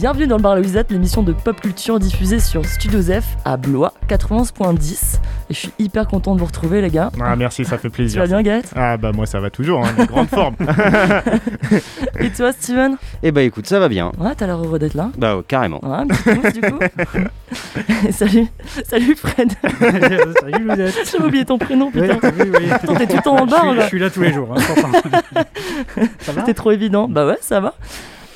bienvenue dans le Bar Louisette, l'émission de pop culture diffusée sur Studio F à Blois 91.10. Et je suis hyper content de vous retrouver les gars. Ah merci, ça fait Tu plaisir. vas bien Gaët Ah bah moi ça va toujours, hein, en grande forme. Et toi Steven? Eh bah écoute, ça va bien. Ouais, t'as l'air heureux d'être là. Bah ouais, carrément. Ouais, un petit pouce, du coup. Et salut, salut Fred. Salut Louisette. J'ai oublié ton prénom, putain. oui, oui. Attends, t'es tout le temps Je suis- bar Je là. suis là tous les jours. hein. Ça va? C'était trop évident. Bah ouais, ça va.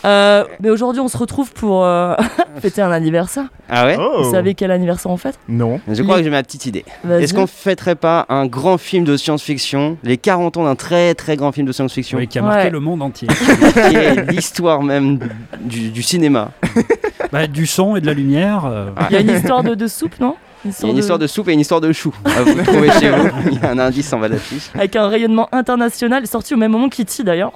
Euh, mais aujourd'hui, on se retrouve pour euh, fêter un anniversaire. Ah ouais Oh Vous savez quel anniversaire on fête? Non. Je crois que j'ai ma petite idée. Est-ce qu'on fêterait pas un grand film de science-fiction, les 40 ans d'un très très grand film de science-fiction, Oui, qui a marqué Ouais. le monde entier. qui est l'histoire même du, du cinéma Bah, du son et de la lumière. euh, Il y a une histoire de, de soupe, non? Il y a une histoire de soupe et une histoire de chou. À vous trouver chez vous. Il y a un indice en bas de l'affiche. Avec un rayonnement international, sorti au même moment qu'E.T. d'ailleurs.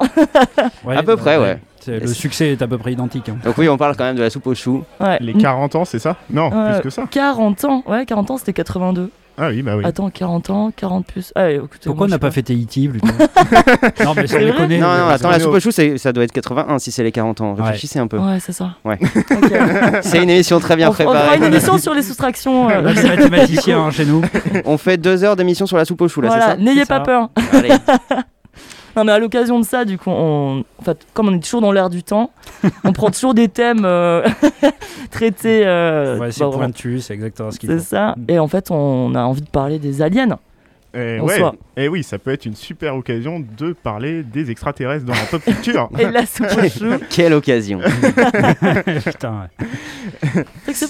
ouais, À peu bah, près, ouais. C'est- Le succès est à peu près identique. hein. Donc oui, on parle quand même de la soupe aux choux. Ouais. Les 40 ans, c'est ça? Non, Ouais. plus que ça. 40 ans, ouais, 40 ans c'était 82. Ah oui, bah oui. Attends, 40 ans, 40 plus. Ah, écoutez, Pourquoi on n'a pas sais fêté E.T. plutôt? Non, mais C'est ça vrai déconne. Non, non, attends, la soupe au- aux choux, c'est- ça doit être 81 si c'est les 40 ans. Ouais. Réfléchissez un peu. Ouais, c'est ça. Ouais. C'est une émission très bien on, on fera préparée. une émission sur les soustractions. euh, Là, c'est mathématicien hein, chez nous. On fait deux heures d'émission sur la soupe aux choux, là, voilà, n'ayez C'est pas ça. peur. c'est ça Allez. Non, mais à l'occasion de ça, du coup, on... en fait, comme on est toujours dans l'air du temps, on prend toujours des thèmes euh, traités. euh, Ouais, c'est bah, pointu, c'est exactement ce qu'il c'est faut. ça. Et en fait, on a envie de parler des aliens. Eh ouais. soi. Et oui, ça peut être une super occasion de parler des extraterrestres dans la pop culture. Et la soupe au chou. Quelle occasion Putain, ouais.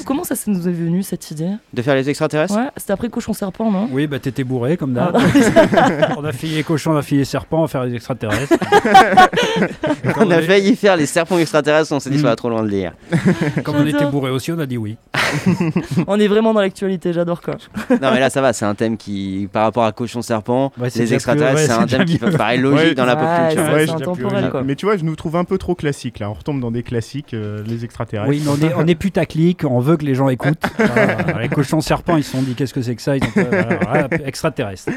Comment ça, ça nous est venu cette idée? De faire les extraterrestres? Ouais, c'était après Cochon Serpent, non? Oui, bah t'étais bourré comme d'hab. Ah, on a filé cochon, on a filé serpent, on va faire les extraterrestres. Et On a est- failli faire les serpents extraterrestres, on s'est dit Mm. ça va trop loin de lire. Comme on était bourré aussi, on a dit oui. On est vraiment dans l'actualité, j'adore quoi. Non mais là ça va, c'est un thème qui, par rapport à Cochon Serpent, Ouais, les extraterrestres, ouais, c'est un thème qui mieux. paraît logique Ouais. dans la pop culture. Mais tu vois, je nous trouve un peu trop classique là. On retombe dans des classiques, euh, les extraterrestres. Oui, mais on est, on est putaclic, on veut que les gens écoutent. Voilà, les cochons serpents, ils se sont dit qu'est-ce que c'est que ça? Ils ont fait, voilà, voilà, extraterrestre.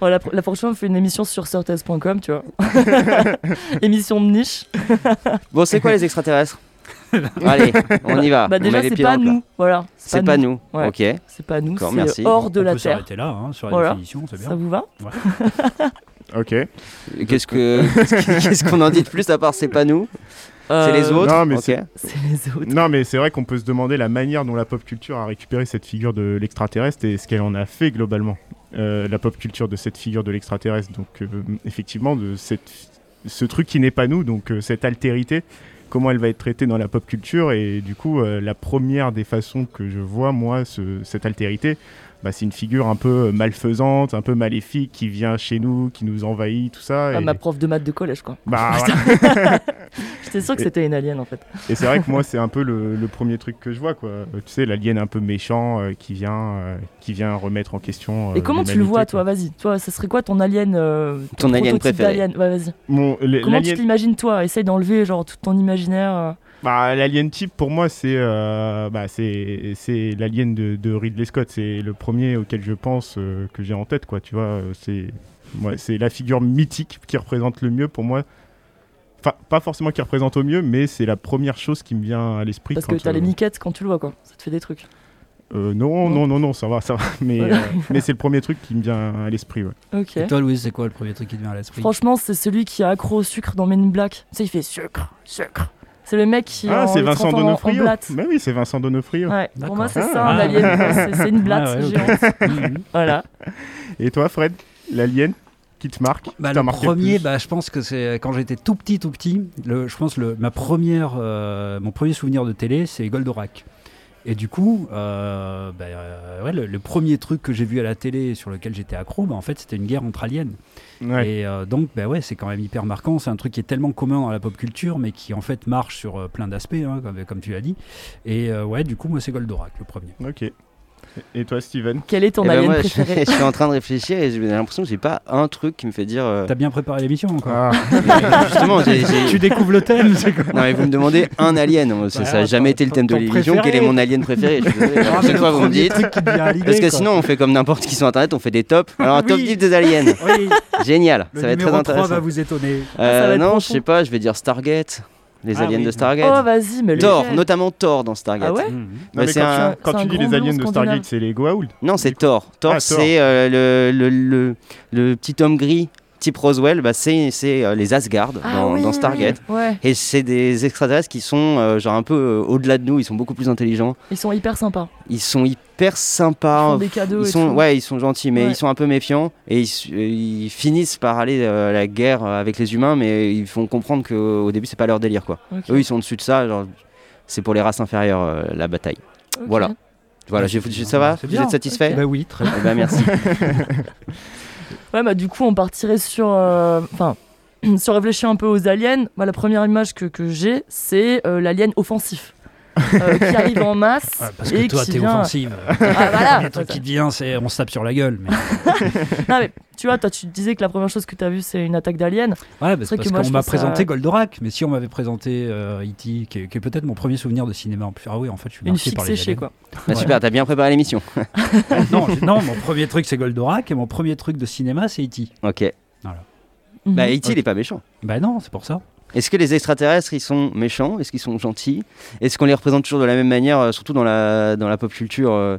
Voilà. Ouais, la, la prochaine, on fait une émission sur surtest.com, tu vois. émission de niche. Bon, c'est quoi les extraterrestres? Allez, on y Bah, va. Ah, on met déjà, c'est pas nous. Voilà. C'est pas nous. Ouais. Ok. C'est pas nous, c'est hors de on la peut Terre. s'arrêter là, hein, sur la Voilà. définition, c'est bien. Ça vous va Ok. Qu'est-ce que qu'est-ce qu'on en dit de plus à part c'est pas nous? C'est Euh, les autres? Non, mais Ok. c'est- les autres. Non, mais c'est vrai qu'on peut se demander la manière dont la pop culture a récupéré cette figure de l'extraterrestre et ce qu'elle en a fait globalement. Euh, la pop culture de cette figure de l'extraterrestre. Donc, euh, effectivement, de cette, ce truc qui n'est pas nous, donc euh, cette altérité, comment elle va être traitée dans la pop culture. Et du coup, euh, la première des façons que je vois, moi, ce- cette altérité, bah, c'est une figure un peu malfaisante, un peu maléfique, qui vient chez nous, qui nous envahit, tout ça. Ah, et... ma prof de maths de collège, quoi. Bah, voilà. J'étais sûr que c'était une alien, en fait. Et c'est vrai que moi, c'est un peu le, le premier truc que je vois, quoi. Euh, Tu sais, l'alien un peu méchant euh, qui, vient, euh, qui vient remettre en question. euh, Et comment tu le vois, quoi. toi? Vas-y. Toi, ça serait quoi ton alien euh, Ton alien prototype préféré. d'alien? Ouais, vas-y. Comment tu t'imagines, toi? Essaye d'enlever, genre, tout ton imaginaire. Bah, l'alien type, pour moi, c'est euh, bah, c'est c'est l'alien de, de Ridley Scott. C'est le premier auquel je pense, euh, que j'ai en tête, quoi. Tu vois, euh, c'est ouais, c'est la figure mythique qui représente le mieux pour moi. Enfin, pas forcément qui représente au mieux, mais c'est la première chose qui me vient à l'esprit. Parce que t'as euh, les miquettes quand tu le vois, quoi. Ça te fait des trucs. euh, non, non, non, non, ça va, ça va. Mais, Voilà. euh, mais c'est le premier truc qui me vient à l'esprit, ouais. Ok. Et toi, Louise, c'est quoi le premier truc qui te vient à l'esprit? Franchement, c'est celui qui est accro au sucre dans Men in Black. Tu sais, il fait sucre, sucre. C'est le mec qui. Ah, c'est Vincent Donofrio. Mais oui, c'est Vincent Donofrio. Ouais, pour moi, c'est ça, un Ah. alien. C'est- une blatte Ah ouais, géante. Mhm. Voilà. Et toi, Fred, l'alien qui te marque Bah, le premier, bah, je pense que c'est quand j'étais tout petit, tout petit. Le, je pense ma première, euh, mon premier souvenir de télé, c'est Goldorak. Et du coup, euh, bah, euh, ouais, le, le premier truc que j'ai vu à la télé sur lequel j'étais accro, bah, en fait, c'était une guerre entre aliens. Ouais. Et euh, donc, bah ouais, c'est quand même hyper marquant. C'est un truc qui est tellement commun dans la pop culture, mais qui en fait marche sur plein d'aspects, hein, comme, comme tu as dit. Et ouais, du coup, moi, c'est Goldorak, le premier. Ok. Et toi, Steven Quel est ton Eh ben, alien préféré je suis en train de réfléchir et j'ai l'impression que j'ai pas un truc qui me fait dire. euh, T'as bien préparé l'émission, encore. Ah, Justement, j'ai. j'ai- Tu découvres le thème, c'est quoi Non mais vous me demandez un alien, ça Bah, ça n'a jamais été le thème de l'émission. Quel est mon alien préféré? Je Ah, Chaque fois vous me dites. Parce que quoi. sinon on fait comme n'importe qui sur internet, on fait des tops. Alors un top Oui. 10 des aliens, Oui, génial, le ça va être très numéro 3 intéressant. va vous étonner. Euh, va être non, je sais pas, je vais dire Stargate. Les Ah aliens oui. de Stargate. Oh, vas-y, mais Thor, lequel notamment Thor dans Stargate. Ah ouais. Non, Bah, mais c'est quand, un- tu, quand c'est tu un dis les aliens de. Stargate, c'est les Goa'uld Non, c'est Thor. Thor, Ah, Thor. c'est euh, le, le, le, le petit homme gris type Roswell. Bah, c'est euh, les Asgard Ah dans, oui, dans Stargate. Ouais, Et c'est des extraterrestres qui sont euh, genre un peu euh, au-delà de nous, ils sont beaucoup plus intelligents. ils sont hyper sympas. Ils sont hyper Ils sympas. font des cadeaux Ils et sont, tout. ouais, ils sont gentils, mais Ouais. ils sont un peu méfiants et ils, ils finissent par aller euh, à la guerre avec les humains, mais ils font comprendre qu'au début c'est pas leur délire quoi. Ok, Eux ils sont au-dessus de ça, c'est pour les races inférieures euh, la bataille. ok. voilà. Voilà, bien. ça va Vous bien. êtes satisfait Bah oui, très bien. Eh ben, merci. Ouais, bah du coup, on partirait sur. euh, Enfin, si on réfléchit un peu aux aliens, bah, la première image que, j'ai, c'est euh, l'alien offensif. Euh, qui arrive en masse Ouais, parce et que toi, qui t'es vient... offensive. Ah, voilà. Le truc qui te vient, c'est on se tape sur la gueule. Mais... Non, mais tu vois, toi, tu disais que la première chose que tu as vue, c'est une attaque d'aliens. Ouais, bah, parce qu'on m'a présenté Goldorak. Mais si on m'avait présenté euh, E.T., qui est, qui est peut-être mon premier souvenir de cinéma, en plus, ah oui, en fait, je suis Une marqué fixe par les séchée, aliens. quoi. Bah, super, t'as bien préparé l'émission. non, non, mon premier truc, c'est Goldorak. Et mon premier truc de cinéma, c'est E.T. Ok. Mhm. Bah, E.T. il est pas méchant. Bah non, c'est pour ça. Est-ce que les extraterrestres ils sont méchants? Est-ce qu'ils sont gentils? Est-ce qu'on les représente toujours de la même manière, euh, surtout dans la, dans la pop culture euh?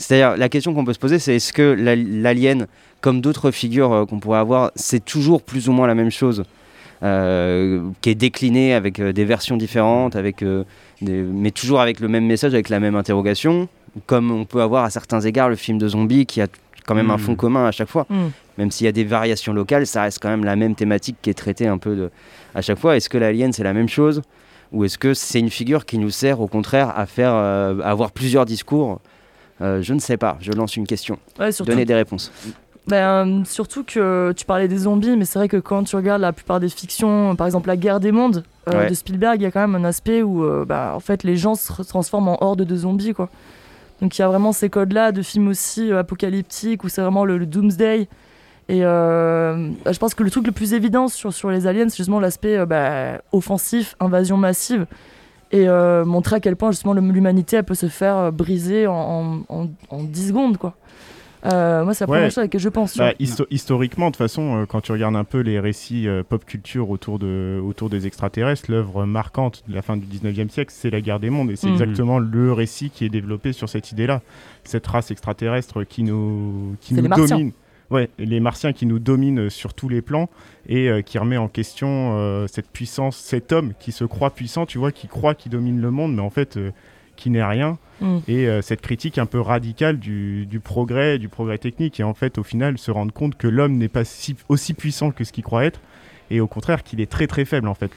C'est-à-dire, la question qu'on peut se poser, c'est est-ce que la- l'alien, comme d'autres figures euh, qu'on pourrait avoir, c'est toujours plus ou moins la même chose euh, qui est déclinée avec euh, des versions différentes, avec, des- mais toujours avec le même message, avec la même interrogation, comme on peut avoir à certains égards le film de zombie qui a quand même un fond commun à chaque fois. Mhm. Même s'il y a des variations locales, ça reste quand même la même thématique qui est traitée un peu de, à chaque fois. Est-ce que l'alien c'est la même chose? Ou est-ce que c'est une figure qui nous sert au contraire à faire euh, à avoir plusieurs discours? Euh, Je ne sais pas. Je lance une question. Ouais, Donnez des réponses. ben, surtout que tu parlais des zombies, mais c'est vrai que quand tu regardes la plupart des fictions, par exemple La guerre des mondes euh, Ouais. de Spielberg, il y a quand même un aspect où euh, bah, en fait, les gens se transforment en horde de zombies. Quoi. Donc il y a vraiment ces codes-là de films aussi euh, apocalyptiques où c'est vraiment le, le doomsday. Et euh, je pense que le truc le plus évident sur, sur les aliens, c'est justement l'aspect euh, bah, offensif, invasion massive. Et euh, montrer à quel point justement l'humanité elle peut se faire euh, briser en, en, en- en 10 secondes. Quoi. Euh, moi, c'est la Ouais. première chose à laquelle je pense. Bah, histo- historiquement, de toute façon, euh, quand tu regardes un peu les récits euh, pop culture autour, de, autour des extraterrestres, l'œuvre marquante de la fin du 19e siècle, c'est la guerre des mondes. Et c'est Mhm. exactement le récit qui est développé sur cette idée-là. Cette race extraterrestre qui nous, qui nous les Martiens. Ouais, les martiens qui nous dominent sur tous les plans et euh, qui remet en question euh, cette puissance, cet homme qui se croit puissant, tu vois, qui croit qu'il domine le monde, mais en fait, euh, qui n'est rien. Mm. Et cette critique un peu radicale du, du progrès, du progrès technique, et en fait, au final, se rendre compte que l'homme n'est pas si- aussi puissant que ce qu'il croit être, et au contraire, qu'il est très très faible en fait.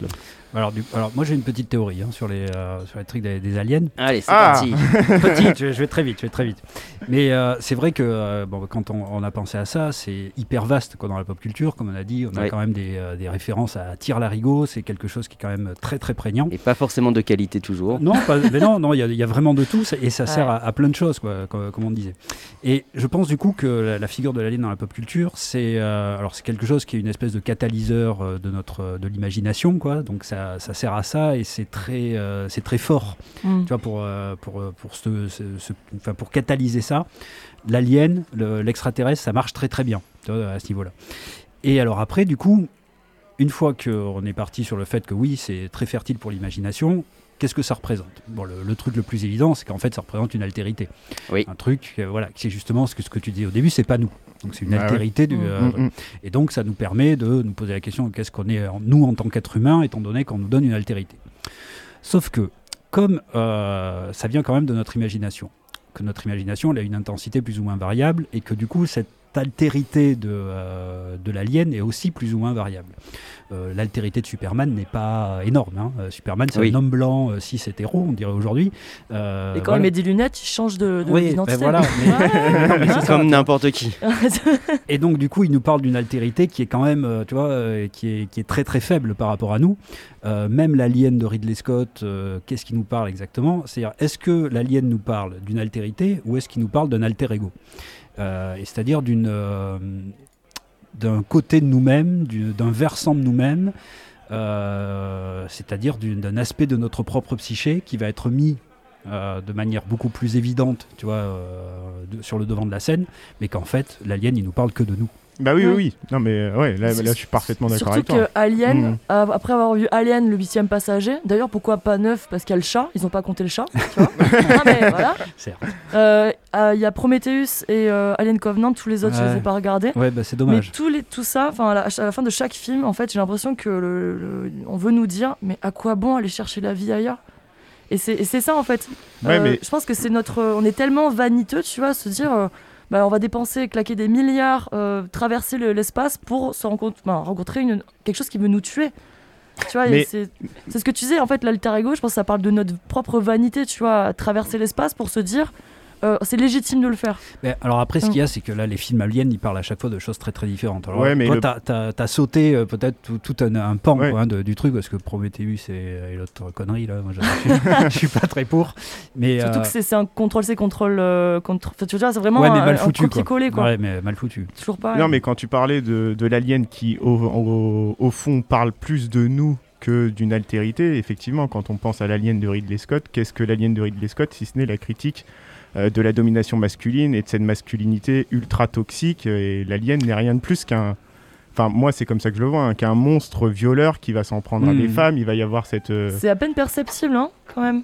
Alors, du- alors moi, j'ai une petite théorie hein, sur, les, euh, sur les trucs des, des aliens. Allez, c'est Ah. parti. Petite, je, vais- je vais très vite, je vais très vite. Mais euh, c'est vrai que euh, bon, quand on, on a pensé à ça, c'est hyper vaste quoi, dans la pop culture, comme on a dit. On a quand même des, euh, des références à Tire Larigot, c'est quelque chose qui est quand même très très prégnant. Et pas forcément de qualité toujours. Non, pas- mais non, non, il y, a- il y a vraiment de tout et ça sert Ouais. à, à plein de choses, quoi, comme, comme on disait. Et je pense du coup que la, la figure de l'alien dans la pop culture, c'est euh, alors c'est quelque chose qui est une espèce de catalyseur euh, de notre de l'imagination, quoi. Donc ça, ça sert à ça et c'est très euh, c'est très fort Mm. tu vois, pour, euh, pour, pour, ce- ce- ce- enfin, pour catalyser ça, l'alien, le- l'extraterrestre, ça marche très très bien vois, à ce niveau-là. Et alors après, du coup, une fois qu'on est parti sur le fait que oui, c'est très fertile pour l'imagination, qu'est-ce que ça représente bon, le, le truc le plus évident, c'est qu'en fait, ça représente une altérité. Oui. Un truc, euh, voilà, qui est justement ce que, ce que tu disais au début, c'est pas nous. Donc c'est une Bah ouais. altérité du. Mm. euh, Mm, mm. et donc, ça nous permet de nous poser la question qu'est-ce qu'on est, en- nous, en tant qu'être humain, étant donné qu'on nous donne une altérité. Sauf que, comme euh, ça vient quand même de notre imagination, que notre imagination elle a une intensité plus ou moins variable, et que du coup, cette altérité de, euh, de l'alien est aussi plus ou moins variable. Euh, L'altérité de Superman n'est pas énorme. hein. Euh, Superman, c'est Oui. un homme blanc, euh, cis hétéro, on dirait aujourd'hui. Euh, Et quand voilà. il met des lunettes, il change de, de- Oui, ben voilà, mais- c'est Comme n'importe qui. Et donc, du coup, il nous parle d'une altérité qui est quand même, euh, tu vois, euh, qui, est, qui est très très faible par rapport à nous. Euh, même l'alien de Ridley Scott, euh, qu'est-ce qu'il nous parle exactement? C'est-à-dire, est-ce que l'alien nous parle d'une altérité ou est-ce qu'il nous parle d'un alter ego? Euh, et C'est-à-dire d'une, euh, d'un côté de nous-mêmes, du- d'un versant de nous-mêmes, euh, c'est-à-dire d'un aspect de notre propre psyché qui va être mis euh, de manière beaucoup plus évidente, euh, sur le devant de la scène, mais qu'en fait, l'alien, il nous parle que de nous. Bah oui, oui, Ouais. oui. Non, mais euh, ouais, là, je suis parfaitement d'accord Surtout avec toi. que Alien, Mhm. euh, après avoir vu Alien, le huitième passager, d'ailleurs pourquoi pas neuf? Parce qu'il y a le chat, ils ont pas compté le chat, tu vois. non mais voilà. Certes. Euh, euh, Il y a Prometheus et euh, Alien Covenant, tous les autres je les ai pas regardés. Ouais, bah c'est Mais dommage. les, tout ça, enfin à, la- à la fin de chaque film, en fait, j'ai l'impression que le, le- on veut nous dire, mais à quoi bon aller chercher la vie ailleurs? Et c'est et c'est ça en fait. Ouais, Euh, mais Je pense que c'est notre, on est tellement vaniteux, tu vois, se dire, euh, bah, on va dépenser, claquer des milliards, euh, traverser le- l'espace pour se rencontrer, bah, rencontrer une, quelque chose qui veut nous tuer. Tu vois, et Mais- c'est ce que tu disais, en fait, l'alter ego, je pense que ça parle de notre propre vanité, tu vois, traverser l'espace pour se dire, euh, c'est légitime de le faire. Mais alors après, ce qu'il y a, c'est que là, les films aliens, ils parlent à chaque fois de choses très très différentes. Alors, Ouais, mais toi, le- t'as, t'as- t'as sauté euh, peut-être tout, tout un, un pan Ouais. quoi, hein, de- du truc, parce que Prometheus et, et l'autre connerie, là, moi, je, suis pas très pour. Mais, Surtout euh, que c'est c'est un contrôle. euh, contrôle... Enfin, tu vois, c'est vraiment ouais, mais un, mal un foutu. quoi. copier-coller, quoi. Ouais, mais mal foutu. Toujours pareil. Non, mais quand tu parlais de, de l'alien qui, au, au- au fond, parle plus de nous que d'une altérité, effectivement, quand on pense à l'alien de Ridley Scott, qu'est-ce que l'alien de Ridley Scott, si ce n'est la critique de la domination masculine et de cette masculinité ultra toxique Et l'alien n'est rien de plus qu'un. Enfin, moi, c'est comme ça que je le vois, hein, qu'un monstre violeur qui va s'en prendre à des femmes. Il va y avoir cette. euh, C'est à peine perceptible, hein, quand même.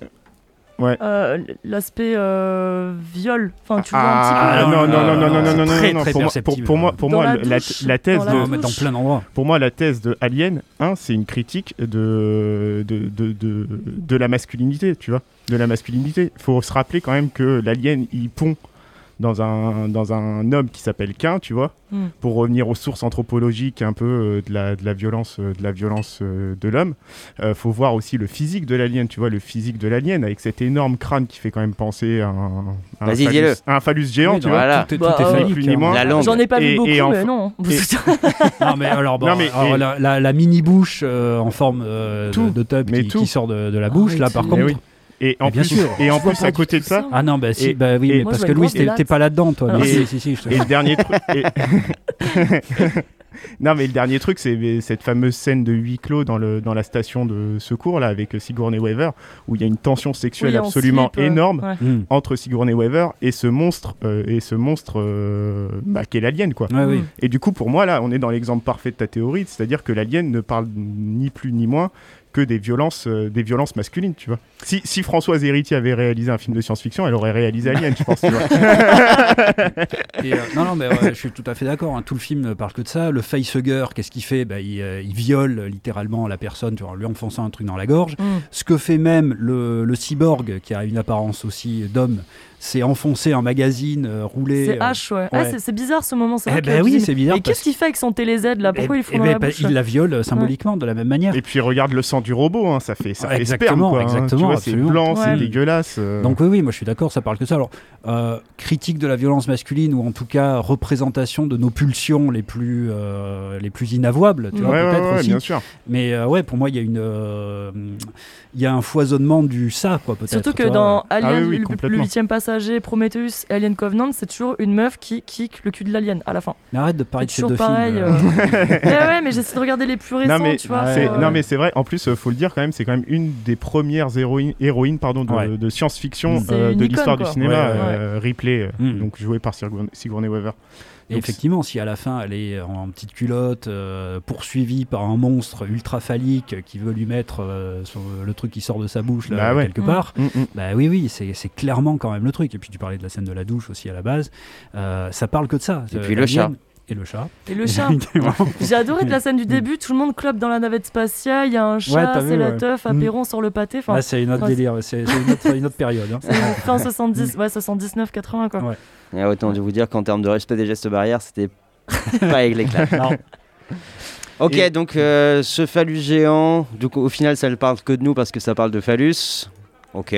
Ouais. Euh, L'aspect euh, viol. Enfin, tu vois Ah, un petit peu. non, non, non, non, non, non, c'est non, non, très, non, très pour moi, pour, perceptible. pour moi, pour Dans moi, la la, douche, la thèse dans la de, Non, mais dans plein d'endroits. Pour moi, la thèse de Alien, un, c'est une critique de, de, de, de, de la masculinité, tu vois. De la masculinité. Faut se rappeler quand même que l'alien, il pond dans un, dans un homme qui s'appelle Cain, tu vois, Hmm. pour revenir aux sources anthropologiques un peu euh, de, la, de la violence, euh, de, la violence euh, de l'homme. Euh, faut voir aussi le physique de l'alien, tu vois, le physique de l'alien, avec cet énorme crâne qui fait quand même penser à un, à un Vas-y, phallus- dis-le. à un phallus géant, Oui, tu non, vois. Voilà. Tout, est- Bah, tout est euh, phallique, plus ni hein. moins. La langue. J'en ai pas vu beaucoup, et mais non. Non, mais alors, bon, Non, mais- alors, et- la, la- la mini bouche euh, en forme euh, de- Tout. de, tub qui, tout. qui sort de, de la bouche, là, Arrête, par contre. Et en bien plus, sûr. et en Je vois plus pas à côté de ça. Ah non, bah, si, Et- bah oui, et- mais Moi, parce que Louis, t'es pas là-dedans, toi. Et- si, si, si, je te- Et le dernier truc. et- non, mais le dernier truc, c'est cette fameuse scène de huis clos dans, le, dans la station de secours, là, avec Sigourney Weaver, où il y a une tension sexuelle Oui, absolument slip, euh, énorme ouais. Hmm. entre Sigourney Weaver et ce monstre, euh, et ce monstre euh, bah, qui est l'alien, quoi. Ouais, oui. Et du coup, pour moi, là, on est dans l'exemple parfait de ta théorie, c'est-à-dire que l'alien ne parle ni plus ni moins que des violences, euh, des violences masculines, tu vois. Si, si Françoise Héritier avait réalisé un film de science-fiction, elle aurait réalisé Alien, je pense. tu vois. Et, euh, non, non, mais ouais, je suis tout à fait d'accord. hein. Tout le film ne parle que de ça. Le facehugger, qu'est-ce qu'il fait? Bah, il, euh, il viole littéralement la personne tu vois, en lui enfonçant un truc dans la gorge. Mm. Ce que fait même le, le cyborg, qui a une apparence aussi d'homme, c'est enfoncer un magazine, euh, rouler. C'est euh, H, ouais. Ah, ouais. c'est- c'est bizarre ce moment. c'est Eh ben oui, c'est bizarre Mais qu'est-ce qu'il fait avec son télé Z là? Pourquoi Eh- il fout eh dans ben, la bah, bouche il la viole euh, symboliquement de la même manière. Et puis regarde le sang du robot, hein, ça fait ça fait sperme Exactement, quoi. hein. exactement, tu vois, c'est blanc, c'est dégueulasse. euh. Donc oui, oui, moi je suis d'accord, ça parle que ça. Alors, euh, critique de la violence masculine ou en tout cas représentation de nos pulsions les plus, euh, les plus inavouables, tu vois, ouais, ouais, peut-être ouais, aussi. bien sûr. Mais euh, ouais, pour moi, il y a une, euh, il y a un foisonnement du ça, quoi, peut-être. Surtout que dans Alien, Ah oui, oui, le- huitième passager, Prometheus et Alien Covenant, c'est toujours une meuf qui kick le cul de l'alien à la fin. Mais arrête de parler de C'est ces toujours deux pareil. films. euh. Mais ouais, mais j'essaie de regarder les plus récents, Non mais, tu vois. Ouais, c'est- euh, non mais c'est vrai. En plus, euh, faut le dire quand même, c'est quand même une des premières héroïnes, héroïnes pardon, de, Ouais. de science-fiction euh, de l'histoire du cinéma, Ouais, ouais, Ripley, Mm. donc jouée par Sigourney, Sigourney Weaver. Et Donc, effectivement, si à la fin elle est en petite culotte, euh, poursuivie par un monstre ultra phallique qui veut lui mettre euh, son- le truc qui sort de sa bouche là, Bah ouais. quelque part, Mm, mm. Bah oui, oui, c'est clairement quand même le truc. Et puis tu parlais de la scène de la douche aussi à la base. Euh, ça parle que de ça. Et puis le chat. Et le chat. Et le chat. J'ai adoré de la scène du début, tout le monde clope dans la navette spatiale, il y a un chat, vu, c'est la ouais. teuf, Mm. apéron sur le pâté. Enfin, c'est une autre ouais, délire, c'est c'est une autre, une autre période. hein. c'est fin 70, ouais, 79, 80 quoi. Ouais. Et autant de vous dire qu'en termes de respect des gestes barrières, c'était pas avec l'éclat. Non. Ok, Et- donc euh, ce phallus géant, du coup, au final, ça ne parle que de nous parce que ça parle de phallus. Ok.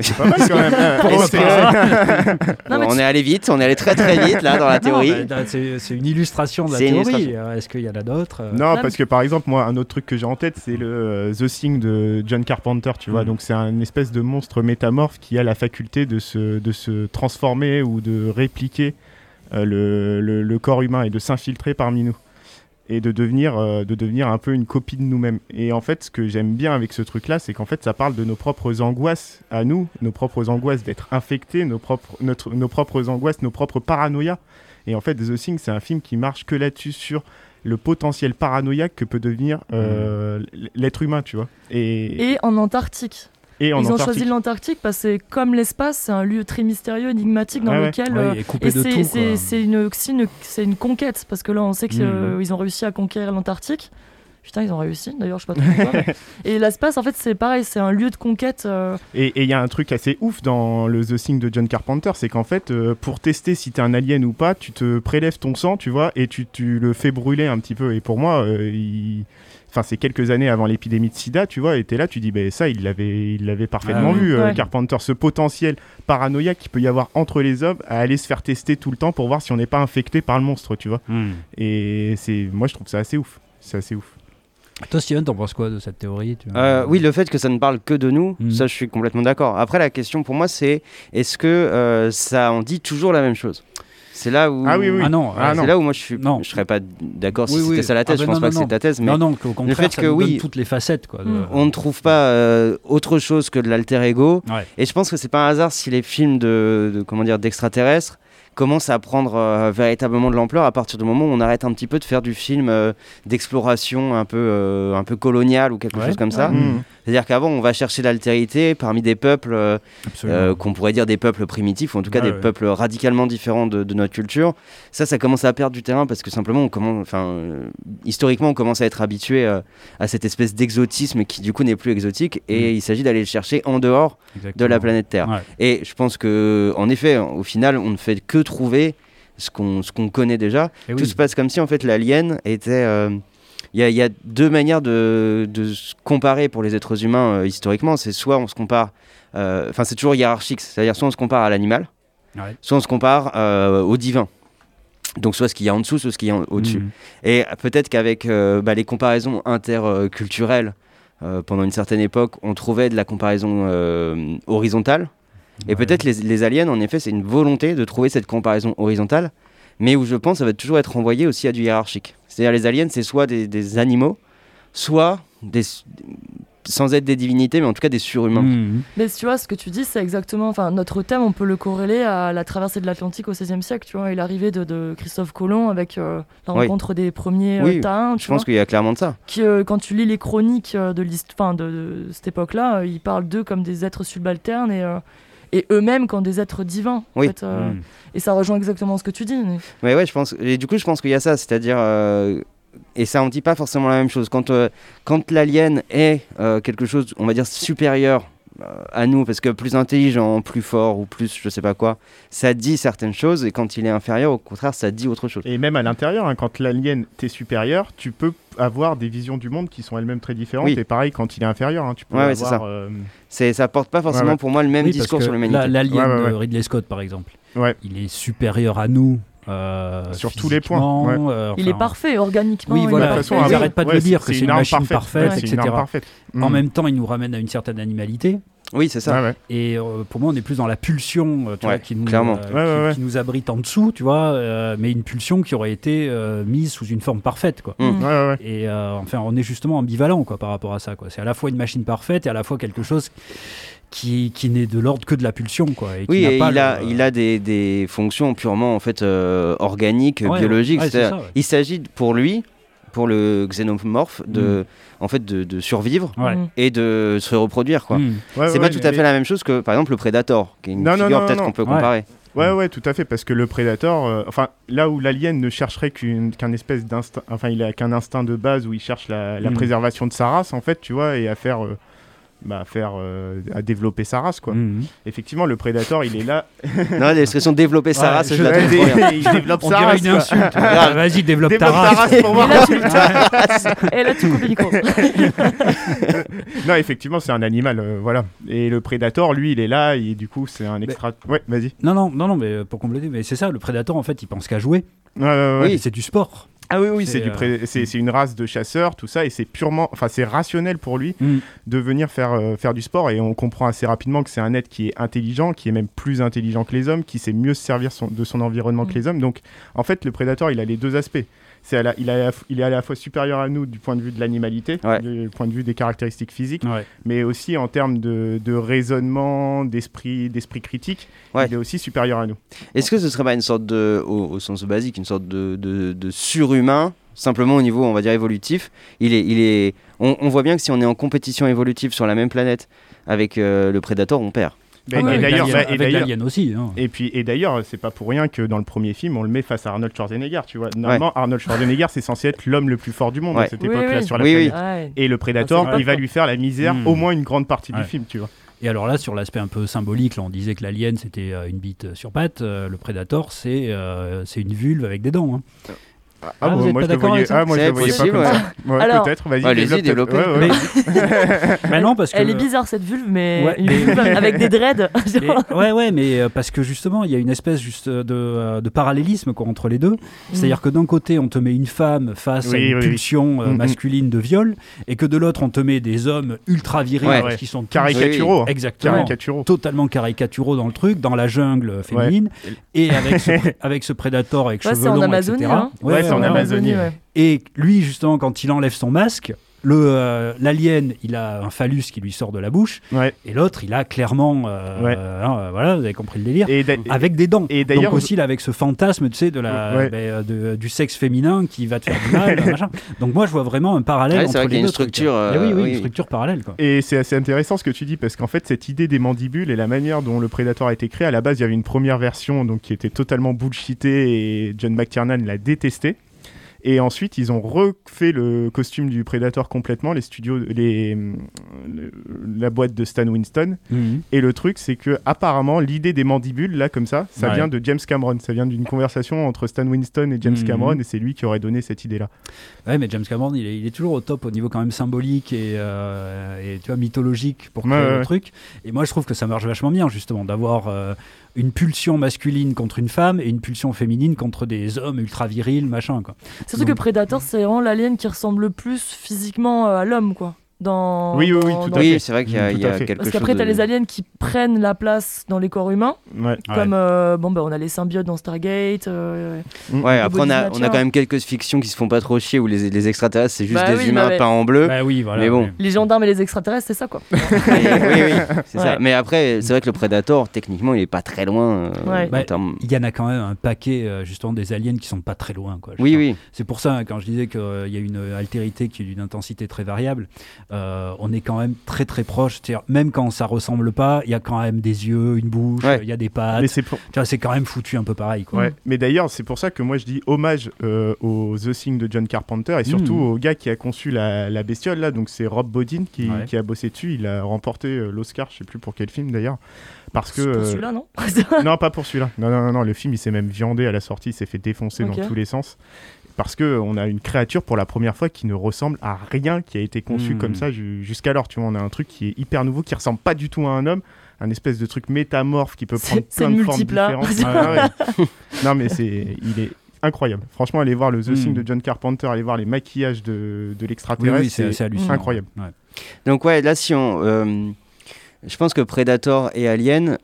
C'est pas mal quand même. Est-ce c'est- que- Non, mais on est allé vite, on est allé très très vite là dans la théorie. bah, c'est une illustration de la théorie. Euh, Est-ce qu'il y en a d'autres euh, Non, parce que par exemple, moi, un autre truc que j'ai en tête, c'est le euh, The Thing de John Carpenter, tu vois. Mhm. Donc, c'est un espèce de monstre métamorphe qui a la faculté de se, de se transformer ou de répliquer euh, le, le- le corps humain et de s'infiltrer parmi nous. Et de devenir, euh, de devenir un peu une copie de nous-mêmes. Et en fait, ce que j'aime bien avec ce truc-là, c'est qu'en fait, ça parle de nos propres angoisses à nous, nos propres angoisses d'être infectés, nos propres, notre, nos propres angoisses, nos propres paranoïas. Et en fait, The Thing, c'est un film qui marche que là-dessus, sur le potentiel paranoïaque que peut devenir euh, l'être humain, tu vois. Et, Et en Antarctique. Et en Ils ont choisi l'Antarctique parce que comme l'espace, c'est un lieu très mystérieux, énigmatique dans Ouais, lequel Ouais, euh, il est coupé et de c'est- tout. c'est quoi. c'est une, une, c'est une conquête parce que là on sait qu'ils Mhm. ont réussi à conquérir l'Antarctique. Putain, ils ont réussi d'ailleurs, je sais pas trop pourquoi. et l'espace, en fait, c'est pareil, c'est un lieu de conquête. euh, Et et il y a un truc assez ouf dans le The Thing de John Carpenter, c'est qu'en fait, euh, pour tester si t'es un alien ou pas, tu te prélèves ton sang, tu vois, et tu, tu le fais brûler un petit peu. Et pour moi, euh, il- enfin, c'est quelques années avant l'épidémie de sida, tu vois, et t'es là, tu dis, ben ça, il l'avait il l'avait parfaitement Ah oui. vu, euh. Carpenter, ce potentiel paranoïaque qu'il peut y avoir entre les hommes à aller se faire tester tout le temps pour voir si on n'est pas infecté par le monstre, tu vois. Hmm. Et c'est, moi, je trouve ça assez ouf. C'est assez ouf. Toi, Steven, t'en penses quoi de cette théorie tu- Euh, oui, le fait que ça ne parle que de nous, Mhm. ça je suis complètement d'accord. Après, la question pour moi, c'est est-ce que euh, ça en dit toujours la même chose? C'est là où. Ah oui, oui. Ah non, Ah ouais, non. C'est là où moi je suis. Non. Je serais pas d'accord si Oui, c'était oui. ça la thèse. Ah je ben pense non, pas que c'est ta thèse, mais Non, non, qu'au contraire, fait ça que nous donne oui. toutes les facettes. Quoi, de- on ne trouve pas euh, autre chose que de l'alter ego. Ouais. Et je pense que c'est pas un hasard si les films de, de- comment dire d'extraterrestres commencent à prendre euh, véritablement de l'ampleur à partir du moment où on arrête un petit peu de faire du film euh, d'exploration un peu euh, un peu colonial ou quelque Ouais. chose comme ça. Mhm. C'est-à-dire qu'avant on va chercher l'altérité parmi des peuples euh, euh, qu'on pourrait dire des peuples primitifs ou en tout cas des ouais. peuples radicalement différents de, de notre culture. Ça, ça commence à perdre du terrain parce que simplement on commence, enfin euh, historiquement on commence à être habitué euh, à cette espèce d'exotisme qui du coup n'est plus exotique et Mm. il s'agit d'aller le chercher en dehors de la planète Terre. Ouais. Et je pense que, en effet, au final, on ne fait que trouver ce qu'on ce qu'on connaît déjà. Et Tout oui. se passe comme si, en fait, l'alien était. euh, Il y, y a deux manières de, de se comparer pour les êtres humains euh, historiquement. C'est soit on se compare. euh, Enfin, c'est toujours hiérarchique. C'est-à-dire, soit on se compare à l'animal, Ouais. soit on se compare au divin. Donc, soit ce qu'il y a en dessous, soit ce qu'il y a au-dessus. Mhm. Et peut-être qu'avec euh, bah, les comparaisons interculturelles, euh, pendant une certaine époque, on trouvait de la comparaison euh, horizontale. Et Ouais. peut-être les, les aliens, en effet, c'est une volonté de trouver cette comparaison horizontale, mais où je pense ça va toujours être renvoyé aussi à du hiérarchique. C'est-à-dire les aliens, c'est soit des, des animaux, soit des, sans être des divinités, mais en tout cas des surhumains. Mhm. Mais tu vois, ce que tu dis, c'est exactement. Enfin, notre thème, on peut le corréler à la traversée de l'Atlantique au XVIe siècle, tu vois, et l'arrivée de, de Christophe Colomb avec euh, la Oui. rencontre des premiers euh, Oui, Tains, Je pense qu'il y a clairement de ça. Qui, euh, quand tu lis les chroniques euh, de, de, de cette époque-là, euh, ils parlent d'eux comme des êtres subalternes et, euh, et eux-mêmes comme des êtres divins. en Oui. fait, euh, Mhm. Et ça rejoint exactement ce que tu dis. mais- ouais, je pense. Et du coup, je pense qu'il y a ça, c'est-à-dire. euh, et ça, on dit pas forcément la même chose. Quand, euh, quand l'alien est euh, quelque chose, on va dire, supérieur à nous, parce que plus intelligent, plus fort ou plus je sais pas quoi, ça dit certaines choses, et quand il est inférieur, au contraire, ça dit autre chose. Et même à l'intérieur, hein, quand l'alien t'es supérieur, tu peux avoir des visions du monde qui sont elles-mêmes très différentes. Oui. Et pareil, quand il est inférieur, hein, tu peux Ouais, avoir. ça. euh, C'est, ça porte pas forcément Ouais, ouais. pour moi le même Oui, discours sur l'humanité. L'alien Ouais, ouais, ouais. de Ridley Scott, par exemple, Ouais. il est supérieur à nous. Euh, Sur tous les points, euh, Il est parfait, organiquement. Oui, voilà, de toute façon, ils pas de ouais, le dire, que c'est une machine parfaite, etc. parfaite. En Mm. même temps, il nous ramène à une certaine animalité. Oui, c'est ça. Ouais, ouais. Et euh, pour moi, on est plus dans la pulsion euh, tu Ouais, vois, qui, nous, euh, qui, ouais, ouais. qui nous abrite en dessous, tu vois, euh, mais une pulsion qui aurait été euh, mise sous une forme parfaite, quoi. Mm. Ouais, ouais, ouais. Et euh, enfin, on est justement ambivalent quoi, par rapport à ça. quoi. C'est à la fois une machine parfaite et à la fois quelque chose qui, qui n'est de l'ordre que de la pulsion. Quoi, et Oui, n'a et pas il, a, le- il a des, des fonctions purement en fait euh, organiques, Ouais, biologiques. ouais, ça, ouais. Il s'agit pour lui, pour le xénomorphe, Mm. de, en fait, de, de survivre Ouais. Mm. et de se reproduire. Quoi. Mm. C'est ouais, pas tout à mais- fait la même chose que par exemple le Predator, qui est une Non, non, figure non, peut-être qu'on peut comparer. Ouais, ouais, tout à fait, parce que le prédateur, euh, enfin, là où l'alien ne chercherait qu'une- qu'un espèce d'instinct, enfin, il a qu'un instinct de base où il cherche la, la Mm. préservation de sa race, en fait, tu vois, et à faire, euh, bah, à faire, euh, à développer sa race, quoi. Mm. Effectivement, le prédateur, il est là. non, l'expression développer sa Ouais, race, je, je- la trouve bien. il développe On sa dirait race. une quoi. insulte. Ah, Vas-y, développe, Développe ta ta race. race pour Et voir. là, tu, et là, tu coupes le micro. non, effectivement, c'est un animal, euh, voilà. Et le prédateur, lui, il est là, et du coup, c'est un extra. Ouais, vas-y. Non, non, non, non, mais pour compléter, mais c'est ça, le prédateur en fait, il pense qu'à jouer. Ouais, ouais, ouais. Oui. Et c'est du sport. Ah oui, oui, C'est, c'est du euh, pré- c'est une race de chasseurs, tout ça, et c'est purement, enfin c'est rationnel pour lui Mm. de venir faire, euh, faire du sport, et on comprend assez rapidement que c'est un être qui est intelligent, qui est même plus intelligent que les hommes, qui sait mieux se servir son- de son environnement que Mm. les hommes. Donc en fait, le prédateur, il a les deux aspects. C'est à la- il, a est à la fois supérieur à nous du point de vue de l'animalité, Ouais. du point de vue des caractéristiques physiques, Ouais. mais aussi en termes de, de raisonnement, d'esprit, d'esprit critique, Ouais. il est aussi supérieur à nous. Est-ce que ce serait pas une sorte de, au, au sens basique, une sorte de, de, de surhumain, simplement au niveau, on va dire, évolutif? Il est, il est, on, on voit bien que si on est en compétition évolutive sur la même planète avec euh, le prédateur, on perd. Ben, ouais, et d'ailleurs, bah, et l'alien aussi. hein. Et puis et d'ailleurs, c'est pas pour rien que dans le premier film, on le met face à Arnold Schwarzenegger, tu vois. Normalement, Arnold Schwarzenegger, c'est censé être l'homme le plus fort du monde Ouais. à cette Oui, époque-là oui. sur la Oui, planète. Ouais. Et le Predator, Ah, il va lui faire la misère Hmm. au moins une grande partie Ouais. du film, tu vois. Et alors là, sur l'aspect un peu symbolique, là, on disait que l'alien c'était euh, une bite sur patte. euh, le Predator, c'est euh, c'est une vulve avec des dents. hein. Ah, vous êtes moi pas je le d'accord voyais, avec ça ah, moi je C'est le voyais pas possible, comme ouais. ça. Ouais, Alors- peut-être, vas-y. Ouais, allez-y, développe, développez. ouais, ouais. Mais, mais non, parce que Elle est bizarre cette vulve, mais Ouais, une mais- vulve avec des dreads. Mais- ouais, ouais, mais euh, parce que justement, il y a une espèce juste de, euh, de parallélisme quoi, entre les deux. C'est-à-dire que d'un côté, on te met une femme face à une oui, oui. pulsion euh, Mm, mm. masculine de viol, et que de l'autre, on te met des hommes ultra virils qui sont Caricaturaux. hein. Exactement. Caricaturaux. Totalement caricaturaux dans le truc, dans la jungle féminine, et avec ce, avec ce prédateur avec cheveux c'est en longs, Amazonie, etc. Ouais, c'est en Amazonie, ouais. Et lui, justement, quand il enlève son masque, le euh, l'alien, il a un phallus qui lui sort de la bouche, Ouais. et l'autre, il a clairement, euh, Ouais. hein, euh, voilà, vous avez compris le délire, Et avec des dents. et d'ailleurs, Donc aussi, là, avec ce fantasme, tu sais, de la, Ouais. ben, de- du sexe féminin qui va te faire du mal, machin. Donc moi, je vois vraiment un parallèle entre vrai qu'il y les a une deux structure, euh, Eh oui, oui, oui. une structure parallèle, quoi. Et c'est assez intéressant ce que tu dis parce qu'en fait cette idée des mandibules et la manière dont le Predator a été créé, à la base il y avait une première version donc qui était totalement bullshitée et John McTiernan l'a détesté. Et ensuite ils ont refait le costume du Predator complètement, les studios, les, le- la boîte de Stan Winston. Mhm. Et le truc c'est que apparemment l'idée des mandibules là comme ça, ça Ouais. vient de James Cameron, ça vient d'une conversation entre Stan Winston et James Mhm. Cameron et c'est lui qui aurait donné cette idée là. Ouais, mais James Cameron, il est, il est toujours au top au niveau quand même symbolique et, euh, et tu vois, mythologique pour créer ouais, le truc. Et moi, je trouve que ça marche vachement bien, justement, d'avoir euh, une pulsion masculine contre une femme et une pulsion féminine contre des hommes ultra virils, machin, quoi. Surtout que Predator, c'est vraiment l'alien qui ressemble le plus physiquement euh, à l'homme, quoi. Dans, Oui, oui, oui, dans- tout dans- à Oui, fait. c'est vrai qu'il y a, y a quelque Parce qu'après, de- t'as les aliens qui prennent la place dans les corps humains, Ouais. comme euh, bon, bah, on a les symbiotes dans Stargate. euh, Ouais, après on a, on a Snatcher. quand même quelques fictions qui se font pas trop chier où les, les extraterrestres c'est juste Bah des oui, humains bah ouais. peints en bleu. Bah oui, voilà. Mais bon. les gendarmes et les extraterrestres, c'est ça, quoi. Et- oui, oui, c'est ça. Ouais. Mais après, c'est vrai que le Predator, techniquement, il est pas très loin. euh, Bah, Il y en a quand même un paquet, euh, justement, des aliens qui sont pas très loin, quoi. Oui, oui. C'est pour ça, quand je disais qu'il y a une altérité qui est d'une intensité très variable, euh, on est quand même très très proche. Même quand ça ressemble pas, il y a quand même des yeux, une bouche, Ouais. il y a des pattes. Mais c'est pour, quand même foutu un peu pareil. Quoi. Ouais. Mais d'ailleurs, c'est pour ça que moi je dis hommage euh, au The Thing de John Carpenter et surtout Mm. au gars qui a conçu la, la bestiole là. Donc c'est Rob Bodin qui, Ouais. qui a bossé dessus. Il a remporté euh, l'Oscar, je sais plus pour quel film d'ailleurs. Parce que pour euh, celui-là, non? Non, pas pour celui-là. Non, non, non, non, le film il s'est même viandé à la sortie, il s'est fait défoncer dans tous les sens. Parce que on a une créature pour la première fois qui ne ressemble à rien qui a été conçu Mm. comme ça ju- jusqu'alors. Tu vois, on a un truc qui est hyper nouveau, qui ressemble pas du tout à un homme, un espèce de truc métamorphe qui peut prendre plein de formes différentes. Ouais, ouais. non, mais c'est, il est incroyable. Franchement, allez voir le The Mm. Thing de John Carpenter, allez voir les maquillages de, de l'extraterrestre. oui, c'est hallucinant. incroyable. Ouais. Donc ouais, là si on, euh, je pense que Predator et Alien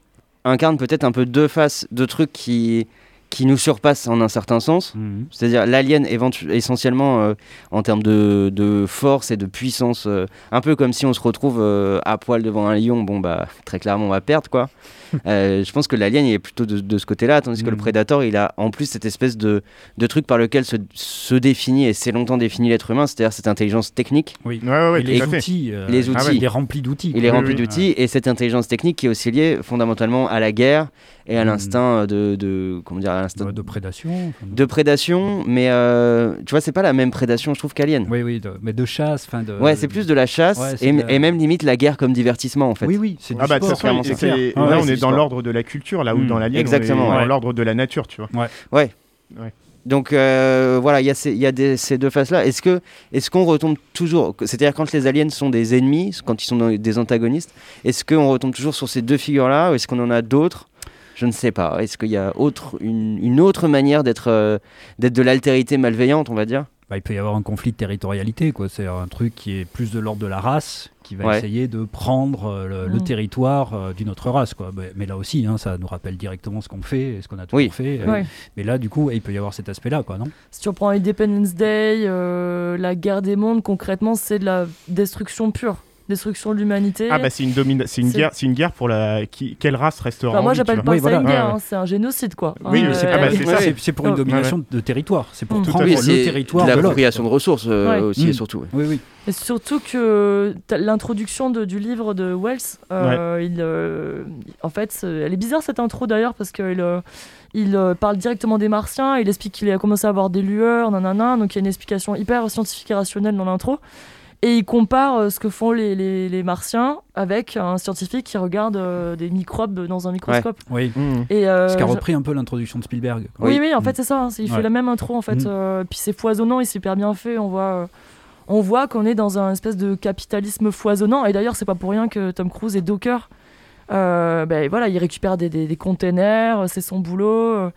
incarnent peut-être un peu deux faces de trucs qui qui nous surpassent en un certain sens. Mhm. C'est-à-dire l'alien essentiellement euh, en termes de, de force et de puissance, euh, un peu comme si on se retrouve euh, à poil devant un lion, bon bah très clairement on va perdre quoi. Euh, je pense que l'alien il est plutôt de, de ce côté-là, tandis que le Mhm. prédateur il a en plus cette espèce de, de truc par lequel se, se définit et s'est longtemps défini l'être humain, c'est-à-dire cette intelligence technique. Oui. Ouais, ouais, ouais, et tout les outils, euh, Les il- outils. il est rempli d'outils. Il est Oui, rempli oui. d'outils et cette intelligence technique qui est aussi liée fondamentalement à la guerre et à Mhm. l'instinct de, de comment dire à l'instinct de, de prédation. enfin, de prédation, mais euh, tu vois c'est pas la même prédation je trouve qu'Alien. Oui, oui, de- mais de chasse. Enfin, de, Ouais, c'est plus de la chasse et, de la- et même limite la guerre comme divertissement en fait. Oui, oui, c'est du Ah bah clairement, clair. là Ah ouais, on est dans l'ordre de la culture, là où Mm. dans l'alien Exactement, on est ouais. dans l'ordre de la nature, tu vois. Donc euh, voilà, il y a, ces, il y a des- ces deux faces-là. Est-ce que est-ce qu'on retombe toujours, c'est-à-dire quand les aliens sont des ennemis, quand ils sont des antagonistes, est-ce qu'on retombe toujours sur ces deux figures-là ou est-ce qu'on en a d'autres? Je ne sais pas. Est-ce qu'il y a autre, une, une autre manière d'être euh, d'être de l'altérité malveillante, on va dire? Bah, il peut y avoir un conflit de territorialité, quoi. C'est un truc qui est plus de l'ordre de la race, qui va Ouais. essayer de prendre euh, le, le Mm. territoire euh, d'une autre race, quoi. Mais, mais là aussi, hein, ça nous rappelle directement ce qu'on fait et ce qu'on a toujours Oui. fait. euh. Mais là, du coup, il peut y avoir cet aspect-là, quoi, non? Si tu reprends Independence Day, euh, la guerre des mondes, concrètement, c'est de la destruction pure. Destruction de l'humanité. Ah bah c'est une domina- c'est une C'est- guerre, c'est une guerre pour la qui... quelle race restera Enfin, en moi, vie, j'appelle pas. Oui, ça voilà. une guerre, Ouais, ouais. hein, c'est un génocide, quoi. Oui, Hein, c'est- euh, ah bah, c'est ça. C'est c'est pour une Ouais. domination de territoire. C'est pour Tout à prendre fait. le c'est territoire de de l'appropriation de ressources euh, Ouais. aussi Mm. et surtout. ouais. Oui, oui. Et surtout que l'introduction de- du livre de Wells, euh, il, euh, en fait, c'est- elle est bizarre cette intro d'ailleurs parce qu'il il parle directement des martiens, il explique qu'il a commencé à avoir des lueurs, nanana, donc il y a une explication hyper scientifique et rationnelle dans l'intro. Et il compare euh, ce que font les, les- les martiens avec un scientifique qui regarde euh, des microbes dans un microscope. oui. Mhm. Et, euh, Ce qui a je- repris un peu l'introduction de Spielberg. quoi. oui, Oui. en Mm. fait, c'est ça. hein, il Ouais. fait la même intro, en fait. Mm. euh, puis c'est foisonnant et c'est hyper bien fait. On voit, euh, on voit qu'on est dans un espèce de capitalisme foisonnant. Et d'ailleurs, c'est pas pour rien que Tom Cruise est docker. Euh, ben voilà, il récupère des, des, des containers, c'est son boulot.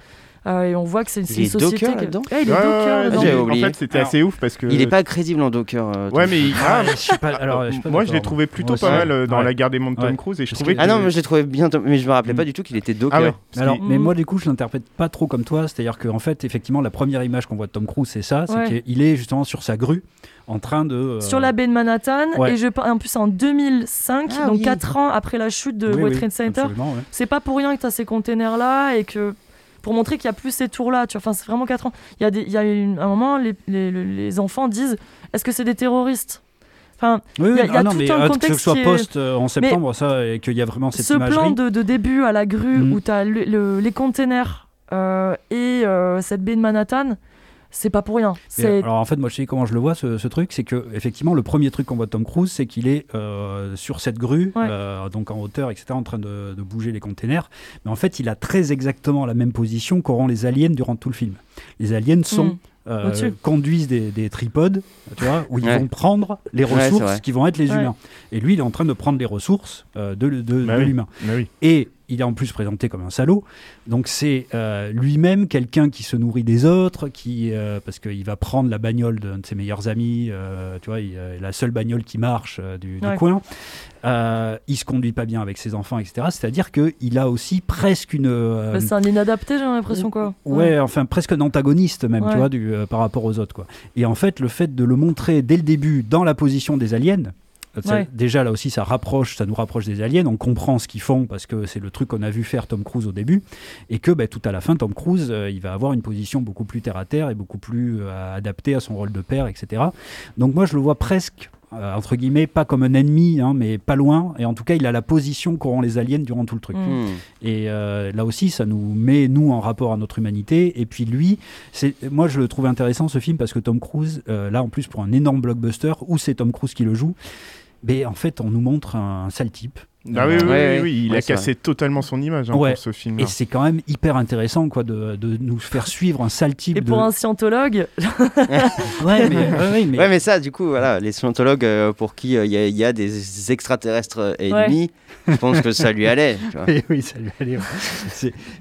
Euh, et on voit que c'est une est société. docker qui- là-dedans Ouais, il est Ouais, docker dedans. En fait, c'était assez ouf parce que. Il est pas crédible en Docker. euh, Tom Ouais, mais Ah, ah, je suis pas. Alors, je suis pas moi je l'ai trouvé plutôt pas mal euh, dans Ouais. la guerre des mondes Tom Ouais. Cruise et je trouvais que- que. Ah non, mais je l'ai trouvé bien, mais je me rappelais Mm. pas du tout qu'il était Docker. Ah ouais. parce Alors, mais moi, du coup, je l'interprète pas trop comme toi. C'est-à-dire qu'en fait, effectivement, la première image qu'on voit de Tom Cruise, c'est ça. C'est qu'il est justement sur sa grue, en train de. euh, Sur la baie de Manhattan, Ouais. et je, en plus en 2005, Ah donc oui. 4 ans après la chute de oui, World Trade Center. ouais. c'est pas pour rien que tu as ces containers là et que pour montrer qu'il y a plus ces tours là tu vois. Enfin c'est vraiment 4 ans. Il y a des il y a une- un moment les, les, les enfants disent est-ce que c'est des terroristes? Enfin Oui, Il y a- il y a ah non, tout mais un euh, que contexte ce soit post euh, en septembre, ça, et qu'il y a vraiment cette ce plan de, de début à la grue Mm. où tu as les containers euh, et euh, cette baie de Manhattan c'est pas pour rien Et alors en fait, moi je sais comment je le vois ce, ce truc, c'est que effectivement le premier truc qu'on voit de Tom Cruise, c'est qu'il est euh, sur cette grue, Ouais. euh, donc en hauteur, etc., en train de, de bouger les containers. Mais en fait, il a très exactement la même position qu'auront les aliens durant tout le film. Les aliens sont Mm. euh, Au-dessus. conduisent des, des tripodes, tu vois, où ils Ouais. vont prendre les ressources qui vont être les Ouais. humains. Et lui, il est en train de prendre les ressources euh, de, de- Bah de oui. l'humain. Bah oui. Et il est en plus présenté comme un salaud. Donc c'est euh, lui-même quelqu'un qui se nourrit des autres, qui euh, parce qu'il va prendre la bagnole d'un de ses meilleurs amis, euh, tu vois, il, la seule bagnole qui marche du, du Ouais. coin. Il se conduit pas bien avec ses enfants, etc. C'est-à-dire qu'il a aussi presque une Bah, c'est un inadapté j'ai l'impression quoi Ouais, enfin presque un antagoniste même, Ouais. tu vois, du, par rapport aux autres, quoi. Et en fait, le fait de le montrer dès le début dans la position des aliens, Ouais. déjà là aussi, ça rapproche, ça nous rapproche des aliens. On comprend ce qu'ils font parce que c'est le truc qu'on a vu faire Tom Cruise au début, et que bah, tout à la fin, Tom Cruise, euh, il va avoir une position beaucoup plus terre à terre et beaucoup plus euh, adaptée à son rôle de père, etc. Donc moi, je le vois presque. euh, entre guillemets, pas comme un ennemi, hein, mais pas loin. Et en tout cas, il a la position qu'auront les aliens durant tout le truc. Mm. Hmm. Et euh, là aussi, ça nous met, nous, en rapport à notre humanité. Et puis lui, moi, je le trouve intéressant, ce film, parce que Tom Cruise, euh, là, en plus, pour un énorme blockbuster, où c'est Tom Cruise qui le joue, mais en fait, on nous montre un sale type. Ah oui, oui, oui, Ouais, oui, il ouais, a cassé totalement son image hein, Ouais. pour ce film. Et c'est quand même hyper intéressant, quoi, de, de nous faire suivre un sale type. et pour de... un scientologue Ouais, mais, mais- Ouais, mais ça, du coup, voilà, les scientologues euh, pour qui euh, il y, a- il y a des extraterrestres ennemis, je pense que ça lui allait. tu vois. Oui, oui, ça lui allait.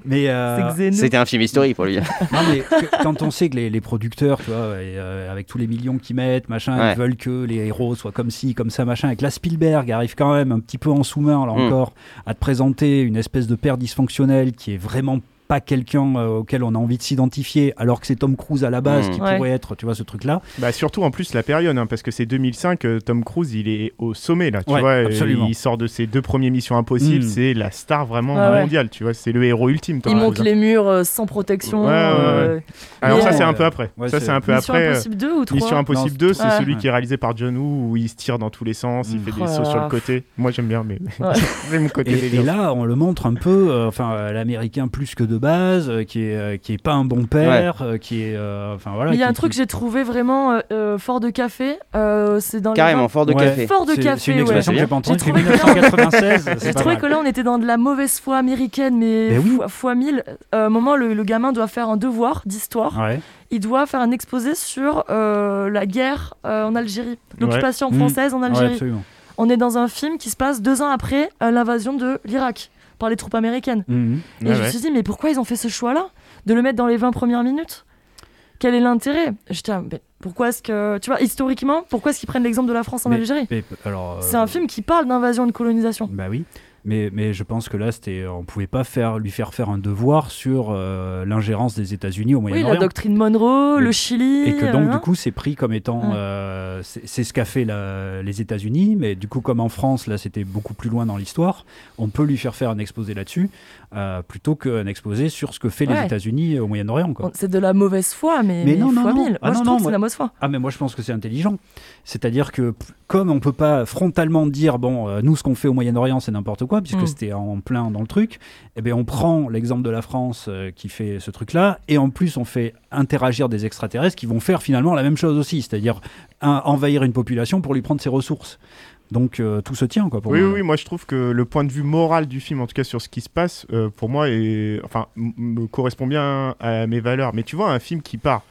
Mais euh, C'était un film historique pour lui. Non, mais que- quand on sait que les, les producteurs, tu vois, et, euh, avec tous les millions qu'ils mettent, machin, Ouais. ils veulent que les héros soient comme ci, comme ça, machin, et que la Spielberg arrive quand même un petit peu en là Mm. encore, à te présenter une espèce de père dysfonctionnel qui est vraiment pas quelqu'un euh, auquel on a envie de s'identifier, alors que c'est Tom Cruise à la base Mm. qui Ouais. pourrait être, tu vois, ce truc-là. Bah surtout en plus la période, hein, parce que c'est 2005, euh, Tom Cruise il est au sommet là, tu Ouais, vois, euh, absolument. il sort de ses deux premières missions impossibles, Mm. c'est la star vraiment Ouais, ouais. mondiale, tu vois, c'est le héros ultime. Il Cruise, monte hein. les murs euh, sans protection Ouais, ouais, ouais. euh, Alors ça c'est un peu après, ouais, ça c'est- un peu Mission après. Impossible 2 ou 3 Mission Impossible Non, 2, c'est ouais. celui Ouais. qui est réalisé par John Woo où il se tire dans tous les sens, il Mm. fait des Oh sauts là sur le côté. Moi j'aime bien, mais mon côté Et, là, on le montre un peu, enfin, l'américain plus que de base, euh, qui est, euh, qui est pas un bon père, euh, qui est, euh, enfin voilà. Mais il y a un truc que j'ai trouvé vraiment euh, euh, fort de café. euh, c'est dans Carrément, fort de Ouais. café. Fort de c'est- café, C'est une ouais. expression que j'ai pas J'ai entendue depuis trouvé- 1996. c'est J'ai trouvé que là, on était dans de la mauvaise foi américaine, mais Ben oui. fois, fois mille. Euh, moment, le, le gamin doit faire un devoir d'histoire. Ouais. Il doit faire un exposé sur euh, la guerre euh, en Algérie, l'occupation Mm. française en Ouais, Algérie. absolument. on est dans un film qui se passe deux ans après euh, l'invasion de l'Irak. Par les troupes américaines. Mhm. Et je me suis dit, mais pourquoi ils ont fait ce choix-là De le mettre dans les 20 premières minutes? Quel est l'intérêt? J'étais, ah, pourquoi est-ce que. Tu vois, historiquement, pourquoi est-ce qu'ils prennent l'exemple de la France en Mais- Algérie? Mais, alors, euh, C'est un film qui parle d'invasion et de colonisation. Bah oui. Mais, mais je pense que là, c'était, on pouvait pas faire, lui faire faire un devoir sur euh, l'ingérence des États-Unis au Oui, Moyen-Orient. la doctrine Monroe, Et- le Chili. Et que donc, euh, du coup, c'est pris comme étant. Euh, c'est c'est ce qu'a fait la- les États-Unis, mais du coup, comme en France, là, c'était beaucoup plus loin dans l'histoire, on peut lui faire faire un exposé là-dessus, euh, plutôt qu'un exposé sur ce que fait les Ouais. États-Unis au Moyen-Orient. c'est de la mauvaise foi, mais, Mais mais non, non, fois non. mille. Ah Moi, non, je non, trouve que c'est la mauvaise foi. Ah mais moi je pense que c'est intelligent. C'est-à-dire que comme on peut pas frontalement dire bon euh, nous ce qu'on fait au Moyen-Orient c'est n'importe quoi puisque Mm. c'était en plein dans le truc, eh ben on prend l'exemple de la France euh, qui fait ce truc-là et en plus on fait interagir des extraterrestres qui vont faire finalement la même chose aussi, c'est-à-dire un- envahir une population pour lui prendre ses ressources. Donc euh, tout se tient quoi pour Oui, moi. oui, oui, moi je trouve que le point de vue moral du film, en tout cas sur ce qui se passe, euh, pour moi, est, enfin, me correspond bien à mes valeurs. Mais tu vois, un film qui part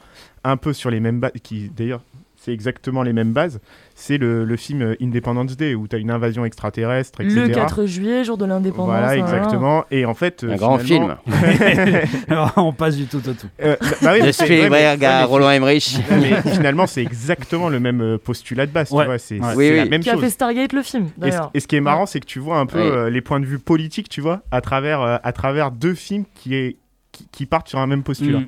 un peu sur les mêmes bases, qui d'ailleurs, c'est exactement les mêmes bases, c'est le, le film Independence Day, où tu as une invasion extraterrestre, etc. Le 4 juillet, jour de l'indépendance. Voilà, hein, exactement. Et en fait, euh, Un grand film. Alors, on passe du tout au tout. Euh, bah, bah oui, à Roland Emmerich. Mais finalement, c'est exactement le même euh, postulat de base. Ouais. Tu vois, c'est Ouais. c'est Oui, la oui. même Qui a chose. fait Stargate le film, Et ce, d'ailleurs. et ce qui est marrant, c'est que tu vois un peu euh, les points de vue politiques, tu vois, à travers, euh, à travers deux films qui, est, qui, qui partent sur un même postulat. Mm.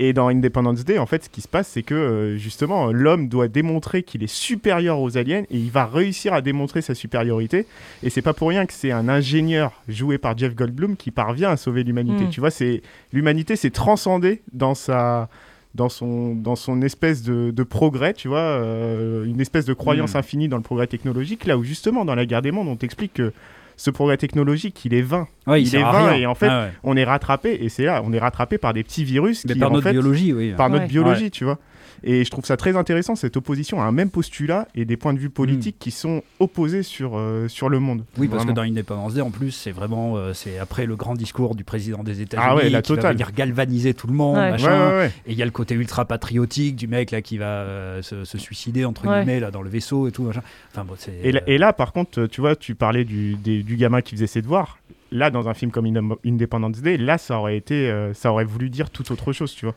Et dans Independence Day, en fait, ce qui se passe, c'est que euh, justement, l'homme doit démontrer qu'il est supérieur aux aliens et il va réussir à démontrer sa supériorité. Et c'est pas pour rien que c'est un ingénieur joué par Jeff Goldblum qui parvient à sauver l'humanité. Mm. Tu vois, c'est l'humanité s'est transcendée dans sa dans son, dans son espèce de, de progrès, tu vois, euh, une espèce de croyance Mm. infinie dans le progrès technologique, là où justement dans la guerre des mondes, on t'explique que ce progrès technologique, il est vain. Ouais, Il est vain rien. et en fait, Ah ouais. On est rattrapé, et c'est là, on est rattrapé par des petits virus Mais qui, par en notre fait, biologie, oui. par notre Ouais. biologie, tu vois. Et je trouve ça très intéressant, cette opposition à un même postulat et des points de vue politiques Mm. qui sont opposés sur, euh, sur le monde. Oui, parce Vraiment. que dans Independence Day, en plus, c'est vraiment, euh, c'est après le grand discours du président des États-Unis Ah ouais, la qui va venir galvaniser tout le monde, Ouais. Machin. ouais, ouais. Et il y a le côté ultra patriotique du mec là qui va euh, se, se suicider entre Ouais. guillemets là dans le vaisseau et tout machin. Enfin bon, c'est. Et, là, et là, par contre, tu vois, tu parlais du, des- du gamin qui faisait ses devoirs. Là, dans un film comme Independence Day, là, ça aurait été, euh, ça aurait voulu dire tout autre chose, tu vois.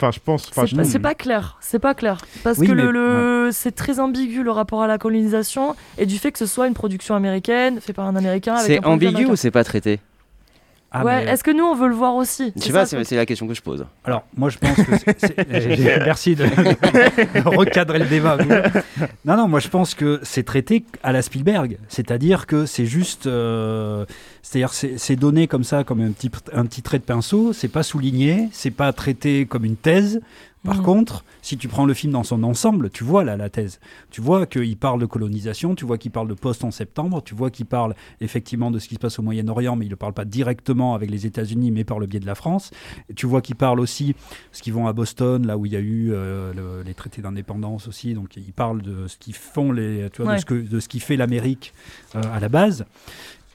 Enfin, je pense. Enfin, C'est je- pas, clair, c'est pas clair. Parce Oui, que mais- le, le- c'est très ambigu le rapport à la colonisation et du fait que ce soit une production américaine, fait par un américain. avec C'est ambigu ou c'est pas traité? Ah, Ouais, mais- est-ce que nous on veut le voir aussi Je sais pas, c'est la question que je pose. Alors, moi, je pense que. c'est- Merci de, de recadrer le débat. Non, non, moi, je pense que c'est traité à la Spielberg. C'est-à-dire que c'est juste. euh, C'est-à-dire, c'est c'est donné comme ça, comme un petit, un petit trait de pinceau. C'est pas souligné. C'est pas traité comme une thèse. Par Mhm. contre, si tu prends le film dans son ensemble, tu vois là la thèse. Tu vois qu'il parle de colonisation, tu vois qu'il parle de post en septembre, tu vois qu'il parle effectivement de ce qui se passe au Moyen-Orient, mais il ne parle pas directement avec les États-Unis, mais par le biais de la France. Et tu vois qu'il parle aussi, ce qu'ils vont à Boston, là où il y a eu euh, le- les traités d'indépendance aussi. Donc il parle de ce qu'ils font, les, tu vois, Ouais. de, ce que, de ce qui fait l'Amérique euh, à la base.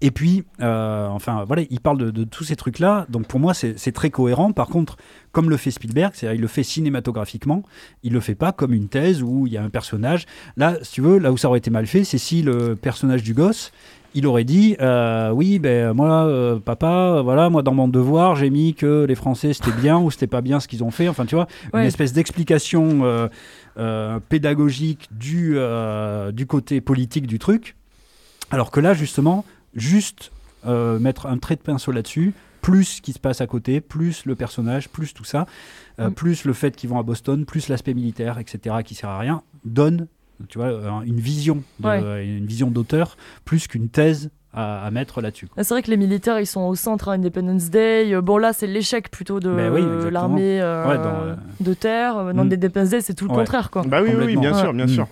Et puis, euh, enfin, voilà, il parle de, de tous ces trucs-là. Donc, pour moi, c'est très cohérent. Par contre, comme le fait Spielberg, c'est-à-dire il le fait cinématographiquement, il le fait pas comme une thèse où il y a un personnage. Là, si tu veux, là où ça aurait été mal fait, c'est si le personnage du gosse, il aurait dit, euh, oui, ben moi, euh, papa, voilà, moi dans mon devoir, j'ai mis que les Français c'était bien ou c'était pas bien ce qu'ils ont fait. Enfin, tu vois, une espèce d'explication euh, pédagogique du, du côté politique du truc. Alors que là, justement, juste euh, mettre un trait de pinceau là-dessus, plus ce qui se passe à côté, plus le personnage, plus tout ça, euh, Mm. plus le fait qu'ils vont à Boston, plus l'aspect militaire, etc., qui sert à rien, donne, tu vois, euh, une vision, de- Ouais. une vision d'auteur, plus qu'une thèse à, à mettre là-dessus. C'est vrai que les militaires ils sont au centre à Independence Day. Euh, Bon là c'est l'échec plutôt de Ben oui, l'armée euh, Ouais, euh, de terre. Euh, Dans Mm. Independence Day c'est tout le Ouais. contraire quoi. Bah oui, oui, bien Ouais. sûr, bien Mm. sûr.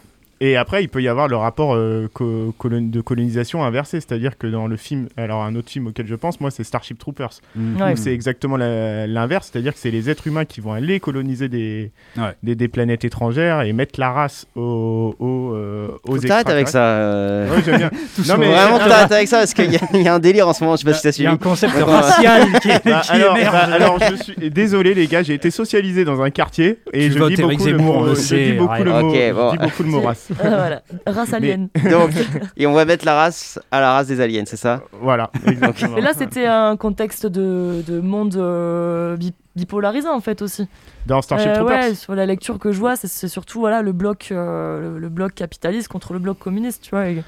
Et après, il peut y avoir le rapport euh, co- colon- de colonisation inversé, c'est-à-dire que dans le film, alors un autre film auquel je pense, moi, c'est Starship Troopers. Mm. Ouais. où c'est exactement l'inverse, c'est-à-dire que c'est les êtres humains qui vont aller coloniser des, Ouais. des, des planètes étrangères et mettre la race aux, aux, euh, aux t'arrêtes avec ça. euh. Ouais, j'aime bien. non, mais, Vraiment, t'arrêtes avec ça parce qu'il y, a- il y a un délire en ce moment. Je sais pas si t'as Il y a suivi. un concept racial qui, Bah, qui alors, émerge. bah, alors, je suis désolé les gars, j'ai été socialisé dans un quartier et Tu je dis beaucoup le mot, je dis beaucoup le mot race. Euh, voilà, race Mais- alien. Donc, et on va mettre la race à la race des aliens, c'est ça? Voilà, exactement. Mais là, c'était un contexte de, de monde euh, bi- bipolarisé en fait aussi. Dans Starship Euh, Troopers. ouais, sur la lecture que je vois, c'est- c'est surtout voilà le bloc, euh, le, le bloc capitaliste contre le bloc communiste, tu vois. et-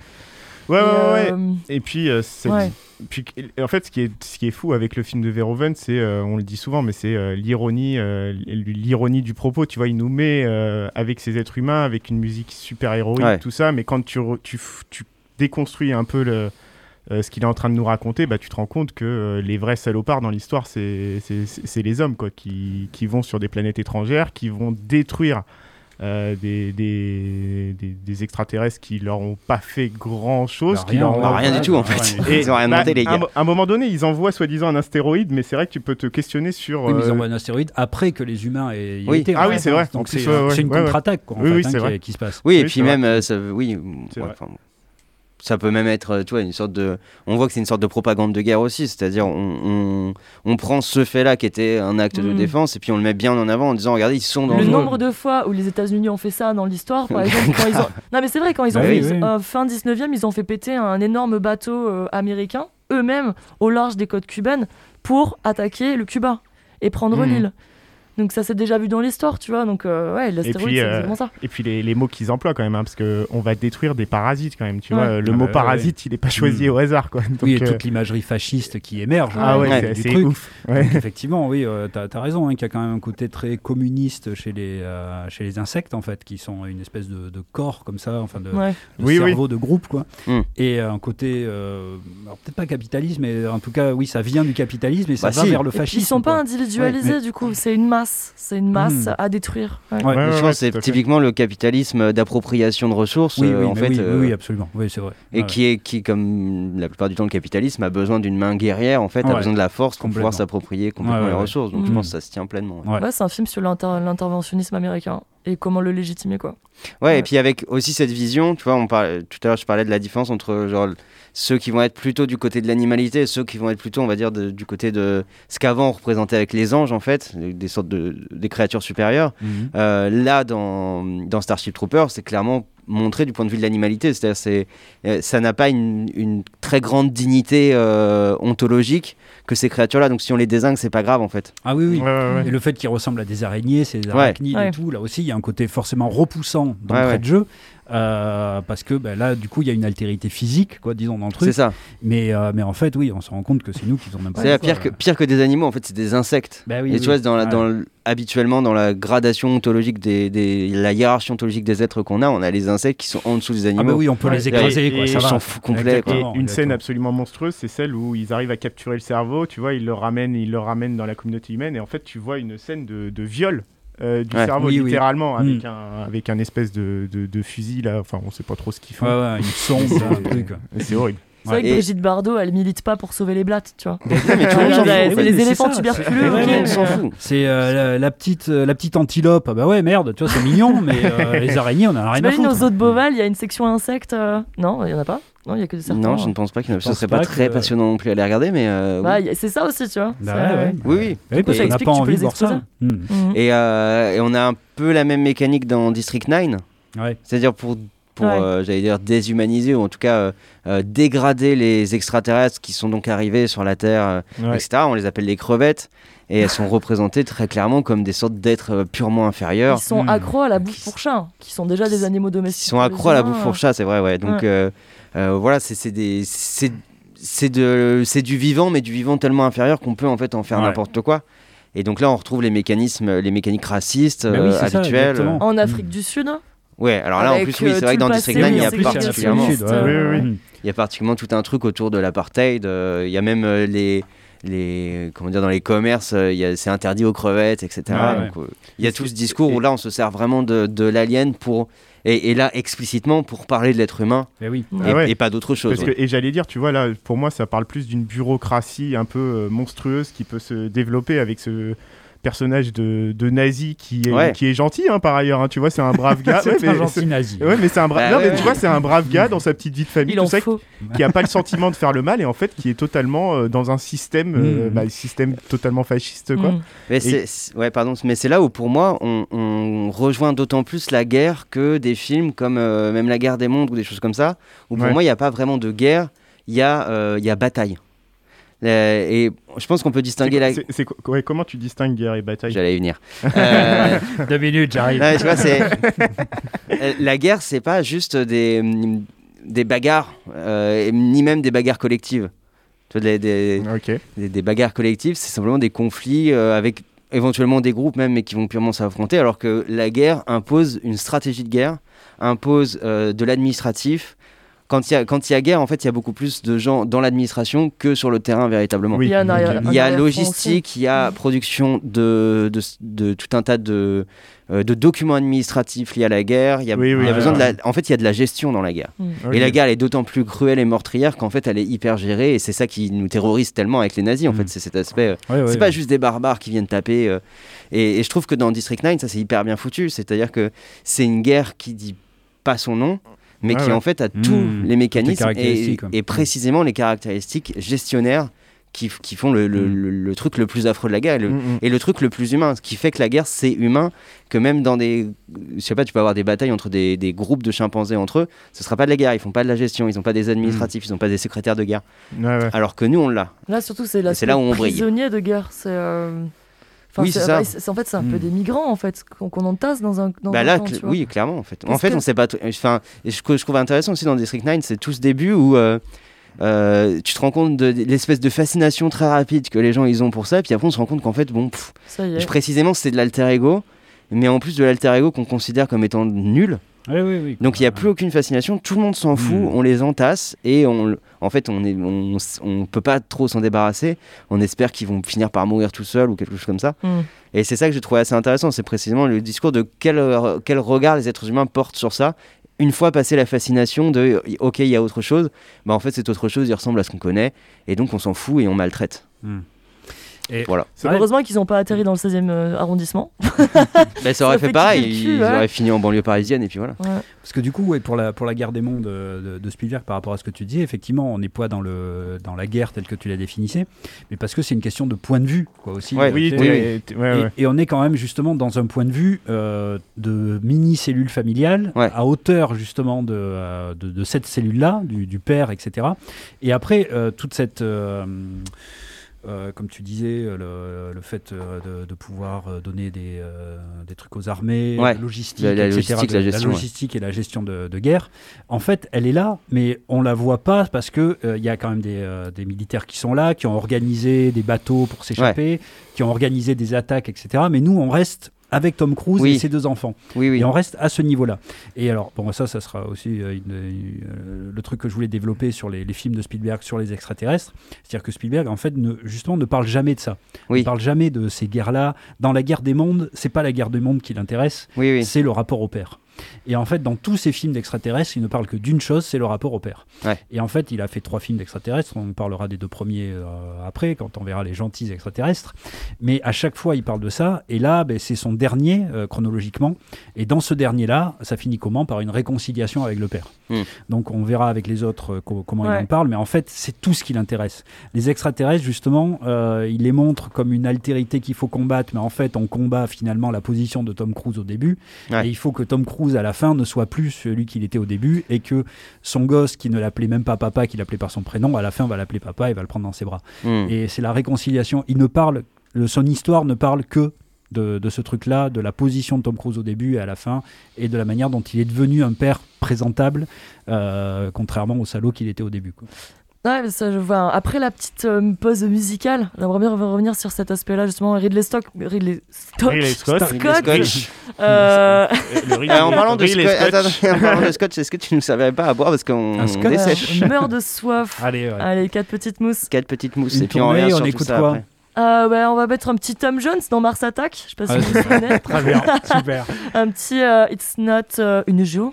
Ouais, ouais, et, ouais. euh, Et puis, euh, c'est- Ouais. puis, en fait, ce qui, est, ce qui est fou avec le film de Verhoeven, c'est, euh, on le dit souvent, mais c'est euh, l'ironie, euh, l'ironie du propos. Tu vois, il nous met euh, avec ces êtres humains, avec une musique super héroïque, Ouais. tout ça, mais quand tu, tu, déconstruis un peu le, euh, ce qu'il est en train de nous raconter, bah, tu te rends compte que euh, les vrais salopards dans l'histoire, c'est c'est- c'est- c'est les hommes quoi, qui, qui vont sur des planètes étrangères, qui vont détruire euh, des, des, des- des extraterrestres qui leur ont pas fait grand chose. Bah, qui leur ont- Bah, rien du tout, en fait. ouais. Ils ont rien bah, demandé, les à un gars. À un moment donné, ils envoient soi-disant un astéroïde, mais c'est vrai que tu peux te questionner sur. Oui, mais ils euh, envoient un astéroïde après que les humains aient Oui. été. Ah en oui, c'est vrai. hein. Donc plus, c'est ouais, une ouais, contre-attaque Oui, hein, qui, vrai. qui se passe. Oui, et Oui, puis vrai. même, euh, ça, oui, C'est ouais, vrai. enfin, ça peut même être, euh, tu vois, une sorte de. On voit que c'est une sorte de propagande de guerre aussi, c'est-à-dire on, on, on prend ce fait-là qui était un acte de Mm. défense et puis on le met bien en avant en disant, regardez, ils sont dans Le le nombre de fois où les États-Unis ont fait ça dans l'histoire, par exemple, quand ils ont... Non mais c'est vrai, quand ils ont Bah fait, oui, oui. euh, fin 19e, ils ont fait péter un énorme bateau euh, américain, eux-mêmes, au large des côtes cubaines, pour attaquer le Cuba et prendre Mhm. l'île. Donc ça s'est déjà vu dans l'histoire, tu vois, donc euh, ouais, l'astéroïde, puis, c'est euh, exactement ça. Et puis les, les mots qu'ils emploient quand même, hein, parce qu'on va détruire des parasites quand même. Tu Ouais. vois, le Ah mot bah ouais, parasite, il n'est pas choisi Mm. au hasard. Quoi. Donc, Oui, et euh, toute l'imagerie fasciste qui émerge. Ah hein, ouais, c'est ouf. Ouais. Donc, effectivement, oui, euh, t'as as raison, hein, qu'il y a quand même un côté très communiste chez les, euh, chez les insectes, en fait, qui sont une espèce de, de corps comme ça, enfin de, Ouais. de Oui, oui. cerveau de groupe, quoi. Mm. Et un côté, euh, alors peut-être pas capitalisme, mais en tout cas, oui, ça vient du capitalisme et ça Bah va si. vers le Et puis, fascisme. ils sont pas quoi. individualisés, Ouais, du coup, c'est une masse, c'est une masse Mhm. à détruire. Ouais. Ouais. Ouais, je ouais, pense que c'est typiquement le capitalisme d'appropriation de ressources, Oui, euh, oui, en mais fait, oui, euh, oui, oui, absolument. Oui, c'est vrai. et Ouais, qui est qui, comme la plupart du temps, le capitalisme a besoin d'une main guerrière, en fait, a besoin de la force pour pouvoir s'approprier complètement Ouais, ouais, les ouais. ressources. Donc je Mm. pense que ça se tient pleinement. ouais. Ouais. Ouais, c'est un film sur l'inter- l'interventionnisme américain et comment le légitimer, quoi. Ouais, Ouais. et puis avec aussi cette vision, tu vois, on parlait, tout à l'heure je parlais de la différence entre genre ceux qui vont être plutôt du côté de l'animalité ceux qui vont être plutôt, on va dire, de- du côté de ce qu'avant on représentait avec les anges en fait, des des sortes de des créatures supérieures. Mhm. Euh, là, dans, dans Starship Troopers, c'est clairement montré du point de vue de l'animalité, c'est-à-dire c'est euh, ça n'a pas une, une très grande dignité euh, ontologique que ces créatures-là. Donc si on les désingue, c'est pas grave en fait. Ah oui, oui. Ouais, ouais, ouais. Et le fait qu'ils ressemblent à des araignées, ces Ouais. arachnides Ouais. et tout, là aussi, il y a un côté forcément repoussant Ouais, ouais. de jeu. Euh, parce que ben, là, du coup, il y a une altérité physique, quoi, disons, dans le C'est truc. ça. Mais, euh, mais en fait, oui, on se rend compte que c'est nous qui faisons même pas. c'est pire que pire que des animaux. En fait, c'est des insectes. Bah oui, et oui. tu vois, dans la, Ouais. dans le- habituellement dans la gradation ontologique des, des- la hiérarchie ontologique des êtres qu'on a, on a les insectes qui sont en dessous des Ah animaux. bah oui, on peut Ouais. les écraser, Et- quoi, ça s'en foutent complet, quoi. Et Exactement, une scène absolument monstrueuse, c'est celle où ils arrivent à capturer le cerveau, tu vois, ils le ramènent, ils le ramènent dans la communauté humaine, et en fait, tu vois une scène de, de viol euh, du Ouais. cerveau, Oui, oui. littéralement, avec, Mm. un, avec un espèce de, de, de fusil, là, enfin, on sait pas trop ce qu'ils font. Ouais, ouais, une sonde, un truc. Et C'est horrible. C'est vrai que Et- Brigitte Bardot, elle milite pas pour sauver les blattes, tu vois. Mais c'est fait. les c'est éléphants ça, tuberculeux, monde s'en fout. C'est euh, la, la petite, euh, la petite antilope. Ah bah ouais, merde, tu vois, c'est mignon, mais euh, les araignées, on en a rien à T'imagines foutre. aux autres Beauval, il y a une section insectes euh, Non, il y en a pas? Non, il y a que des serpents. Non, je hein. ne pense pas a. Ce serait pas pas très que- passionnant non plus à les regarder, mais. euh, Bah, oui. c'est ça aussi, tu vois. Bah C'est- ouais, ouais. Oui, oui. Oui, parce qu'on n'a explique pas que envie les de voir ça. Hmm. Mhm. Et, euh, et on a un peu la même mécanique dans District 9, Ouais. c'est-à-dire pour, pour Ouais. euh, j'allais dire, déshumaniser ou en tout cas euh, euh, dégrader les extraterrestres qui sont donc arrivés sur la Terre, euh, Ouais. etc. On les appelle les crevettes et elles sont représentées très clairement comme des sortes d'êtres purement inférieurs Ils sont Hmm. accros à la bouffe pour chat, qui sont déjà des animaux domestiques. sont pour accros à la bouffe pour chat, c'est vrai, ouais. Donc Ouais. Voilà, c'est c'est des. c'est- C'est de- c'est du vivant, mais du vivant tellement inférieur qu'on peut en fait en faire Ouais. n'importe quoi. Et donc là, on retrouve les mécanismes, les mécaniques racistes Bah oui, euh, ça, habituelles. En Afrique du Sud, Ouais, alors là, en plus, oui, euh, c'est vrai que dans District passé, 9, il y a particulièrement. il y a le Ouais, ouais, ouais. Il y a particulièrement tout un truc autour de l'apartheid. euh, Il y a même euh, les, les, comment dire, dans les commerces, euh, c'est interdit aux crevettes, etc. Ouais, euh, il y a tout ce discours où là, on se sert vraiment de, de l'alien pour, et, et là, explicitement, pour parler de l'être humain oui. et, Ah ouais. et pas d'autre chose. Parce que, et j'allais dire, tu vois, là, pour moi, ça parle plus d'une bureaucratie un peu euh, monstrueuse qui peut se développer avec ce personnage de, de nazi qui est, Ouais. qui est gentil hein, par ailleurs. hein, tu vois, c'est un brave gars. C'est Ouais, un mais gentil c'est- nazi. Ouais, mais c'est un brave. Bah non, mais tu vois, c'est un brave gars dans sa petite vie de famille, tout ça, faut. qui a pas le sentiment de faire le mal et en fait qui est totalement euh, dans un système, euh, Mm. bah, système totalement fasciste quoi. Mm. Mais c'est, c'est- ouais, pardon, mais c'est là où pour moi on, on rejoint d'autant plus la guerre que des films comme euh, même la guerre des mondes ou des choses comme ça, où pour Ouais. moi il n'y a pas vraiment de guerre, il y, a, euh, il y a bataille. Euh, et je pense qu'on peut distinguer la. Ouais, comment tu distingues guerre et bataille? J'allais y venir. Euh, Deux minutes, j'arrive. Euh, la guerre, c'est pas juste des des bagarres, euh, ni même des bagarres collectives. Tu vois, des- des, Ok. des, des bagarres collectives, c'est simplement des conflits euh, avec éventuellement des groupes même, mais qui vont purement s'affronter, alors que la guerre impose une stratégie de guerre, impose euh, de l'administratif. Quand il y, a, quand il y a guerre, en fait, il y a beaucoup plus de gens dans l'administration que sur le terrain véritablement. Oui. Il y a arrière- Il y logistique, il y a production de, de, de tout un tas de, euh, de documents administratifs liés à la guerre. Il y a, Oui, oui, il y a besoin de la, ouais. en fait, il y a de la gestion dans la guerre. Mm. Ok. Et la guerre, elle est d'autant plus cruelle et meurtrière qu'en fait, elle est hyper gérée. Et c'est ça qui nous terrorise tellement avec les nazis. En Mm. fait, c'est cet aspect. euh, Ouais, ouais, c'est pas ouais. juste des barbares qui viennent taper. euh, et, et je trouve que dans District 9, ça c'est hyper bien foutu. C'est-à-dire que c'est une guerre qui dit pas son nom, mais qui ouais. en fait a Mmh. tous les mécanismes et, et précisément les caractéristiques gestionnaires qui, qui font le, le- Mm. le- le truc le plus affreux de la guerre. et le- et le truc le plus humain, ce qui fait que la guerre c'est humain, que même dans des, je sais pas, tu peux avoir des batailles entre des, des groupes de chimpanzés entre eux, ce sera pas de la guerre, ils font pas de la gestion, ils ont pas des administratifs, ils ont pas des secrétaires de guerre, Ouais, ouais. alors que nous on l'a. Là, surtout, c'est là où on brille. prisonnier de guerre. C'est. euh, enfin, Oui, c'est ça. En fait, c'est un peu Mm. des migrants, en fait, qu'on entasse dans un. Dans Bah un là, camp, cl- oui, clairement en fait. En fait, que- on sait pas. Enfin, que je trouve intéressant aussi dans District 9, c'est tout ce début où euh, euh, tu te rends compte de, de l'espèce de fascination très rapide que les gens ils ont pour ça, et puis après on se rend compte qu'en fait, bon, pff, je- précisément c'est de l'alter ego, mais en plus de l'alter ego qu'on considère comme étant nul. Oui. Donc il n'y a plus aucune fascination, tout le monde s'en fout, Mm. on les entasse et on, en fait on est, on, on peut pas trop s'en débarrasser. On espère qu'ils vont finir par mourir tout seuls ou quelque chose comme ça. Mm. Et c'est ça que j'ai trouvé assez intéressant, c'est précisément le discours de quel, quel regard les êtres humains portent sur ça. Une fois passé la fascination de ok il y a autre chose, bah en fait cette autre chose il ressemble à ce qu'on connaît et donc on s'en fout et on maltraite. Hmm. Et Voilà. Heureusement qu'ils n'ont pas atterri dans le 16e euh, arrondissement. Bah, ça aurait Ça fait fait pareil, ils ouais. auraient fini en banlieue parisienne et puis voilà. Ouais. Parce que du coup, ouais, pour, la, pour la guerre des mondes euh, de, de Spielberg, par rapport à ce que tu dis, effectivement, on n'est pas dans, le, dans la guerre telle que tu la définissais, mais parce que c'est une question de point de vue, quoi, aussi. Ouais, euh, Oui, Et, on est quand même justement dans un point de vue euh, de mini-cellule familiale, Ouais. à hauteur justement de, euh, de, de cette cellule-là, du, du père, etc. Et après, euh, toute cette... euh, comme tu disais, euh, le, le fait euh, de, de pouvoir donner des, euh, des trucs aux armées, Ouais. logistique, La- la etc., logistique, la gestion, logistique et la gestion de, de guerre, en fait, elle est là, mais on la voit pas parce que euh, il y a quand même des, des militaires qui sont là, qui ont organisé des bateaux pour s'échapper, qui ont organisé des attaques, etc. Mais nous, on reste avec Tom Cruise Oui. et ses deux enfants. Oui, oui. Et on reste à ce niveau-là. Et alors, bon, ça, ça sera aussi euh, une- euh, le truc que je voulais développer sur les, les films de Spielberg sur les extraterrestres. C'est-à-dire que Spielberg, en fait, ne, justement, ne parle jamais de ça. Il parle jamais de ces guerres-là. Dans la guerre des mondes, c'est pas la guerre des mondes qui l'intéresse, c'est le rapport au père. Et en fait, dans tous ces films d'extraterrestres, il ne parle que d'une chose, c'est le rapport au père. Ouais. Et en fait, il a fait trois films d'extraterrestres. On parlera des deux premiers euh, après, quand on verra les gentils extraterrestres. Mais à chaque fois, il parle de ça. Et là, ben, c'est son dernier, euh, chronologiquement. Et dans ce dernier-là, ça finit comment? Par une réconciliation avec le père. Hmm. Donc, on verra avec les autres euh, co- comment il en parle. Mais en fait, c'est tout ce qui l'intéresse. Les extraterrestres, justement, euh, il les montre comme une altérité qu'il faut combattre. Mais en fait, on combat finalement la position de Tom Cruise au début. Ouais. Et il faut que Tom Cruise, à la fin, ne soit plus celui qu'il était au début et que son gosse, qui ne l'appelait même pas papa, qui l'appelait par son prénom, à la fin va l'appeler papa et va le prendre dans ses bras. Hmm. Et c'est la réconciliation. Il ne parle, le- son histoire ne parle que de, de ce truc-là, de la position de Tom Cruise au début et à la fin, et de la manière dont il est devenu un père présentable, euh, contrairement au salaud qu'il était au début. quoi. Ouais, mais ça, je vois. Après la petite euh, pause musicale, j'aimerais bien revenir sur cet aspect-là, justement. Ridley Stock. Ridley Stock. Ridley Scott. Ridley Scott. Euh, Le Ridley- Euh, en parlant de Ridley Scott. attends, en parlant de scotch, est-ce que tu ne savais pas à boire parce qu'on dessèche on meurt de soif. Allez, ouais. Allez, quatre petites mousses. Quatre petites mousses Une et puis on tournée, revient on sur tout écoute ça quoi? après. Euh, ouais, on va mettre un petit Tom Jones dans Mars Attack. Je sais pas si Ah, vous vous souvenez. Très bien, super. un petit euh, It's Not euh, une joue.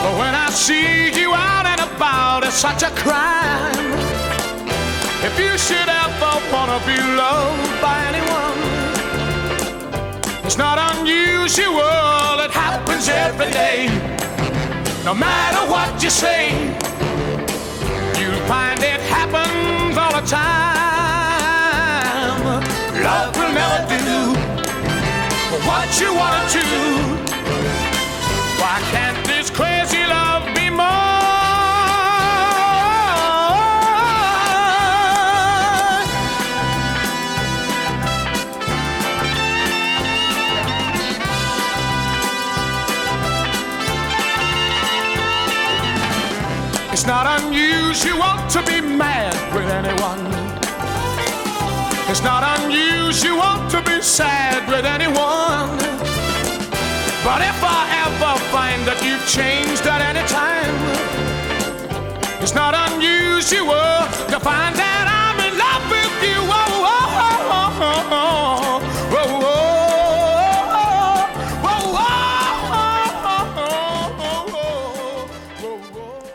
But when I see you out and about, it's such a crime. If you should ever wanna be loved by anyone, it's not unusual, it happens every day. No matter what you say, you'll find it happens all the time. Love will never do what you wanna do. Why can't this crazy love be mine? It's not unusual to be mad with anyone. It's not unusual to be sad with anyone. But if I ever find you've changed at any time, it's not unusual to find that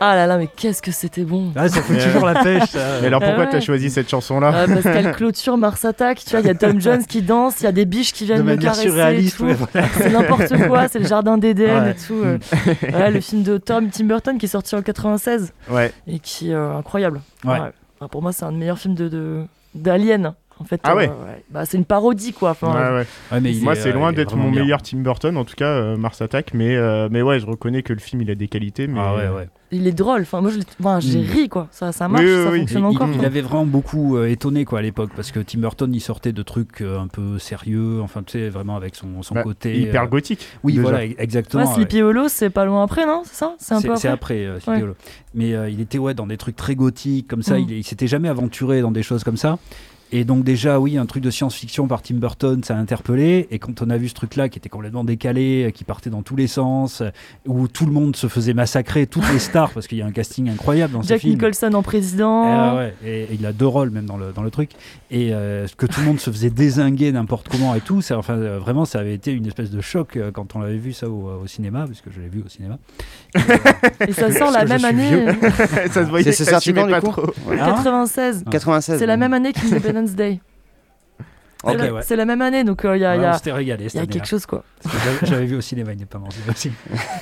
Ah là là, mais qu'est-ce que c'était bon. Ah, ça fout Mais, toujours la pêche. ça. Mais alors pourquoi ouais. t'as choisi cette chanson-là Ah, parce qu'elle clôture Mars Attack, tu vois, il y a Tom Jones qui danse, il y a des biches qui de viennent me caresser. surréaliste. tout. ouais, voilà. C'est n'importe quoi, c'est le jardin d'Éden Ouais. et tout. euh. Ouais, le film de Tom Tim Burton qui est sorti en 96 Ouais. et qui est euh, incroyable. Ouais. Enfin, pour moi, c'est un des meilleurs films de, de- d'Alien. En fait, Ah ouais. Bah, c'est une parodie quoi. Enfin, ouais, ouais. Ouais, mais il Moi, est, c'est euh, loin d'être mon bien. meilleur Tim Burton, en tout cas, euh, Mars Attack. Mais, euh, mais ouais, je reconnais que le film, il a des qualités. Mais... Ah ouais, ouais. Il est drôle. Enfin, moi, enfin, j'ai Mm. ri quoi. Ça, ça marche, Oui, oui, ça oui. fonctionne Il, encore. il avait vraiment beaucoup euh, étonné quoi à l'époque parce que Tim Burton il sortait de trucs euh, un peu sérieux, enfin tu sais vraiment avec son, son Bah, côté. Hyper euh, gothique. Oui, déjà. voilà, exactement. Ouais. Sleepy Hollow, c'est pas loin après, non? C'est ça? C'est un peu C'est après? c'est après, euh, Sleepy Ouais. Hollow. Mais euh, il était ouais, dans des trucs très gothiques, comme ça. Mm. Il, il s'était jamais aventuré dans des choses comme ça. Et donc, déjà, oui, un truc de science-fiction par Tim Burton, ça a interpellé. Et quand on a vu ce truc-là qui était complètement décalé, qui partait dans tous les sens, où tout le monde se faisait massacrer, toutes les stars, parce qu'il y a un casting incroyable dans ce Jack film. Nicholson en président. Ah ouais, et, et il a deux rôles même dans le, dans le truc. Et euh, que tout le monde se faisait désinguer n'importe comment et tout. Ça, enfin, euh, vraiment, ça avait été une espèce de choc euh, quand on l'avait vu ça au, au cinéma, parce que je l'ai vu au cinéma. Et, ça sort la même année. ça se voyait C'est- quand, du pas coup trop. Ouais. Hein 96. 96. C'est la même année qu'Independence Day. C'est la, ouais. c'est la même année, donc euh, il y a, il y Ouais, a- on s'était régalé il y cette a quelque chose quoi. Que j'avais- vu au cinéma Indépendance Day aussi.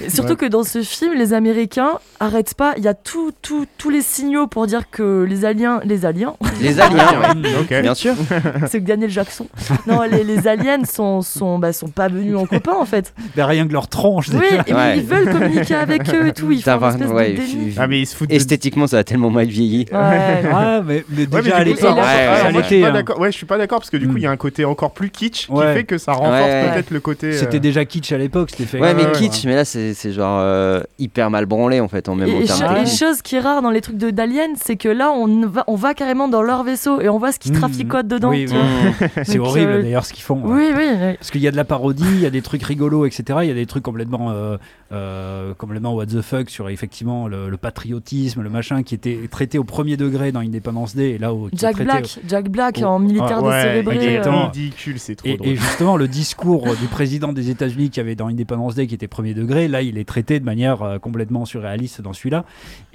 Et surtout Ouais. que dans ce film, les Américains arrêtent pas. Il y a tout, tout- tous les signaux pour dire que les aliens, les aliens, Les aliens, ouais. Ok. bien sûr. c'est que Daniel Jackson. Non, les, les aliens sont, sont, bah, sont pas venus en copain en fait. Mais rien que leur tronche, Oui, et Ouais. ils veulent communiquer avec eux et tout. Ils font une espèce ouais, de déni. Ah, mais ils se foutent de- Esthétiquement, ça a tellement mal vieilli. Ouais. Ah, mais, mais Ouais, mais déjà à l'époque, moi, je suis pas d'accord. Ouais, je suis pas d'accord parce que du coup, il y a un côté encore plus kitsch qui Ouais. fait que ça renforce Ouais. peut-être le côté. C'était euh, déjà kitsch à l'époque, c'était fait. Ouais, mais ouais, kitsch, mais là, c'est c'est genre euh, hyper mal branlé en fait, en même Et, et termes cho- et techniques. chose qui est rare dans les trucs de d'aliens, c'est que là, on va, on va carrément dans leur vaisseau et on voit ce qu'ils Mm. traficotent dedans. Oui, oui. C'est Donc, horrible euh, d'ailleurs ce qu'ils font. ouais. Oui, oui. oui. Parce qu'il y a de la parodie, il y a des trucs rigolos, etc. Il y a des trucs complètement, euh, euh, complètement what the fuck sur effectivement le, le patriotisme, le machin qui était traité au premier degré dans Independence Day et là où qui est Jack Black, Jack Black Oh. en militaire ouais, décérébré. Exactement. ridicule, c'est trop Et, drôle. et justement, le discours du président des États-Unis qui avait dans Independence Day, qui était premier degré, là, il est traité de manière euh, complètement surréaliste dans celui-là.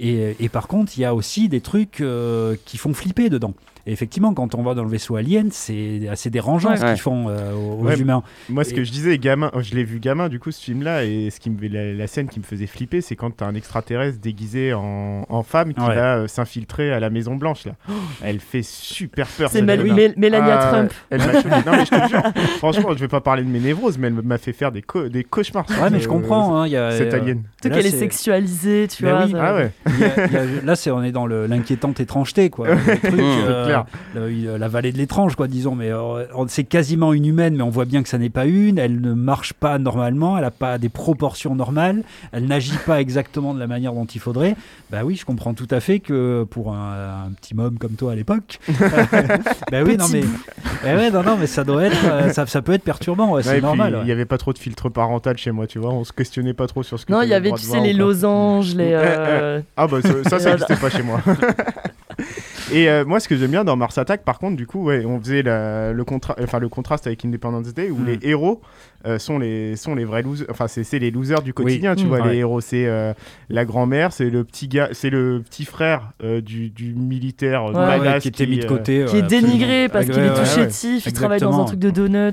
Et, et par contre, il y a aussi des trucs euh, qui font flipper dedans. Et effectivement, quand on va dans le vaisseau alien, c'est assez dérangeant Ouais. ce qu'ils font euh, aux, aux Ouais, humains. Moi, ce Et- que je disais, gamin, je l'ai vu gamin, du coup, ce film-là, et ce qui me, la, la scène qui me faisait flipper, c'est quand t'as un extraterrestre déguisé en, en femme qui Ouais. va euh, s'infiltrer à la Maison Blanche, là. Elle fait super peur. C'est cette Mel- nana. Mel- Melania Ah, Trump. Elle m'a. Non, mais je te jure, franchement, je vais pas parler de mes névroses, mais elle m'a fait faire des, co- des cauchemars. Ouais, mais je comprends. hein, il y a, Cet euh, alien. Là, qu'elle est c'est- sexualisée, tu Ben vois. oui. Ah ouais. il y a- il y a- là, c'est on est dans l'inquiétante étrangeté, quoi. Le truc, euh, dire, le- la vallée de l'étrange, quoi, disons. Mais euh, c'est quasiment une humaine, mais on voit bien que ça n'est pas une. Elle ne marche pas normalement, elle n'a pas des proportions normales, elle n'agit pas exactement de la manière dont il faudrait. Bah oui, je comprends tout à fait que pour un, un petit môme comme toi à l'époque, bah oui, non Petit mais, bah ouais, non, non, mais ça doit être, euh, ça, ça peut être perturbant, ouais, Ouais, c'est normal. Il ouais. n'y avait pas trop de filtre parental chez moi, tu vois. On se questionnait pas trop sur ce que Non, il y avait, tu sais, les losanges, les. euh, Ah bah ça, ça, ça n'existait pas chez moi. Et euh, moi, ce que j'aime bien dans Mars Attack, par contre, du coup, ouais, on faisait la- le, contra enfin, le contraste avec Independence Day, où Mm. les héros euh, sont, les, sont les vrais losers. Enfin, c'est c'est les losers du quotidien, tu vois. Ouais. Les héros, c'est euh, la grand-mère, c'est le petit gars, c'est le petit frère euh, du, du militaire euh, Ouais, Ouais, badass qui était mis de euh, côté. qui ouais, est absolument. dénigré parce Ouais, qu'il est ouais, tout ouais. chétif, il travaille dans un truc de donuts.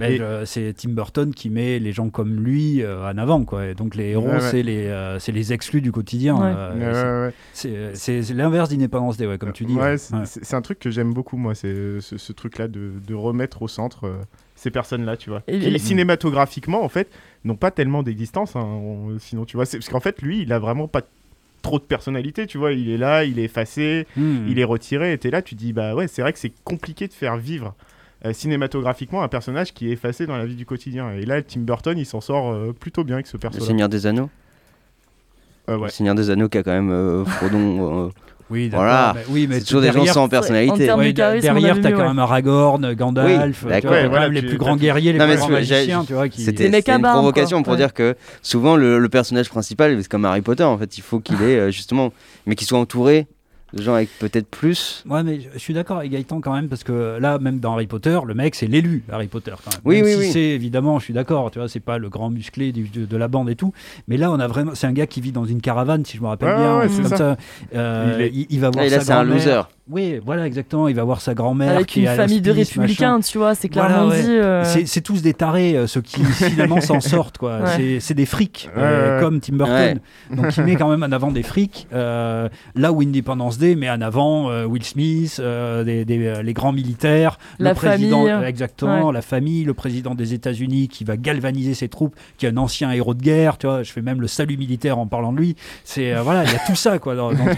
euh, c'est Tim Burton qui met les gens comme lui euh, en avant, quoi. Et donc les héros, Ouais, ouais. c'est les, euh, c'est les exclus du quotidien. Ouais. euh, Ouais, ouais, ouais. c'est- c'est c'est l'inverse d'Independence Day, ouais, comme tu dis. Ouais, ouais. c'est Ouais. un truc que j'aime beaucoup, moi, c'est euh, ce, ce truc-là de, de remettre au centre euh, ces personnes-là, tu vois. Et- qui, et- cinématographiquement, en fait, n'ont pas tellement d'existence, hein, on- sinon, tu vois. c'est- Parce qu'en fait, lui, il a vraiment pas trop de personnalité, tu vois. Il est là, il est effacé, Hmm. il est retiré, et t'es là, tu dis, bah ouais, c'est vrai que c'est compliqué de faire vivre. euh, cinématographiquement un personnage qui est effacé dans la vie du quotidien et là Tim Burton il s'en sort euh, plutôt bien avec ce Le perso Seigneur des Anneaux. là ouais. Le Seigneur des Anneaux qui a quand même euh, Frodon. Oui, d'accord, Voilà. oui, mais c'est toujours des gens derrière- sans personnalité. Ouais, derrière, t'as quand même Aragorn, Gandalf, Oui, tu vois, d'accord. t'as quand Ouais, même voilà, les plus grands guerriers, les Non, plus grands magiciens, tu vois, qui... C'était une provocation quoi. pour Ouais. dire que souvent le, le personnage principal, c'est comme Harry Potter en fait, il faut qu'il ait euh, justement, mais qu'il soit entouré de gens avec peut-être plus. Ouais, mais je suis d'accord avec Gaëtan quand même, parce que là, même dans Harry Potter, le mec, c'est l'élu Harry Potter quand même. Oui, Même oui, si oui. c'est évidemment, je suis d'accord, tu vois, c'est pas le grand musclé du- de, de la bande et tout, mais là, on a vraiment, c'est un gars qui vit dans une caravane, si je me rappelle Ouais, bien, ouais, comme ça. ça. Euh, Il est- il, il va voir Ah, et là, sa c'est un loser. Oui, voilà, exactement. Il va voir sa grand-mère. Avec qui une est famille de républicains, machin. tu vois, c'est Voilà, clairement ouais. dit. euh, C'est tous des tarés, euh, ceux qui finalement s'en sortent, quoi. Ouais. C'est- des frics, euh, comme Tim Burton. Donc il met quand même en avant des frics. euh, là où Independence Day met en avant euh, Will Smith, euh, des, des- euh, les grands militaires, La le président, famille. exactement, la famille, le président des États-Unis qui va galvaniser ses troupes, qui est un ancien héros de guerre. Tu vois, je fais même le salut militaire en parlant de lui. C'est euh, voilà, il y a tout ça, quoi. Dans, dans.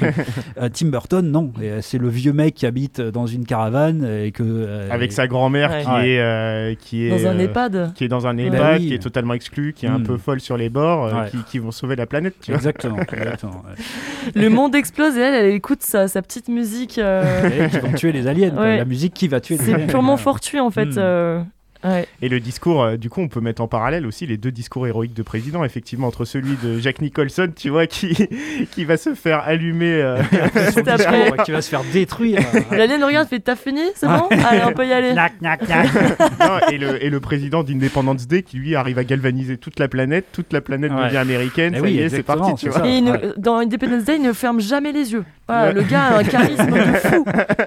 Euh, Tim Burton, non, Et, euh, c'est le vieux mec qui habite dans une caravane et que euh, avec sa grand-mère Ouais. qui Ouais. est euh, qui est dans un euh, EHPAD. qui est dans un. EHPAD, Bah oui. qui est totalement exclu, qui est un Mm. peu folle sur les bords, euh, qui, qui vont sauver la planète. Tu vois. Exactement, exactement. ouais. Le monde explose et elle, elle écoute sa, sa petite musique. euh, qui vont tuer les aliens. Ouais. La musique qui va tuer les C'est aliens. purement fortuit en fait. Hmm. Ouais. Et le discours, euh, du coup, on peut mettre en parallèle aussi les deux discours héroïques de président, effectivement, entre celui de Jack Nicholson, tu vois, qui, qui va se faire allumer. euh, discours, qui va se faire détruire. L'alien regarde, fait T'as fini C'est bon Allez, on peut y aller. Knack, knack, knack. non, et, le, et le président d'Independence Day qui, lui, arrive à galvaniser toute la planète, toute la planète Ouais. devient américaine, Eh ça oui, y est, c'est parti, tu vois. ça. Et il ne- Ouais. dans Independence Day, il ne ferme jamais les yeux. Voilà, Ouais. Le gars a un charisme de fou.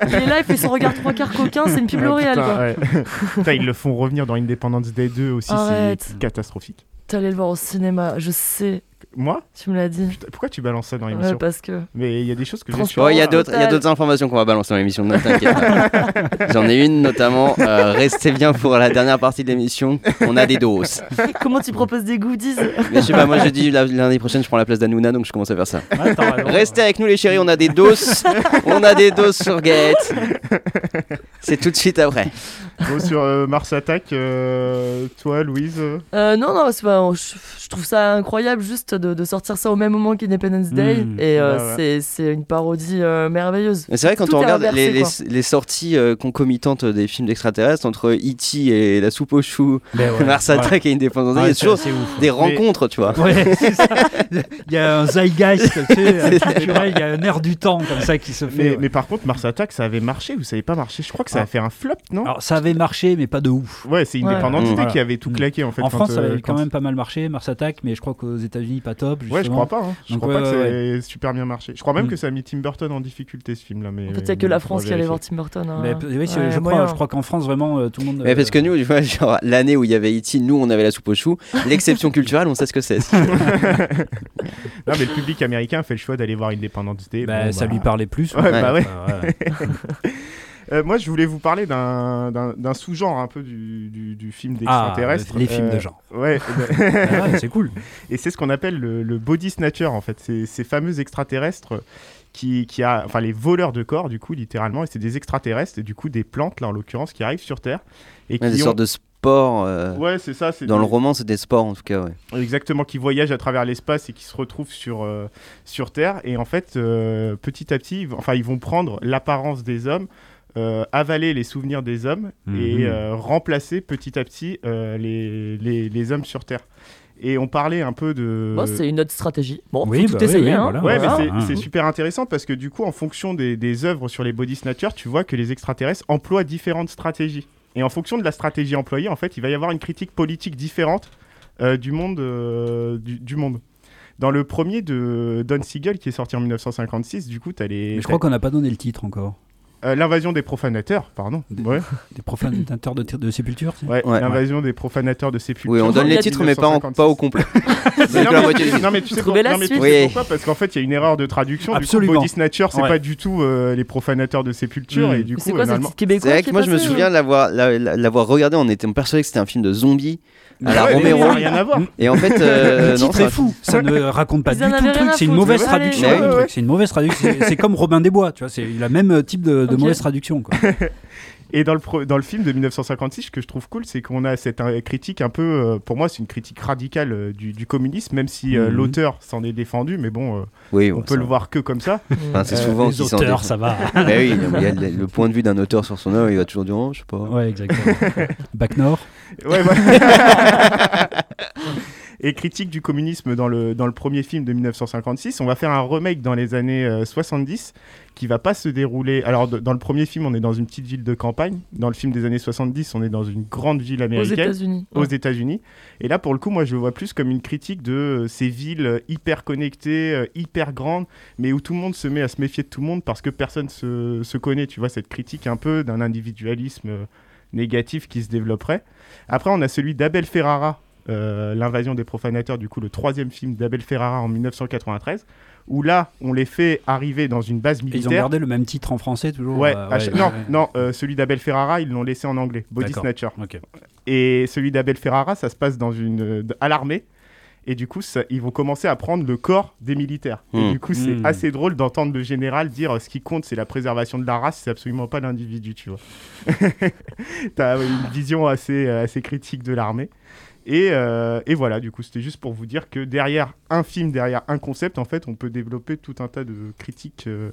Il est là, il fait son regard trois quarts coquin, c'est une ouais. Putain, ils le font revenir dans Independence Day 2 aussi, c'est catastrophique. T'es allé le voir au cinéma, je sais, Moi tu me l'as dit. Putain, Pourquoi tu balances ça dans Ouais, l'émission parce que. Mais il y a des choses que j'ai il y a total. d'autres, il y a d'autres informations qu'on va balancer dans l'émission. Ne t'inquiète pas. J'en ai une notamment. euh, restez bien pour la dernière partie de l'émission. On a des doses. Comment tu proposes des goodies Mais je sais pas, moi je dis la- l'année prochaine je prends la place d'Anouna donc je commence à faire ça. Ouais, raison. Restez avec nous les chéris, on a des doses. on a des doses sur Gaët. C'est tout de suite après. Bon, sur euh, Mars Attack, euh, toi, Louise non, non, c'est pas, je, je trouve ça incroyable juste de, de sortir ça au même moment qu'Independence Day. Mm. et euh, Ouais, ouais. c'est- c'est une parodie euh, merveilleuse. C'est vrai quand Tout on regarde inversé, les, quoi. les- les sorties euh, concomitantes des films d'extraterrestres entre E.T. et la soupe aux choux, ouais, Mars ouais. Attack et Independence Day, Ouais, il y a c'est toujours des rencontres, tu vois. Ouais, c'est ça. Il y a un zeitgeist tu sais, culturel, il y a un air du temps comme ça qui se fait. mais, ouais. mais par contre, Mars Attack, ça avait marché ou ça avait pas marché Je crois que ça Ah. a fait un flop, non? Alors ça avait marché, mais pas de ouf. Ouais, c'est. Independence Mm. Day qui avait tout claqué en fait. en France, ça euh, avait quand quand- même pas mal marché, Mars Attack, mais je crois qu'aux États-Unis, pas top. Ouais, je crois pas. hein. Je Donc, crois ouais, pas que ouais, ça ait super bien marché. Je crois même Mm. que ça a mis Tim Burton en difficulté ce film-là. Mais En fait, il n'y a que la France qui allait voir. Tim Burton. hein. Mais, oui, c'est- Ouais, je, crois, moyen. je crois qu'en France, vraiment, euh, tout le monde. Mais parce que euh, nous, tu vois, genre, l'année où il y avait E.T., nous on avait la soupe aux choux. L'exception culturelle, on sait ce que c'est. Non, mais le public américain fait le choix d'aller voir Independence Day. bah, Bon, ça bah, lui parlait plus. Ouais, bah ouais. Euh, moi, je voulais vous parler d'un- sous-genre un peu du, du, du film Ah, d'extraterrestre. les films Euh, de genre. Ouais, Ah ouais, c'est cool. et c'est ce qu'on appelle le, le body snatcher en fait. C'est ces fameux extraterrestres qui, qui a, enfin les voleurs de corps du coup littéralement, et c'est des extraterrestres, et du coup des plantes là en l'occurrence qui arrivent sur Terre et qui Ouais, des ont- sortes de sports. euh, Ouais, c'est ça. Dans le roman, c'est des sports en tout cas. Ouais. Exactement, qui voyagent à travers l'espace et qui se retrouvent sur, euh, sur Terre. Et en fait, euh, petit à petit, enfin, ils vont prendre l'apparence des hommes, euh, avaler les souvenirs des hommes et Mhm. euh, remplacer petit à petit euh, les, les, les hommes sur Terre. Et on parlait un peu de... Bon, c'est une autre stratégie. Bon, Oui, faut bah oui, essayer. oui, hein. voilà. Ouais, Voilà. mais c'est- c'est super intéressant parce que du coup, en fonction des, des œuvres sur les body snatchers, tu vois que les extraterrestres emploient différentes stratégies. Et en fonction de la stratégie employée, en fait, il va y avoir une critique politique différente euh, du, monde, euh, du, du monde. Dans le premier de Don Siegel, qui est sorti en 1956, du coup, tu as les. Mais je crois qu'on n'a pas donné le titre encore. Euh, L'invasion des profanateurs, pardon. Des- Ouais, Des profanateurs de, de sépulture c'est ouais, Ouais. l'invasion des profanateurs de sépultures. Oui, on donne les titres, mais pas, en- 1956. pas au complet. Non, mais- non, mais tu sais, pour- la non, mais tu suite. sais Oui. pourquoi Parce qu'en fait, il y a une erreur de traduction. Absolument. Du coup, body snatcher, c'est Ouais. pas du tout euh, les profanateurs de sépulture. Mm. Et du Mais coup, C'est quoi, euh, normalement- titre québécois C'est vrai que moi, je me souviens la- l'avoir regardé. On était persuadé que c'était un film de zombies à la mais Romero. ça n'a rien à voir. Et en fait, euh, non, ça- fou. Ça ne raconte pas Ils du en tout avaient le rien truc. à C'est une foutre, mauvaise traduction. allez. le Ouais, truc. ouais. C'est une mauvaise traduction. C'est- C'est comme Robin des Bois. Tu vois, c'est le même type de, de Ok. mauvaise traduction. Quoi. Et dans le, pro- dans le film de 1956, ce que je trouve cool, c'est qu'on a cette euh, critique un peu, euh, pour moi, c'est une critique radicale euh, du, du communisme, même si euh, Mhm. l'auteur s'en est défendu, mais bon, euh, Oui, on bon, peut ça- le voir que comme ça. Enfin, c'est Euh, souvent Les auteurs, ça va. Mais oui, il y a le, le point de vue d'un auteur sur son œuvre, il va toujours dire, oh, je sais pas. Ouais, exactement. Bac Nord. Ouais, voilà. Et critique du communisme dans le, dans le premier film de 1956. On va faire un remake dans les années euh, 70 qui va pas se dérouler. Alors, dans le premier film, on est dans une petite ville de campagne. Dans le film des années 70, on est dans une grande ville Aux américaine. États-Unis. aux Ouais. États-Unis. Et là, pour le coup, moi, je le vois plus comme une critique de euh, ces villes euh, hyper connectées, euh, hyper grandes, mais où tout le monde se met à se méfier de tout le monde parce que personne se, se connaît. Tu vois, cette critique un peu d'un individualisme euh, négatif qui se développerait. Après, on a celui d'Abel Ferrara, euh, L'invasion des profanateurs, du coup, le troisième film d'Abel Ferrara en 1993, où là, on les fait arriver dans une base Et Ils ont militaire. gardé le même titre en français toujours. Ouais, euh, ouais, non, ouais. non euh, celui d'Abel Ferrara, ils l'ont laissé en anglais, Body. Snatcher. Ok. Et celui d'Abel Ferrara, ça se passe dans une, à l'armée. Et du coup, ça- ils vont commencer à prendre le corps des militaires. Et Hmm. du coup, c'est Hmm. assez drôle d'entendre le général dire ce qui compte, c'est la préservation de la race, c'est absolument pas l'individu, tu vois. T'as une vision assez, assez critique de l'armée. Et, euh, et voilà, du coup, c'était juste pour vous dire que derrière un film, derrière un concept, en fait, on peut développer tout un tas de critiques euh,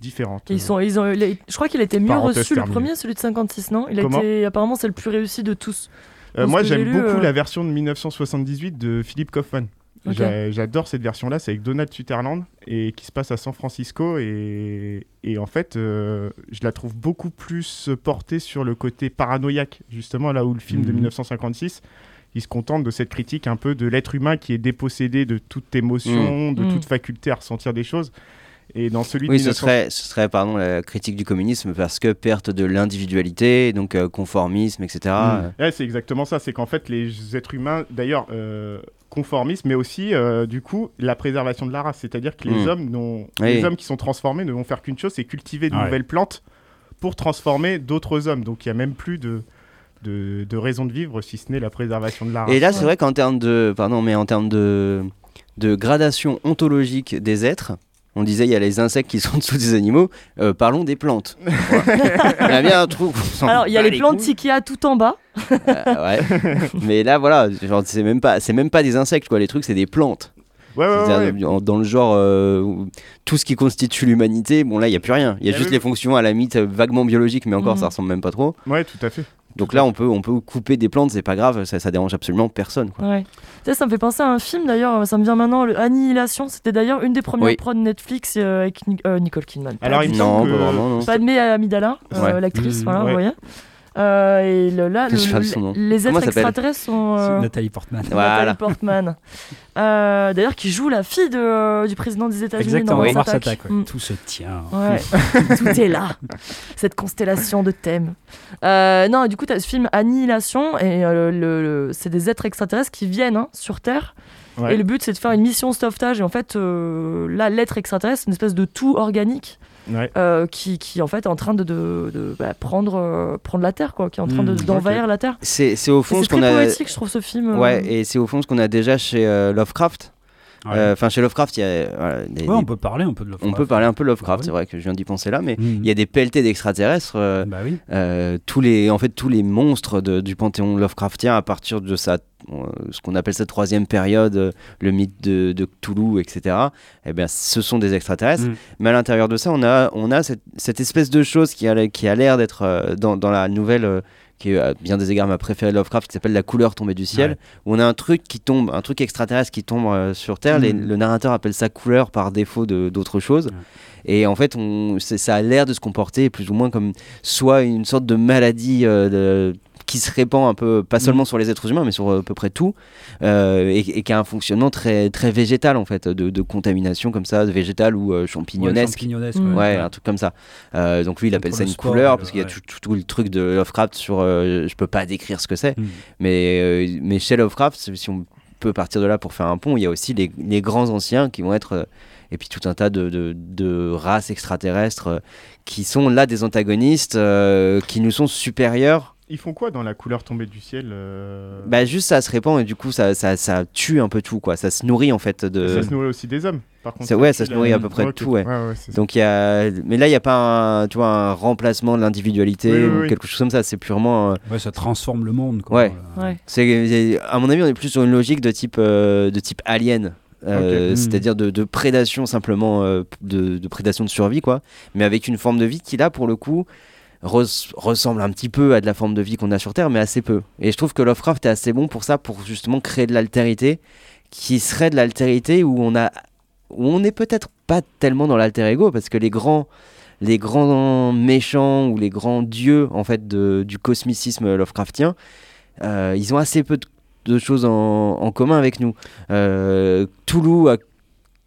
différentes. Ils sont, ils ont, je crois qu'il a été mieux reçu le premier, celui de 56, non? Il a Comment? été, apparemment, c'est le plus réussi de tous. Euh, moi, j'aime beaucoup la version de 1978 de Philippe Kaufman. J'adore cette version-là, c'est avec Donald Sutherland et qui se passe à San Francisco et, et en fait, euh, je la trouve beaucoup plus portée sur le côté paranoïaque, justement là où le film de Mhm. 1956, il se contente de cette critique un peu de l'être humain qui est dépossédé de toute émotion, de Mhm. toute faculté à ressentir des choses. Et dans celui de Oui, ce 1900 serait, ce serait pardon, la critique du communisme parce que perte de l'individualité, donc euh, conformisme, etc. Mm. Ouais, c'est exactement ça. C'est qu'en fait, les êtres humains, d'ailleurs, euh, conformistes, mais aussi, euh, du coup, la préservation de la race. C'est-à-dire que les Mm. hommes, Oui. les hommes qui sont transformés ne vont faire qu'une chose, c'est cultiver de nouvelles plantes pour transformer d'autres hommes. Donc, il n'y a même plus de, de, de raison de vivre, si ce n'est la préservation de la race. Et là, c'est Ouais. vrai qu'en termes de, pardon, mais en termes de, de gradation ontologique des êtres, on disait il y a les insectes qui sont en dessous des animaux. euh, parlons des plantes. Il y a bien un s'en Alors, il y a les plantes couilles. qu'il y a tout en bas. Euh, ouais. mais là, voilà, c'est même pas, c'est même pas des insectes quoi. Les trucs, c'est des plantes. Ouais, ouais, ouais, Dans le genre, euh, tout ce qui constitue l'humanité, bon là, il y a plus rien. Il y a Eh juste oui. les fonctions à la limite euh, vaguement biologiques, mais encore, Mhm. ça ressemble même pas trop. Ouais, tout à fait. Donc là, on peut, on peut couper des plantes, c'est pas grave, ça, ça dérange absolument personne. Quoi. Ouais. Tu sais, ça me fait penser à un film d'ailleurs, ça me vient maintenant, le Annihilation. C'était d'ailleurs une des premières Oui. prods Netflix euh, avec Ni- euh, Nicole Kidman. Pas Alors, il me semble pas que- vraiment, non. Padmé Amidala, euh, Ouais. l'actrice, Mmh, voilà, ouais. vous voyez. Euh, et le- là, le- le- les êtres extraterrestres sont. C'est euh, Nathalie Portman. Voilà. Nathalie Portman. Euh, D'ailleurs, qui joue la fille de, euh, du président des États-Unis dans Exactement. Mars Attack. Ouais. Mm. Tout se tient. Ouais, tout est là. Cette constellation de thèmes. Euh, non, et du coup, tu as ce film Annihilation, et euh, le, le- c'est des êtres extraterrestres qui viennent hein, sur Terre. Ouais. Et le but, c'est de faire une mission sauvetage. Et en fait, euh, là, l'être extraterrestre, c'est une espèce de tout organique Ouais. euh, qui, qui, en fait, est en train de, de, de, bah, prendre, euh, prendre la Terre, quoi, qui est en train de- Mm, d'envahir la Terre. C'est c'est au fond ce qu'on très a. poétique, je trouve, ce film. euh. Ouais, et c'est au fond ce qu'on a déjà chez euh, Lovecraft. Ouais. Euh, Enfin, chez Lovecraft, il y a. voilà, des- Ouais, des- on peut parler un peu de Lovecraft. on peut parler un peu de Lovecraft, Bah oui. c'est vrai que je viens d'y penser là, mais Mhm. il y a des pelletés d'extraterrestres. euh, Bah oui. euh, tous les, en fait, tous les monstres de- du panthéon Lovecraftien à partir de sa, euh, ce qu'on appelle sa troisième période, euh, le mythe de, de Cthulhu, etc. Eh bien, ce sont des extraterrestres. Mm. Mais à l'intérieur de ça, on a, on a cette, cette espèce de chose qui a, qui a l'air d'être euh, dans, dans la nouvelle. euh, qui est à bien des égards ma préférée Lovecraft, qui s'appelle La couleur tombée du ciel, Ouais. où on a un truc qui tombe, un truc extraterrestre qui tombe euh, sur Terre. Les- Mm. le narrateur appelle ça couleur par défaut de- d'autre chose. Ouais. Et en fait, on, ça a l'air de se comporter plus ou moins comme soit une sorte de maladie euh, de- qui se répand un peu, pas seulement sur les êtres humains, mais sur euh, à peu près tout, euh, et, et qui a un fonctionnement très, très végétal en fait, de, de contamination comme ça, de végétal ou euh, Ouais, champignonesque. Mm. Ouais, un truc comme ça. Euh, donc lui, il appelle ça une sport couleur parce qu'il y a tout, tout- tout le truc de Lovecraft sur. je peux pas décrire ce que c'est, Mm. mais, mais chez Lovecraft, si on peut partir de là pour faire un pont, il y a aussi les, les grands anciens qui vont être. et puis tout un tas de, de- de races extraterrestres euh, qui sont là des antagonistes euh, qui nous sont supérieurs. Ils font quoi dans la couleur tombée du ciel euh, Bah juste ça se répand et du coup ça, ça, ça tue un peu tout quoi. Ça se nourrit en fait de. Ça se nourrit aussi des hommes, par contre. Ça- ouais, ça se nourrit à peu près de tout, ouais. ouais. Donc il y a, mais là il y a pas un, tu vois, un remplacement de l'individualité Oui, oui, ou oui. quelque chose comme ça. C'est purement, euh, Ouais, ça transforme le monde. Quoi. Ouais. Euh, Ouais. c'est, à mon avis, on est plus sur une logique de type, euh, de type alien. Euh, Ok. C'est-à-dire de, de prédation simplement, euh, de, de prédation de survie, quoi. Mais avec une forme de vie qui, là, pour le coup, res- ressemble un petit peu à de la forme de vie qu'on a sur Terre, mais assez peu. Et je trouve que Lovecraft est assez bon pour ça, pour justement créer de l'altérité, qui serait de l'altérité où on a, où on n'est peut-être pas tellement dans l'alter ego, parce que les grands, les grands méchants ou les grands dieux en fait du cosmicisme Lovecraftien, euh, ils ont assez peu de, choses en, en commun avec nous. Euh, Toulouse a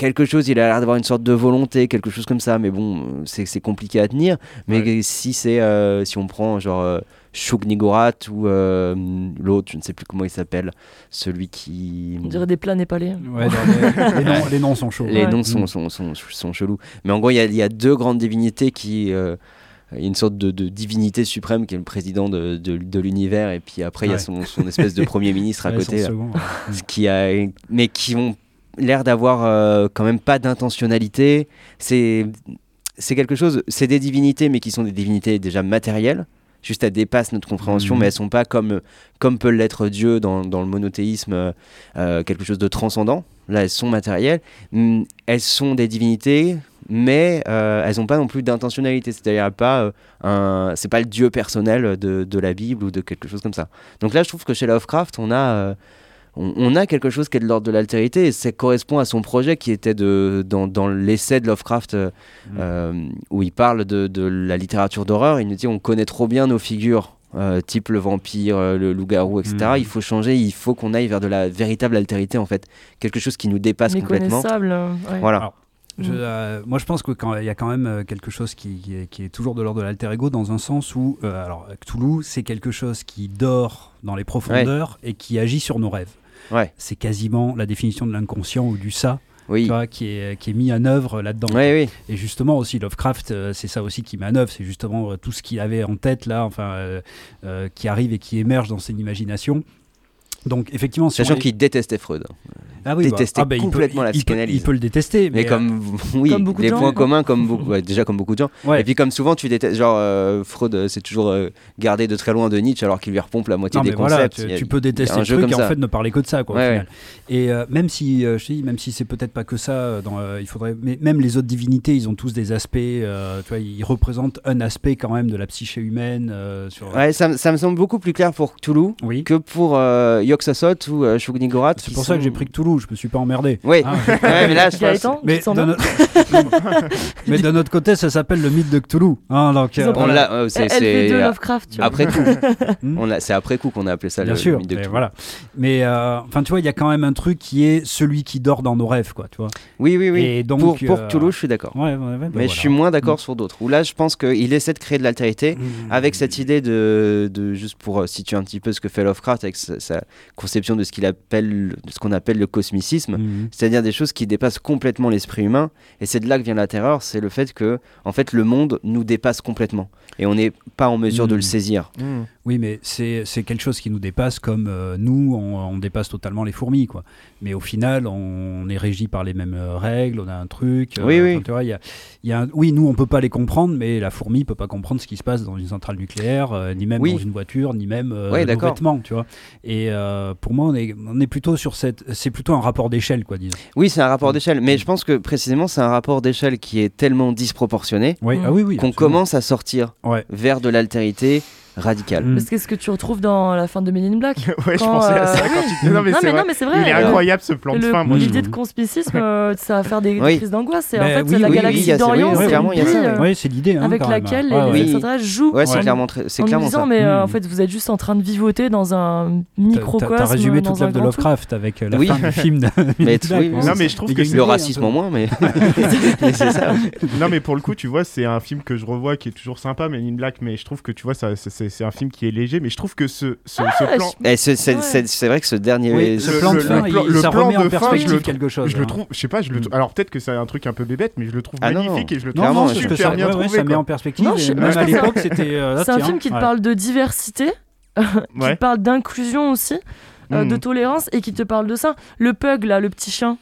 quelque chose, il a l'air d'avoir une sorte de volonté, quelque chose comme ça, mais bon, c'est c'est compliqué à tenir. Mais si c'est, euh, si on prend genre euh, Shub-Niggurath ou euh, l'autre, je ne sais plus comment il s'appelle, celui qui. On dirait des plats népalais. Ouais, les, noms, les noms sont chauds. Les Ouais. noms sont, sont, sont, sont chelous. Mais en gros, il y a, il y a deux grandes divinités qui. euh, il y a une sorte de, de divinité suprême qui est le président de, de, de l'univers, et puis après, il y a son, son espèce de premier ministre à Ouais, côté. là. second, ouais. Qui a, mais qui ont l'air d'avoir euh, quand même pas d'intentionnalité. C'est c'est quelque chose, c'est des divinités, mais qui sont des divinités déjà matérielles. Juste, elles dépassent notre compréhension, Mhm. mais elles sont pas comme, comme peut l'être Dieu dans, dans le monothéisme, euh, euh, quelque chose de transcendant. Là, elles sont matérielles. Mm, Elles sont des divinités, mais euh, elles n'ont pas non plus d'intentionnalité. C'est-à-dire, pas, euh, un, c'est pas le Dieu personnel de, de la Bible ou de quelque chose comme ça. Donc là, je trouve que chez Lovecraft, on a, on, on a quelque chose qui est de l'ordre de l'altérité et ça correspond à son projet qui était de, dans, dans l'essai de Lovecraft euh, Mm. euh, où il parle de, de la littérature d'horreur. Il nous dit on connaît trop bien nos figures. euh, type le vampire, euh, le loup-garou, etc. Mm. Il faut changer, il faut qu'on aille vers de la véritable altérité en fait, quelque chose qui nous dépasse complètement. Euh, ouais. Voilà. Alors, Je, Mm. euh, moi, je pense qu'il y a quand même quelque chose qui, qui est, qui est toujours de l'ordre de l'alter ego, dans un sens où, euh, alors, Cthulhu, c'est quelque chose qui dort dans les profondeurs et qui agit sur nos rêves. Ouais. C'est quasiment la définition de l'inconscient ou du ça, Oui. tu vois, qui est, qui est mis en œuvre là-dedans. Oui, oui. Et justement aussi Lovecraft, euh, c'est ça aussi qui met en œuvre, c'est justement euh, tout ce qu'il avait en tête là, enfin, euh, qui arrive et qui émerge dans son imagination. Donc effectivement, si Sachant est- qu'il détestait Freud. Ah oui, bah, ah bah, il peut- complètement la il peut- psychanalyse. Il peut, le détester, mais, Mais, comme, oui, comme beaucoup de les gens, points quoi. communs, comme beaucoup, ouais, déjà comme beaucoup de gens. euh, ouais. Et puis comme souvent, tu détestes, genre euh, Freud, euh, c'est toujours euh, gardé de très loin de Nietzsche alors qu'il lui repompe la moitié Non, des voilà, concepts. tu, a- tu peux détester un jeu truc comme et en fait ne parler que de ça, quoi, au Ouais, final. Et euh, même si, euh, je dis, même si c'est peut-être pas que ça, euh, dans, euh, il faudrait, mais même les autres divinités, ils ont tous des aspects, euh, tu vois, ils représentent un aspect quand même de la psyché humaine. euh, sur... Ouais, ça, me- ça me semble beaucoup plus clair pour Oui. que pour euh, Yog-Sothoth ou euh, Shub-Niggurath. C'est pour ça que j'ai pris Je me suis pas emmerdé. Oui, Hein. ouais, mais là, je pense... Mais, d'un autre... mais d'un autre côté, ça s'appelle le mythe de Cthulhu. Hein, donc, euh, On Voilà. l'a, euh, c'est, LV2 c'est Lovecraft, tu vois. après coup. Hmm. On c'est après coup qu'on a appelé ça Bien le, sûr, mythe de Cthulhu. voilà. Mais euh, enfin, tu vois, il y a quand même un truc qui est celui qui dort dans nos rêves, quoi, tu vois. Oui, oui, oui. Et donc, pour pour euh, Cthulhu, je suis d'accord. Ouais, ouais, ouais, bah mais je suis moins d'accord sur d'autres. Où là, je pense qu'il essaie de créer de l'altérité. Mmh. avec cette idée de, de juste pour euh, situer un petit peu ce que fait Lovecraft avec sa, sa conception de ce qu'il appelle de ce qu'on appelle le cosmicisme, Mhm. c'est-à-dire des choses qui dépassent complètement l'esprit humain. Et c'est de là que vient la terreur, c'est le fait que, en fait, le monde nous dépasse complètement. Et on n'est pas en mesure de le Mm. saisir. Mm. Oui, mais c'est quelque chose qui nous dépasse comme euh, nous, on, on dépasse totalement les fourmis, quoi. Mais au final, on, est régi par les mêmes euh, règles, on a un truc. euh, Oui, oui. enfin, tu vois, il y a, y a un- oui, nous, on peut pas les comprendre, mais la fourmi peut pas comprendre ce qui se passe dans une centrale nucléaire, euh, ni même Oui. dans une voiture, ni même euh, Ouais, nos d'accord. vêtements, tu vois. Et euh, pour moi, on est, on est plutôt sur cette, c'est plutôt un rapport d'échelle, quoi, disons. Oui, c'est un rapport Mm. d'échelle, mais je pense que précisément, c'est un rapport d'échelle qui est tellement disproportionné Oui, Mm. ah oui, oui. qu'on commence à sortir Ouais. vers de l'altérité radicale. Mm. Parce que ce que tu retrouves dans la fin de Men in Black. ouais, je Quand, pensais à ça euh, quand oui. tu dis. Non, mais non, c'est mais, vrai. non, mais c'est vrai. Il est euh, incroyable ce plan de le- fin. Moi, je L'idée de conspicisme, euh, ça va faire des, crises d'angoisse. Ben en fait, oui, la galaxie d'Orient, oui, c'est ça, c'est l'idée. hein, avec laquelle les extraterrestres jouent. Ouais, c'est en- clairement, très- c'est clairement disant, ça. mais euh, en Mm. fait, vous êtes juste en train de vivoter dans un microcosme. T'as résumé toute l'œuvre de. Lovecraft avec la fin du film. Mais hein. Non, mais je trouve que c'est- Le racisme un en moins, mais, mais c'est ça. Non, mais pour le coup, tu vois, c'est un film que je revois qui est toujours sympa, Men in Black, mais je trouve que tu vois, ça, c'est- un film qui est léger, mais je trouve que ce, ce, ce Ah, plan. je- Et c'est c'est- Ouais. c'est- c'est vrai que ce dernier. Oui, ce le- plan de le- fin, le plan- il- le ça plan remet de en fin, perspective je le quelque chose. Je le hein. trouve, je sais pas, je le Mm. alors peut-être que c'est un truc un peu bébête, mais je le trouve Ah non, magnifique et je le trouve Non, super ça, bien ouais, ouais, trouvé. ça met en perspective. Non, je- même à l'époque, c'était. euh, là, C'est un film qui te parle de diversité, qui te parle d'inclusion aussi, euh, Mm. de tolérance et qui te parle de ça. Le pug, là, le petit chien,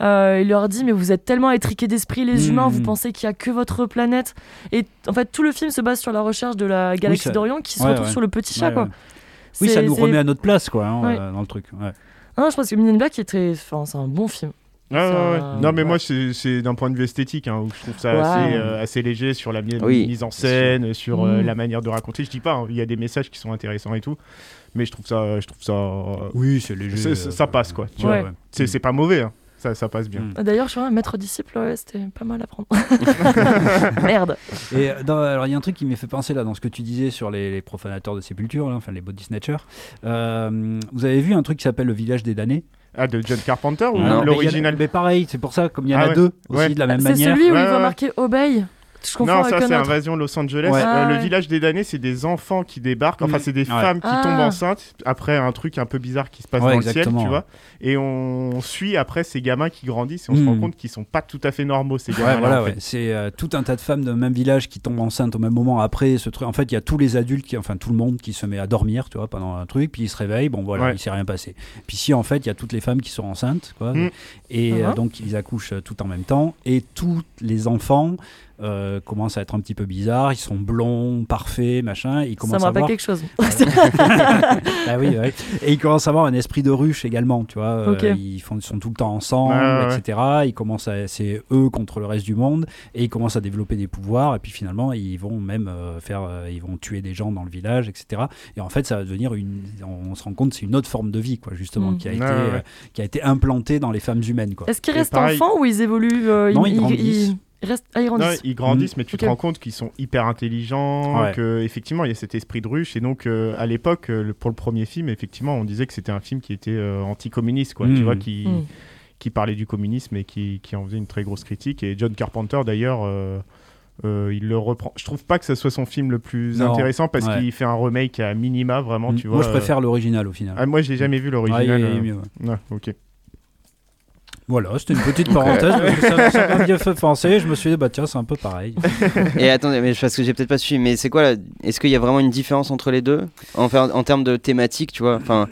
il leur dit Mais vous êtes tellement étriqués d'esprit, les humains, vous pensez qu'il n'y a que votre planète. Et en fait, tout le film se base sur la recherche de la galaxie ça- d'Orient qui se ouais, retrouve ouais. sur le petit chat, Ouais, quoi. ouais. Oui, ça nous remet à notre place, quoi, hein, Ouais. euh, dans le truc. ouais. Non, je pense que Men in Black est très. Enfin, c'est un bon film. Ouais, ouais. Non, mais ouais. moi, c'est c'est d'un point de vue esthétique, hein, où je trouve ça assez, euh, assez léger sur la Oui, mise en scène, sur euh, Mm. la manière de raconter. Je dis pas, hein, il y a des messages qui sont intéressants et tout, mais je trouve ça, je trouve ça, euh, Oui, c'est léger. Ça passe, quoi, tu vois. c'est c'est pas mauvais, hein. Ça, ça passe bien. Mm. D'ailleurs, je suis un maître disciple, ouais, c'était pas mal à prendre. Merde. Et euh, dans- alors, il y a un truc qui m'est fait penser là dans ce que tu disais sur les, les profanateurs de sépulture, là, enfin les body snatchers. Euh, vous avez vu un truc qui s'appelle Le village des damnés? Ah, de John Carpenter ou Non. Mais l'original Mais pareil, c'est pour ça, comme il y en Ah a ouais. deux aussi Ouais. de la même C'est manière. celui où Ouais, il va marquer Obey. Je confonds Non, ça c'est. Invasion Los Angeles. Ouais. Euh, Ah, le ouais. village des damnés, c'est des enfants qui débarquent. Enfin, Mm. c'est des Ouais. femmes qui Ah. tombent enceintes après un truc un peu bizarre qui se passe Ouais, dans exactement, le ciel, tu vois. Et on suit après ces gamins qui grandissent et on se Mm. rend compte qu'ils sont pas tout à fait normaux ces Ouais, gamins. voilà, c'est euh, tout un tas de femmes d'un même village qui tombent enceintes au même moment après ce truc. En fait, il y a tous les adultes, qui, enfin tout le monde qui se met à dormir, tu vois, pendant un truc, puis ils se réveillent, bon voilà, Ouais. il s'est rien passé. Puis si en fait, il y a toutes les femmes qui sont enceintes, quoi, Mm. et euh, Mhm. donc ils accouchent tout en même temps, et tous les enfants euh, commencent à être un petit peu bizarres, ils sont blonds, parfaits, machin, ils Ça commencent me à rappelle avoir quelque chose. ah oui, ouais. Et ils commencent à avoir un esprit de ruche également, tu vois. euh, ils, font, ils sont tout le temps ensemble, Ouais, ouais, ouais. etc. Ils commencent à, c'est eux contre le reste du monde, et ils commencent à développer des pouvoirs. Et puis finalement, ils vont même euh, faire, euh, ils vont tuer des gens dans le village, etc. Et en fait, ça va devenir une, on se rend compte, c'est une autre forme de vie, quoi, justement, Mm. qui a Ouais, été, euh, ouais. qui a été implantée dans les femmes humaines, quoi. Est-ce qu'ils restent pareil- enfants ou ils évoluent euh, Non, ils grandissent. ils restent... Ah, ils Non, grandissent. ils grandissent, mais tu te rends compte qu'ils sont hyper intelligents, Ouais. que effectivement il y a cet esprit de ruche. Et donc euh, à l'époque, euh, le- pour le premier film, effectivement, on disait que c'était un film qui était euh, anticommuniste, quoi. Tu vois, qui, Mm. qui parlait du communisme et qui, qui en faisait une très grosse critique. Et John Carpenter, d'ailleurs, euh, euh, il le reprend. Je trouve pas que ce soit son film le plus Non, intéressant parce ouais. qu'il fait un remake à minima, vraiment. Mm. Tu vois, Moi, je euh, préfère l'original au final. Ah, moi, je l'ai jamais vu l'original. il est euh, mieux, ouais. ouais, ok. Voilà, c'était une petite parenthèse. parce que ça ça m'a bien fait penser. Je me suis dit, bah tiens, c'est un peu pareil. Et attendez, mais parce que j'ai peut-être pas suivi, mais c'est quoi là Est-ce qu'il y a vraiment une différence entre les deux? En, en termes de thématique, tu vois Enfin,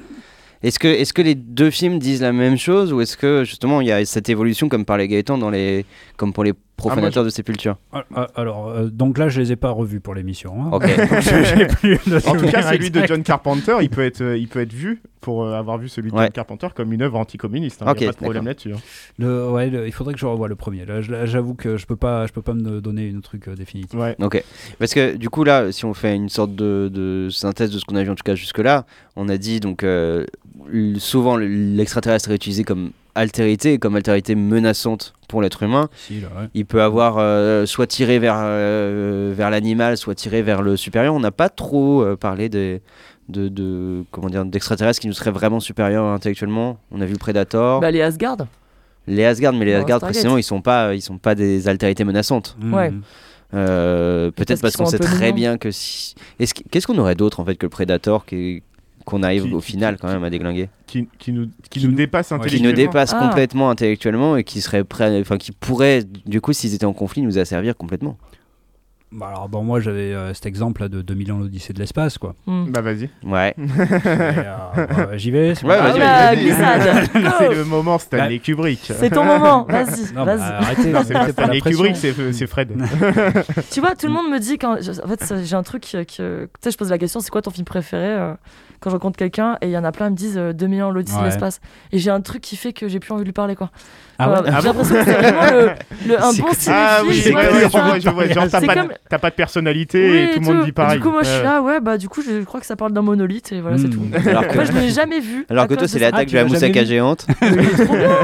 est-ce que, est-ce que les deux films disent la même chose ou est-ce que justement il y a cette évolution comme parlait Gaëtan dans les, comme pour les profanateurs de sépulture Ah, ah, Alors, euh, donc là, je les ai pas revus pour l'émission. hein. Ok. Donc, je- j'ai plus le En tout cas, celui de. John Carpenter, il peut être, euh, il peut être vu pour euh, avoir vu celui de Ouais. John Carpenter comme une œuvre anticommuniste. Il Ok, n'y a pas de problème là-dessus. hein. Le- ouais, le- il faudrait que je revoie le premier. Là, là, j'avoue que je peux pas, je peux pas me donner une truc euh, définitif. Ouais. Ok. Parce que du coup, là, si on fait une sorte de, de synthèse de ce qu'on a vu en tout cas jusque-là, on a dit donc euh, souvent le- l'extraterrestre est utilisé comme altérité, et comme altérité menaçante pour l'être humain. Si, là, ouais. Il peut avoir euh, soit tiré vers, euh, vers l'animal, soit tiré vers le supérieur. On n'a pas trop euh, parlé des, de, de comment dire d'extraterrestres qui nous seraient vraiment supérieurs intellectuellement. On a vu le Predator, Bah, les Asgard. les Asgard, mais les Bon, Asgard précisément ils sont pas ils sont pas des altérités menaçantes. Mhm. Ouais. Euh, Peut-être parce qu'on sait très bien que si. Est-ce que- Qu'est-ce qu'on aurait d'autre en fait que le Predator qui qu'on arrive Qui- au final qui- quand même à déglinguer. qui, qui nous, qui Qui nous nous- dépasse nous Qui intellectuellement. nous dépassent Ah. complètement intellectuellement et qui seraient prêts, enfin qui pourraient, du coup, s'ils étaient en conflit, nous asservir complètement. Bah, alors, bon, moi, j'avais euh, cet exemple là, de 2000 ans l'Odyssée de l'espace, quoi. Hmm. Bah vas-y. Ouais. Euh, bah, J'y vais. c'est Ouais. Ah, Go. le moment Stanley Kubrick. C'est ton moment, vas-y, Non, bah, vas-y. arrêtez, Non, c'est pas Stanley. Kubrick, c'est c'est Fred. Tu vois, tout le monde me dit quand. En fait, j'ai un truc que. que- Tu sais, je pose la question c'est quoi ton film préféré euh, quand je rencontre quelqu'un Et il y en a plein qui me disent euh, 2000 ans, l'Odyssée de Ouais. l'espace. Et j'ai un truc qui fait que j'ai plus envie de lui parler, quoi. Ah ouais? Voilà, j'ai l'impression que c'est vraiment le, le- un bon cinéphile. Ah oui, c'est. Genre, t'as pas, comme- pas de personnalité Oui, et tout le monde dit pareil. Du coup, moi, je suis là, ouais, bah, du coup, je crois que ça parle d'un monolithe et voilà, c'est Hmm. tout. Alors que, Moi, je ne l'ai jamais vu. alors que toi, c'est l'attaque tu de la moussaka géante. Mais.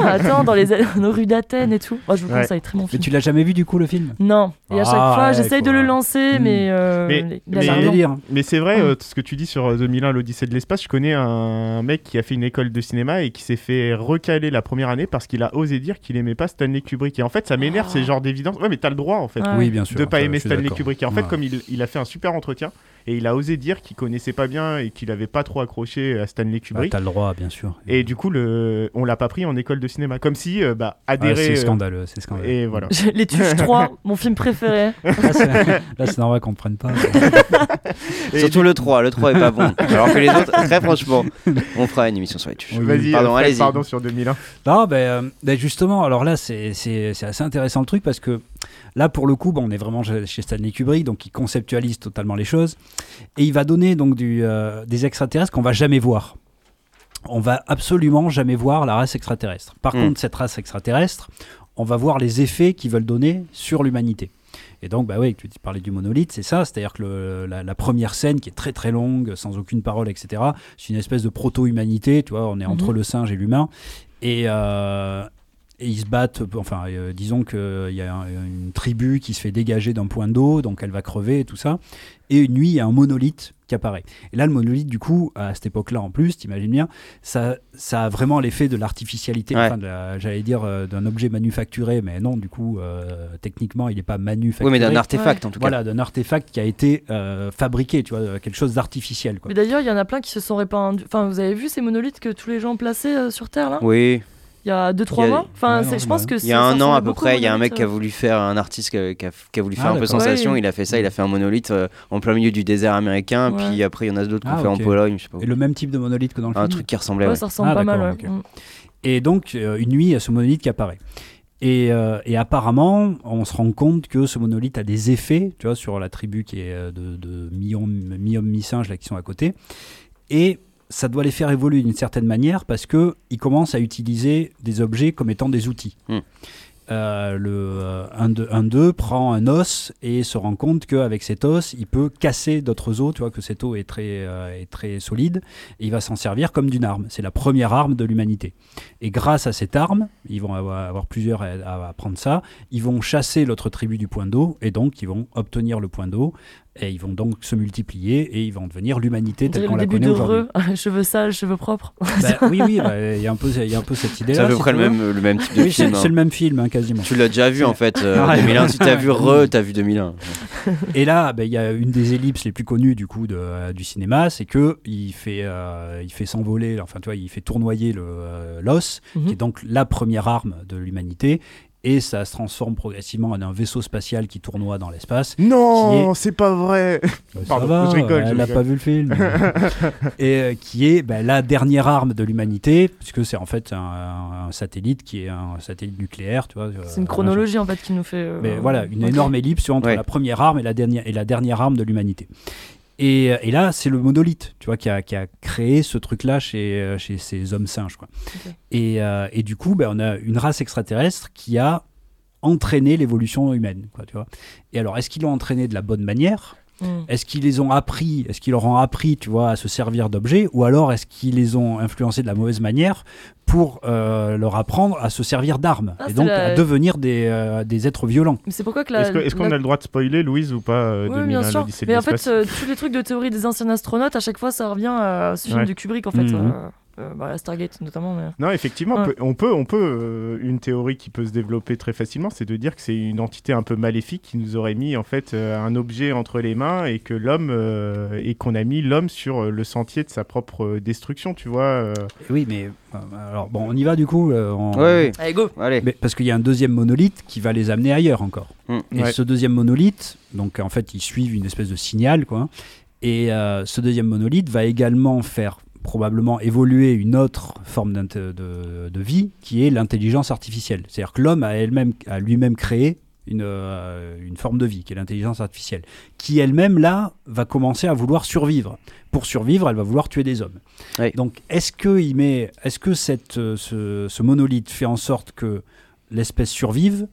Attends, dans les nos rues d'Athènes et tout. Moi, je vous conseille très mon Mais film. tu l'as jamais vu du coup le film? Non. Et à chaque Ah, fois, j'essaye de le lancer, Hmm. mais. euh, Mais- mais- C'est un l'air lent. délire. Mais c'est vrai, Mm. euh, ce que tu dis sur euh, 2001, l'Odyssée de l'espace. Je connais un mec qui a fait une école de cinéma et qui s'est fait recaler la première année parce qu'il a osé dire qu'il aimait pas Stanley Kubrick. Et en fait, ça m'énerve, Oh. c'est genre d'évidence. Ouais, mais t'as le droit en fait. Ouais. Oui, bien sûr. de pas aimer Stanley. Kubrick. Et en fait, comme il, il a fait un super entretien et il a osé dire qu'il connaissait pas bien et qu'il avait pas trop accroché à Stanley Bah, Kubrick. T'as le droit, bien sûr. et du coup, le, on l'a pas pris en école de cinéma. Comme si, euh, bah, Ouais, adhérer. c'est euh, scandaleux, c'est scandaleux. et voilà. Les Tuches 3, mon film préféré. Là, c'est normal qu'on ne prenne pas. Et Surtout le 3, le 3 est pas bon. Alors que les autres, très franchement, on fera une émission sur les tuches. Oui. Vas-y, Pardon, allez-y. pardon sur 2001. Non, ben, euh, ben justement, alors là, c'est c'est- c'est assez intéressant le truc parce que là, pour le coup, bon, on est vraiment chez Stanley Kubrick, donc il conceptualise totalement les choses et il va donner donc du, euh, des extraterrestres qu'on va jamais voir. On va absolument jamais voir la race extraterrestre. Par Mm. contre, cette race extraterrestre, on va voir les effets qu'ils veulent donner sur l'humanité. Et donc, bah oui, tu parlais du monolithe, c'est ça, c'est-à-dire que le- la, la première scène qui est très très longue, sans aucune parole, etc., c'est une espèce de proto-humanité, tu vois, on est entre Mhm. le singe et l'humain, et, euh, et ils se battent, enfin, euh, disons qu'il y a un- une tribu qui se fait dégager d'un point d'eau, donc elle va crever et tout ça, et une nuit, il y a un monolithe qui apparaît. Et là, le monolithe, du coup, à cette époque-là en plus, t'imagines bien, ça, ça a vraiment l'effet de l'artificialité, Ouais. enfin, de la- j'allais dire euh, d'un objet manufacturé, mais non, du coup, euh, techniquement, il n'est pas manufacturé. Oui, mais d'un artefact en tout cas. Voilà, d'un artefact qui a été euh, fabriqué, tu vois, euh, quelque chose d'artificiel. quoi. Mais d'ailleurs, il y en a plein qui se sont répandus. Enfin, vous avez vu ces monolithes que tous les gens plaçaient euh, sur Terre là? Oui, Il y a 2-3 Il y a- mois Enfin, Ouais, c'est- non, je pense ouais. que il y a un an à peu près, il y a un mec qui a voulu. voulu faire, un artiste qui a, qui a- qui a voulu faire Ah, un peu sensation, Ouais. il a fait ça, il a fait un monolithe euh, en plein milieu du désert américain, Ouais. puis après il y en a d'autres Ah, fait ok. en Pologne, je sais pas. Et le même type de monolithe que dans le Un film. truc qui ressemblait. Ouais, ouais. ça ressemble Ah, pas mal. d'accord, ouais. ok. Mm. Et donc, euh, une nuit, il y a ce monolithe qui apparaît. Et, euh, et apparemment, on se rend compte que ce monolithe a des effets, tu vois, sur la tribu qui est euh, de, de mi-homme, mi-homme, mi-singe, là, qui sont à côté. Et ça doit les faire évoluer d'une certaine manière parce que ils commencent à utiliser des objets comme étant des outils. Hmm. Euh, le euh, un de- un d'eux prend un os et se rend compte qu'avec cet os, il peut casser d'autres os, tu vois, que cet os est très, euh, est très solide, et il va s'en servir comme d'une arme. C'est la première arme de l'humanité. Et grâce à cette arme, ils vont avoir, avoir plusieurs à, à apprendre ça, ils vont chasser l'autre tribu du point d'eau, et donc ils vont obtenir le point d'eau, et ils vont donc se multiplier, et ils vont devenir l'humanité telle qu'on la connaît de aujourd'hui. Cheveux sales, cheveux propres. Bah, oui, oui, bah, il y a un peu, il y a un peu cette idée-là. C'est à peu si près tu le même, le même type de Oui, c'est film. hein. c'est le même film, hein, quasiment. Tu l'as déjà vu en fait, euh, Ouais. 2001. Si t'as vu Ouais. Re, t'as vu 2001. Et là, ben, il y a une des ellipses les plus connues du coup de, euh, du cinéma, c'est que il fait, euh, il fait s'envoler, enfin tu vois, il fait tournoyer le euh, l'os, Mhm. qui est donc la première arme de l'humanité, et ça se transforme progressivement en un vaisseau spatial qui tournoie dans l'espace. Non, c'est pas vrai. Euh, Pardon, ça va, je rigole, Elle n'a pas vu le film. et euh, qui est ben, la dernière arme de l'humanité, puisque c'est en fait un, un satellite qui est un satellite nucléaire, tu vois. C'est une euh, chronologie en fait qui nous fait. euh, mais voilà, une énorme ellipse entre Ouais. la première arme et la dernière, et la dernière arme de l'humanité. Et, euh, et là, c'est le monolithe, tu vois, qui a, qui a créé ce truc-là chez, euh, chez ces hommes singes, quoi. Et, euh, et du coup, ben, on a une race extraterrestre qui a entraîné l'évolution humaine, quoi, tu vois. Et alors, est-ce qu'ils l'ont entraîné de la bonne manière? Mm. Est-ce qu'ils les ont appris Est-ce qu'ils leur ont appris, tu vois, à se servir d'objets Ou alors est-ce qu'ils les ont influencés de la mauvaise manière pour euh, leur apprendre à se servir d'armes Ah, et donc la- à devenir des, euh, des êtres violents? Mais c'est pourquoi que la. Est-ce qu'on la- a le droit de spoiler, Louise, ou pas euh, Oui, 2001, bien sûr. Mais en fait, euh, tous les trucs de théorie des anciens astronautes, à chaque fois, ça revient à ce film Ouais. de Kubrick, en fait. Mhm. Euh, bah, la Stargate notamment. Mais... Non, effectivement, Ouais. on peut, on peut euh, une théorie qui peut se développer très facilement, c'est de dire que c'est une entité un peu maléfique qui nous aurait mis en fait euh, un objet entre les mains et que l'homme euh, et qu'on a mis l'homme sur le sentier de sa propre destruction, tu vois. euh. Oui, mais alors bon, on y va du coup. euh, on- Ouais, Allez, go Allez. Mais parce qu'il y a un deuxième monolithe qui va les amener ailleurs encore. Mm. Et Ouais. ce deuxième monolithe, donc en fait, ils suivent une espèce de signal, quoi. Et euh, ce deuxième monolithe va également faire probablement évoluer une autre forme de, de vie, qui est l'intelligence artificielle. C'est-à-dire que l'homme a, elle-même, a lui-même créé une, euh, une forme de vie, qui est l'intelligence artificielle, qui elle-même, là, va commencer à vouloir survivre. Pour survivre, elle va vouloir tuer des hommes. Oui. Donc, est-ce que, il met, est-ce que cette, euh, ce, ce monolithe fait en sorte que l'espèce survive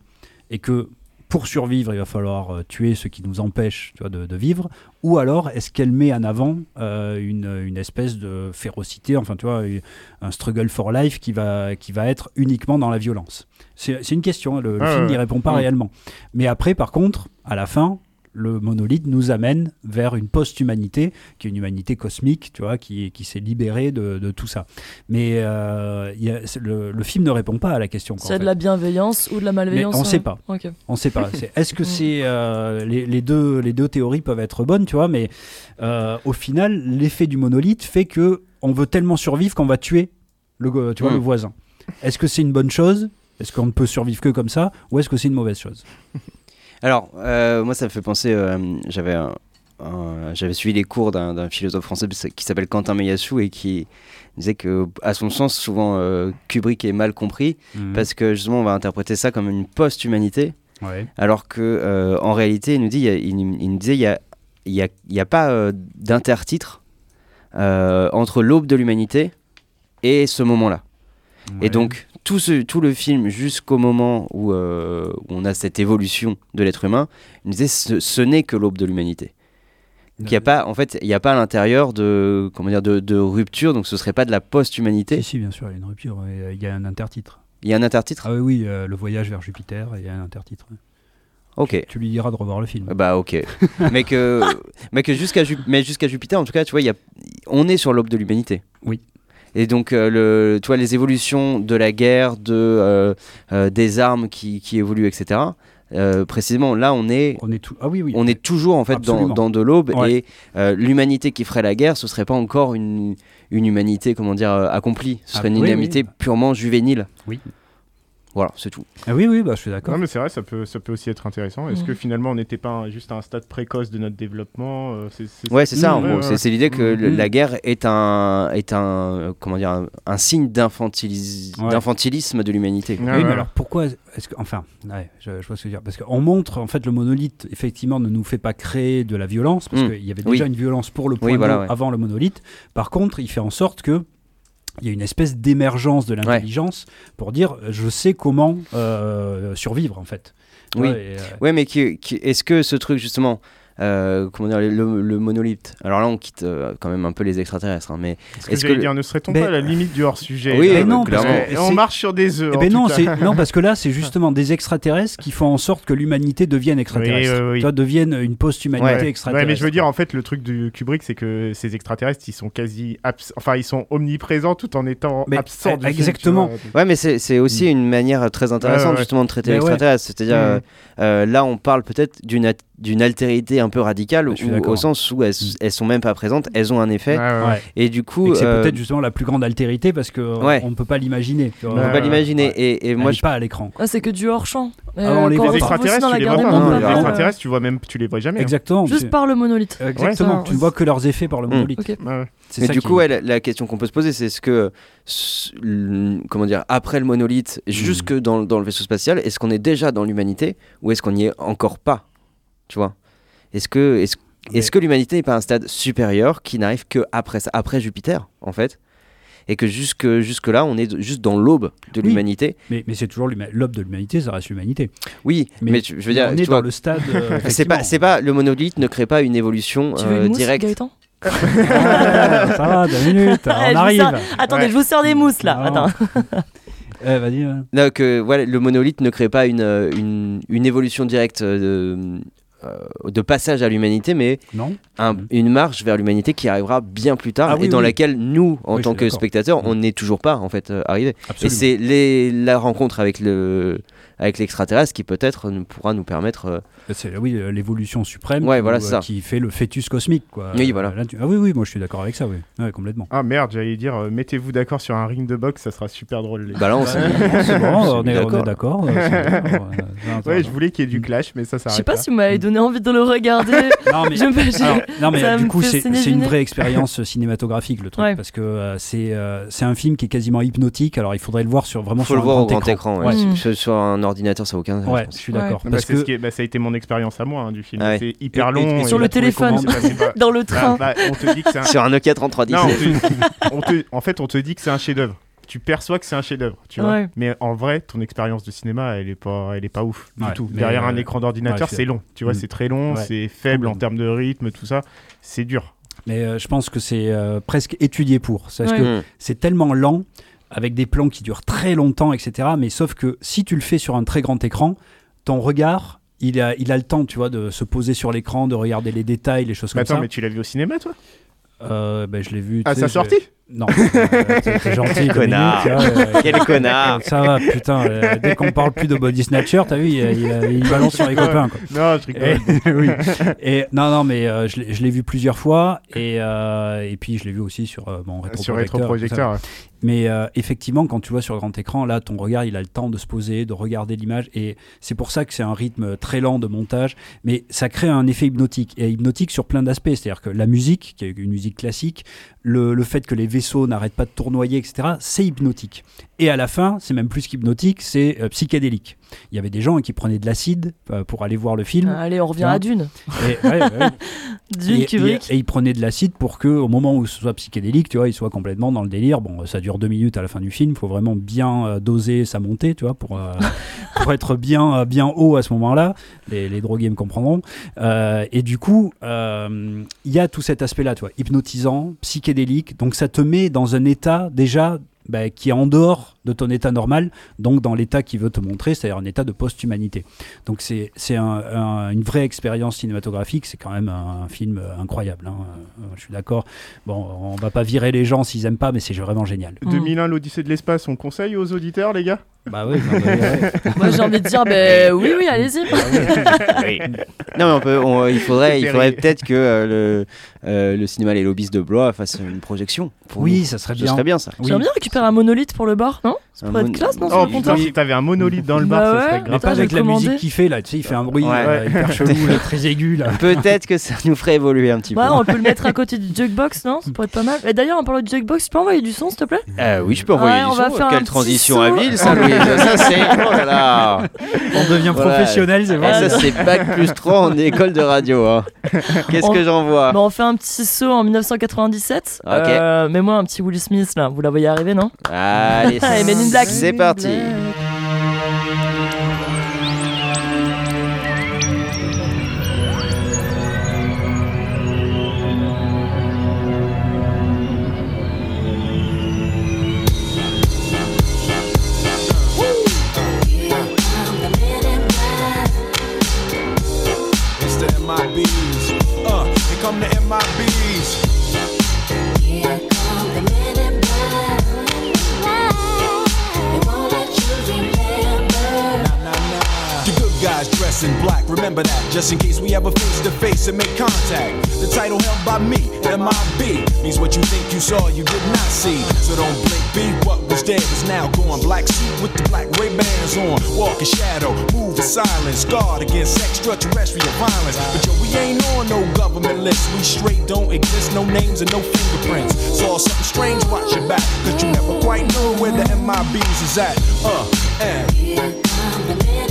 et que pour survivre, il va falloir euh, tuer ceux qui nous tu vois, de, de vivre Ou alors, est-ce qu'elle met en avant euh, une, une espèce de férocité, enfin, tu vois, un struggle for life qui va, qui va être uniquement dans la violence? C'est une question, hein, le, le film n'y répond pas Mm. réellement. Mais après, par contre, à la fin, le monolithe nous amène vers une post-humanité, qui est une humanité cosmique, tu vois, qui, qui s'est libérée de, de tout ça. Mais euh, il y a- c'est- le, le film ne répond pas à la question. a de la bienveillance ou de la malveillance Mais on euh, sait pas. Ok. On sait pas. C'est- Est-ce que Mm. c'est euh, les, les deux les deux théories peuvent être bonnes, tu vois, mais euh, au final, l'effet du monolithe fait que on veut tellement survivre qu'on va tuer le go- tu vois Mm. le voisin. Est-ce que c'est une bonne chose? Est-ce qu'on ne peut survivre que comme ça? Ou est-ce que c'est une mauvaise chose? Alors, euh, moi, ça me fait penser. euh, j'avais un- un- j'avais suivi les cours d'un d'un philosophe français qui s'appelle Quentin Meillassoux et qui disait que, à son sens, souvent euh, Kubrick est mal compris parce que justement, on va interpréter ça comme une post-humanité, Ouais. alors que en réalité, il nous dit, il, y a- il, il nous disait, il y a, y a, il y a pas d'intertitre entre l'aube de l'humanité et ce moment-là. Ouais. Et donc, tout, ce, tout le film, jusqu'au moment où, euh, où on a cette évolution de l'être humain, il nous disait ce, ce n'est que l'aube de l'humanité. Donc, il y a pas, en fait, il n'y a pas à l'intérieur de, comment dire, de, de rupture, donc ce serait pas de la post-humanité. si, bien sûr, il y a une rupture. Il y a un intertitre. Il y a un intertitre? Ah oui, oui, euh, le voyage vers Jupiter, il y a un intertitre. Ok. Tu lui diras de revoir le film. Bah ok. mais que, mais que jusqu'à Ju- mais jusqu'à Jupiter, en tout cas, tu vois, y a, on est sur l'aube de l'humanité. Oui. Et donc, euh, le, tu vois, les évolutions de la guerre, de, euh, euh, des armes qui, qui évoluent, etc. euh, précisément, là, on est, On est tout. Ah oui, oui. on est toujours en fait dans, de l'aube Ouais. et l'humanité qui ferait la guerre, ce serait pas encore une, une humanité, comment dire, accomplie. Ce Ah, serait une oui, humanité purement juvénile. Oui. Voilà, c'est tout. Ah oui, oui, bah, je suis d'accord. Non, mais c'est vrai, ça peut, ça peut aussi être intéressant. Est-ce Mhm. que finalement on n'était pas un- juste à un stade précoce de notre développement euh, c'est- c'est- Ouais, c'est ça. en Ouais, C'est- ouais. L'idée que Mhm. la guerre est un, est un, comment dire, un, un signe d'infantilis- Ouais. d'infantilisme de l'humanité. Ouais, oui, ouais. mais alors pourquoi est-ce que, enfin, ouais, je, je vois ce que je veux dire, parce qu'on montre en fait le monolithe effectivement ne nous fait pas créer de la violence parce Mm. qu'il y avait Oui. déjà une violence pour le point Oui, voilà, d'eau ouais. avant le monolithe. Par contre, il fait en sorte que il y a une espèce d'émergence de l'intelligence pour dire euh, je sais comment euh, survivre en fait. Oui. et, euh, Ouais, mais qui, qui- est-ce que ce truc justement, euh, comment dire, le, le monolithe. Alors là, on quitte euh, quand même un peu les extraterrestres, hein, mais que est-ce que- dire, ne serait-on pas à la limite du hors-sujet Oui, là, mais non, parce clairement. que Et on c'est- marche sur des œufs. Eh en ben non, parce que là c'est justement des extraterrestres qui font en sorte que l'humanité devienne extraterrestre, Oui, oui, oui. Tu vois, devienne une post-humanité Ouais. extraterrestre. Ouais, mais je veux dire, en fait, le truc du Kubrick, c'est que ces extraterrestres, ils sont quasi abs- enfin, ils sont omniprésents tout en étant Mais, absents. eh, du film, exactement. vois. Ouais, mais c'est aussi une manière très intéressante Ouais, ouais. justement de traiter l'extraterrestre. C'est-à-dire, Mhm. euh, là, on parle peut-être d'une d'une altérité un peu radicale, au sens où elles, Mhm. elles sont même pas présentes, elles ont un effet. Ouais, ouais. Ouais. Et du coup, c'est euh, peut-être justement la plus grande altérité parce que euh, Ouais. on ne peut pas l'imaginer. on peut Ouais, pas l'imaginer. ouais. Et, moi, je pas à l'écran. Ah, c'est que du hors-champ. Euh, Ah, on les extraterrestres, tu les vois pas. non, hein. les Montparnasse, extraterrestres, tu vois même, tu les vois jamais. hein. Exactement. Juste par le monolithe. Exactement. Ouais, tu ne vois que leurs effets par le Mm. monolithe. Mais ça du coup, ouais, la, la question qu'on peut se poser, c'est est-ce que, comment dire, après le monolithe, Hmm. jusque dans, dans le vaisseau spatial, est-ce qu'on est déjà dans l'humanité ou est-ce qu'on n'y est encore pas? Tu vois Est-ce que, est-ce, Mais- que l'humanité n'est pas un stade supérieur qui n'arrive que après, Jupiter, en fait? Et que jusque, jusque là, on est juste dans l'aube de Oui. l'humanité? Mais, mais c'est toujours l'aube de l'humanité, ça reste l'humanité. Oui, mais, Mais, tu- je veux dire, on tu est vois, dans le stade. euh, c'est pas, c'est pas le monolithe ne crée pas une évolution Tu veux euh, une mousse, directe. Gaëtan? Ah, ça va, deux minutes, on je vous arrive. Attendez, Ouais. je vous sers des mousses là. Non. Attends. Eh, vas-y. ouais. Non, que voilà, le monolithe ne crée pas une, euh, une, une évolution directe euh, euh, de passage à l'humanité, mais Non un- Mhm. une marche vers l'humanité qui arrivera bien plus tard Ah oui, et dans oui. laquelle nous, en Oui, tant que spectateurs, Mhm. on n'est toujours pas en fait euh, arrivés. Et c'est la rencontre avec le avec l'extraterrestre qui peut-être nous- pourra nous permettre. euh, C'est oui, euh, l'évolution suprême Ouais, qui, voilà, euh, c'est ça. qui fait le fœtus cosmique. Quoi. Oui, Euh, voilà. là, tu- Ah oui, oui, moi je suis d'accord avec ça, oui. Ouais, complètement. Ah merde, j'allais dire, euh, mettez-vous d'accord sur un ring de boxe, ça sera super drôle. les. Bah là, on bon, est, D'accord. euh, euh, Ouais, je voulais qu'il y ait du clash, mais ça Je s'arrête sais pas là. si vous m'avez donné envie de le regarder. non, mais Je me- j'ai- Alors, non mais Ça euh, du coup c'est une vraie expérience cinématographique le truc Ouais. parce que euh, c'est euh, c'est un film qui est quasiment hypnotique alors il faudrait le voir sur vraiment faut sur le un voir au grand grand écran. ouais. Sur un ordinateur, ça n'a aucun. Ouais, je suis d'accord Bah, parce c'est que ce qui est- bah, ça a été mon expérience à moi hein, du film. Ah ouais. C'est hyper Et- long. et et sur le téléphone. c'est pas- c'est Dans le Bah, train. bah, on te dit que c'est un. Sur un Nokia 3310. Non, on te- on te- en fait, on te dit que c'est un chef-d'œuvre. Tu perçois que c'est un chef-d'œuvre, tu vois. Ouais. Mais en vrai, ton expérience de cinéma, elle est pas, elle est pas ouf Ouais, du tout. Derrière euh, un écran d'ordinateur, ouais, c'est long. Tu vois, Mm. c'est très long, Ouais. c'est faible en Complètement. termes de rythme, tout ça. C'est dur. mais euh, je pense que c'est euh, presque étudié pour Ouais. que Mm. c'est tellement lent avec des plans qui durent très longtemps etc mais sauf que si tu le fais sur un très grand écran ton regard il a, il a le temps, tu vois, de se poser sur l'écran, de regarder les détails, les choses Mais comme attends, ça. mais tu l'as vu au cinéma, toi? Euh, ben, je l'ai vu. À sa sortie? Non, euh, t'es gentil, Connard. euh, Quel connard Ça va, putain, euh, dès qu'on parle plus de body snatcher, t'as vu, il, il- il balance sur les copains. Quoi. Non, je rigole. Et, oui. Et non, non, mais euh, je l'ai- je l'ai vu plusieurs fois et, euh, et puis je l'ai vu aussi sur euh, mon Sur rétroprojecteur. ça. rétroprojecteur. ouais. Mais euh, effectivement, quand tu vois sur grand écran, là, ton regard, il a le temps de se poser, de regarder l'image. Et c'est pour ça que c'est un rythme très lent de montage. Mais ça crée un effet hypnotique. Et hypnotique sur plein d'aspects. C'est-à-dire que la musique, qui est une musique classique, le, le fait que les vaisseaux n'arrêtent pas de tournoyer, etc., c'est hypnotique. Et à la fin, c'est même plus qu'hypnotique, c'est euh, psychédélique. Il y avait des gens qui prenaient de l'acide euh, pour aller voir le film. Allez, on revient Hein à Dune. Et, ouais, ouais, Dune et, Kubrick. et, et il prenait de l'acide pour que au moment où ce soit psychédélique, tu vois, il soit complètement dans le délire. Bon, ça dure deux minutes à la fin du film. Il faut vraiment bien euh, doser sa montée, tu vois, pour, euh, pour être bien, bien haut à ce moment-là. Les, les drogués me comprendront. Euh, et du coup, il y a tout cet aspect-là, tu vois, hypnotisant, psychédélique. Donc ça te met dans un état déjà bah, qui est en dehors de ton état normal, donc dans l'état qui veut te montrer, c'est-à-dire un état de post-humanité. Donc c'est c'est un- un- une vraie expérience cinématographique, c'est quand même un, un film euh, incroyable. hein. Euh, Je suis d'accord. Bon, on va pas virer les gens s'ils aiment pas, mais c'est vraiment génial. Mm. 2001, l'Odyssée de l'espace, on conseille aux auditeurs, les gars? Bah oui, non, mais, ouais. Moi, j'ai envie de dire, ben oui, oui, allez-y. Non, mais on peut, on- il faudrait, il faudrait peut-être que euh, le, euh, le cinéma Les Lobbies de Blois fasse une projection. pour oui, nous. ça serait bien. serait bien ça. Oui. J'aimerais bien récupérer un monolithe pour le bar, non? não? Ça pourrait être classe, non, Oh putain, si t'avais un monolithe dans le Bah bar, ça ouais. serait Mais grave. pas Attends, avec la commandé. musique qu'il fait là, tu sais, il fait un bruit Ouais. euh, hyper chelou, là, très aigu là. Peut-être que ça nous ferait évoluer un petit Ouais, peu. on peut le mettre à côté du jukebox, non Ça pourrait être pas mal. Et d'ailleurs, en parlant du jukebox, tu peux envoyer du son, s'il te plaît? Euh, oui, je peux envoyer Ouais, on du va son. faire un Quelle petit transition saut. habile, ça, Louise. ça, c'est. Oh là là. On devient Voilà. professionnel, c'est vrai. ça, c'est bac plus 3 en école de radio. hein. Qu'est-ce On- que j'envoie? Bon, on fait un petit saut en 1997. Ok. Euh, Mets-moi un petit Will Smith là, vous la voyez arriver, non? Allez, Men in Black. c'est parti. Saw, you did not see. So don't blink, be what was dead is now gone. Black suit with the black Ray Bans on, walk in shadow, move in silence, guard against extraterrestrial violence. But yo, we ain't on no government list, we straight don't exist, no names and no fingerprints. Saw something strange, watch your back, cause you never quite know where the MIBs is at. Uh, and.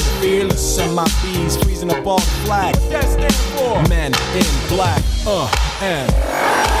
fearless. Send my bees freezing up all flag. What that stand for? Men in black. Uh, and.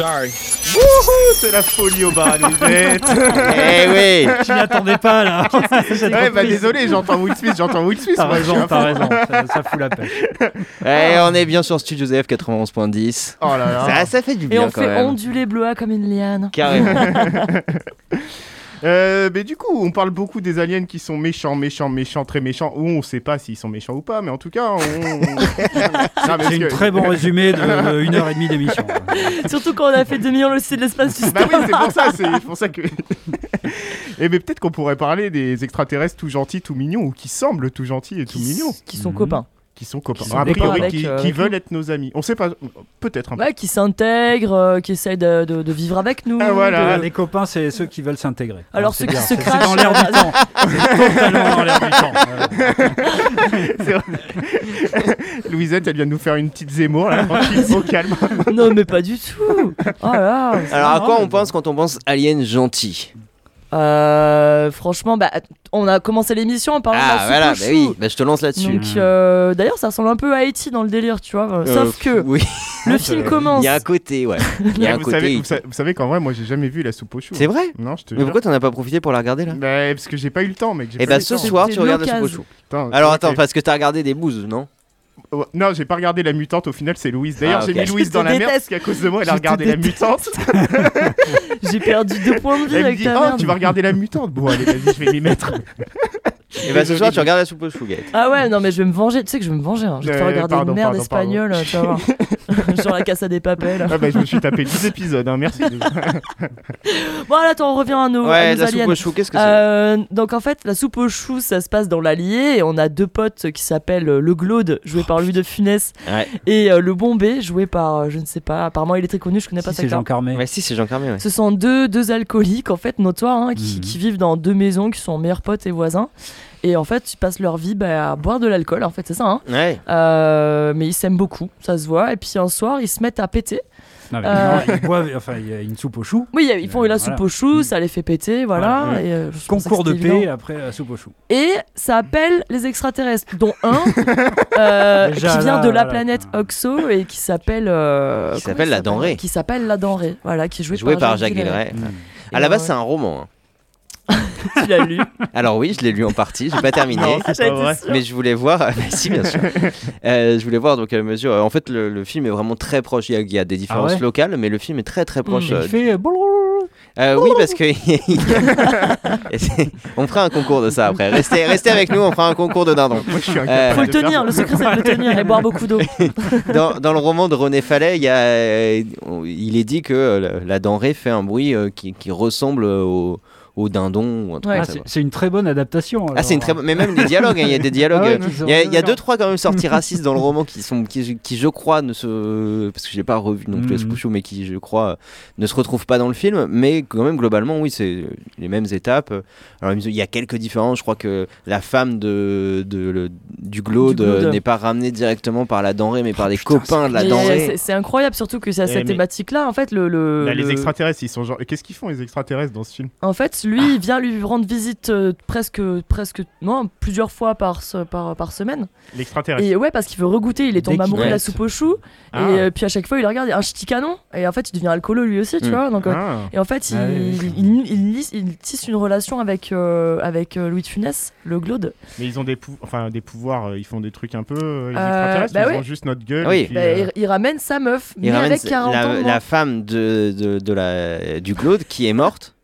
Sorry. Wouhou, c'est la folie au bar à Nuisette. Eh oui Je m'y attendais pas là. Ouais, bah désolé, j'entends Will Smith, j'entends Will Smith. T'as raison, t'as raison. Ça, ça fout la pêche. Eh, on est bien sur Studio ZF 91.10. Oh là là. Ça, ça fait du Et bien on quand fait même. onduler Bloa comme une liane. Carrément. Euh, mais du coup, on parle beaucoup des aliens qui sont méchants, méchants, méchants, très méchants. Ou on sait pas s'ils sont méchants ou pas, mais en tout cas, on. C'est un que- très bon résumé de, une heure et demie d'émission. Surtout quand on a fait 2 millions le site de l'espace du Bah oui, c'est pour ça, c'est pour ça que. Et mais peut-être qu'on pourrait parler des extraterrestres tout gentils, tout mignons, ou qui semblent tout gentils et tout mignons, qui sont copains. Qui sont copains. Qui sont a priori, avec, qui, euh, qui veulent être nos amis. On sait pas, peut-être un peu. Ouais, qui s'intègrent, euh, qui essayent de, de- de vivre avec nous. Ah, voilà. de- Les copains, c'est ceux qui veulent s'intégrer. Alors, c'est ceux qui se c'est- C'est crachent, dans l'air du temps. C'est totalement dans l'air du temps. Louisette, elle vient de nous faire une petite Zemmour, là, tranquille, au calme. non, mais pas du tout. Oh là. Alors à Non, quoi on pense quand on pense alien gentil? Euh, franchement, bah, on a commencé l'émission en parlant de Ah la voilà, soupe bah oui, bah, je te lance là-dessus. Donc, euh, d'ailleurs, ça ressemble un peu à Haïti dans le délire, tu vois. Euh, Sauf que Oui, le film commence. il y a un côté, ouais. Il y a un vous, côté. savez, vous, sa- vous savez qu'en vrai, moi, j'ai jamais vu la soupe au chou. C'est vrai Non, je te Mais jure. pourquoi t'en as pas profité pour la regarder là Bah, parce que j'ai pas eu le temps, mec. j'ai Eh bah ce temps. soir tu regardes la soupe au l'occasion. chou. Putain, Alors attends, parce que t'as regardé des bouses, non Ouais, Non, j'ai pas regardé la mutante, au final, c'est Louise. D'ailleurs, Ah, j'ai mis Louise Je dans la merde parce qu'à cause de moi, elle Je a regardé la mutante. J'ai perdu deux points de vie Elle me avec dit ta Oh, merde. tu vas regarder la mutante. Bon, allez, vas-y, je vais m'y mettre. Et bah ce soir tu regardes la soupe au chou, Gaël. Ah ouais, non, mais je vais me venger. Tu sais que je vais me venger. hein. Je vais te faire Euh, regarder pardon, une merde pardon, pardon. espagnole, tu vas voir. Sur la Casa des Papels. Ah, bah, je me suis tapé 10 épisodes, hein, merci. Bon, alors, attends, on revient à nos, à Ouais, nos la aliens. soupe au chou, qu'est-ce que c'est Euh, donc en fait, la soupe au chou, ça se passe dans l'Allier et on a deux potes qui s'appellent euh, le Glaude, joué par Louis de Funès, Ouais. et euh, le Bombay, joué par, euh, je ne sais pas, apparemment il est très connu, je connais pas Si, cet c'est Jean. Carmé. Ouais, si, c'est Jean Carmé, ouais. Ce sont deux, deux alcooliques en fait notoires hein, qui, Mhm. qui vivent dans deux maisons, qui sont meilleurs potes et voisins. Et en fait, ils passent leur vie bah, à boire de l'alcool, en fait, c'est ça. Hein. Ouais. Euh, mais ils s'aiment beaucoup, ça se voit. Et puis un soir, ils se mettent à péter. Non, mais Euh. non, ils boivent- enfin, il y a une soupe au chou. Oui, ils font Euh, la voilà. soupe au chou, ça les fait péter, voilà. Voilà. Et, euh, Concours de paix évident. après la soupe au chou. Et ça appelle les extraterrestres, dont un euh, qui vient là, de la voilà. planète Oxo et qui s'appelle. euh, Qui s'appelle La Denrée. Qui s'appelle La Denrée, voilà, qui est joué, Joué par Jacques Villeray. Mm. À la base c'est un roman. hein. tu l'as lu Alors oui, je l'ai lu en partie, j'ai pas terminé. Non, pas vrai. Mais je voulais voir, bah, si bien sûr. Euh, je voulais voir donc à la mesure. En fait, le, le film est vraiment très proche. Il y a, il y a des différences ouais locales, mais le film est très très proche. Mm. euh, Il fait. euh, oui, parce que on fera un concours de ça après. Restez, restez avec nous, on fera un concours de dindon. Moi, je suis Euh, incapable Faut le tenir, le secret c'est de le tenir et boire beaucoup d'eau. Dans, dans le roman de René Fallet, il, y a, euh, il est dit que euh, la, denrée fait un bruit euh, qui, qui ressemble au, au dindon ou un truc Ouais. comme Ah, ça, c'est une très bonne adaptation. Ah, c'est une très bonne. Mais même les dialogues, hein, il y a des dialogues. Ah ouais, euh, Il y, a- il y a deux trois quand même sorties racistes dans le roman qui sont qui, qui, je crois ne se parce que j'ai pas revu non plus. Escouchou mais qui je crois ne se retrouvent pas dans le film mais quand même globalement oui c'est les mêmes étapes alors il y a quelques différences je crois que la femme de, de le- du glaude, n'est pas ramenée directement par la denrée mais par des putain, copains de la denrée c'est- C'est incroyable, surtout que c'est à Eh, cette thématique-là. En fait, le, le- Là, les le- extraterrestres, ils sont genre. Qu'est-ce qu'ils font les extraterrestres dans ce film? En fait, lui, il vient lui rendre visite euh, presque, presque, non, plusieurs fois par, se- par, par semaine. L'extraterrestre. Et ouais, parce qu'il veut regoûter, il est Dès tombé amoureux de la soupe aux choux. Ah. Et euh, puis à chaque fois, il le regarde, il y a un ch'ti canon. Et en fait, il devient alcoolo lui aussi, tu Mm. vois. Donc, euh, Ah. Et en fait, il, Ah il, il- il lis- il tisse une relation avec, euh, avec euh, Louis de Funès, le glaude. Mais ils ont des, pou- enfin, des pouvoirs, euh, ils font des trucs un peu. euh, les Euh, extraterrestres, bah ils oui. ont juste notre gueule. Oui. et puis, Bah, euh, il, il ramène sa meuf, il mais ramène avec 40 la, ans. de la moins. femme de, de, de la, du glaude qui est morte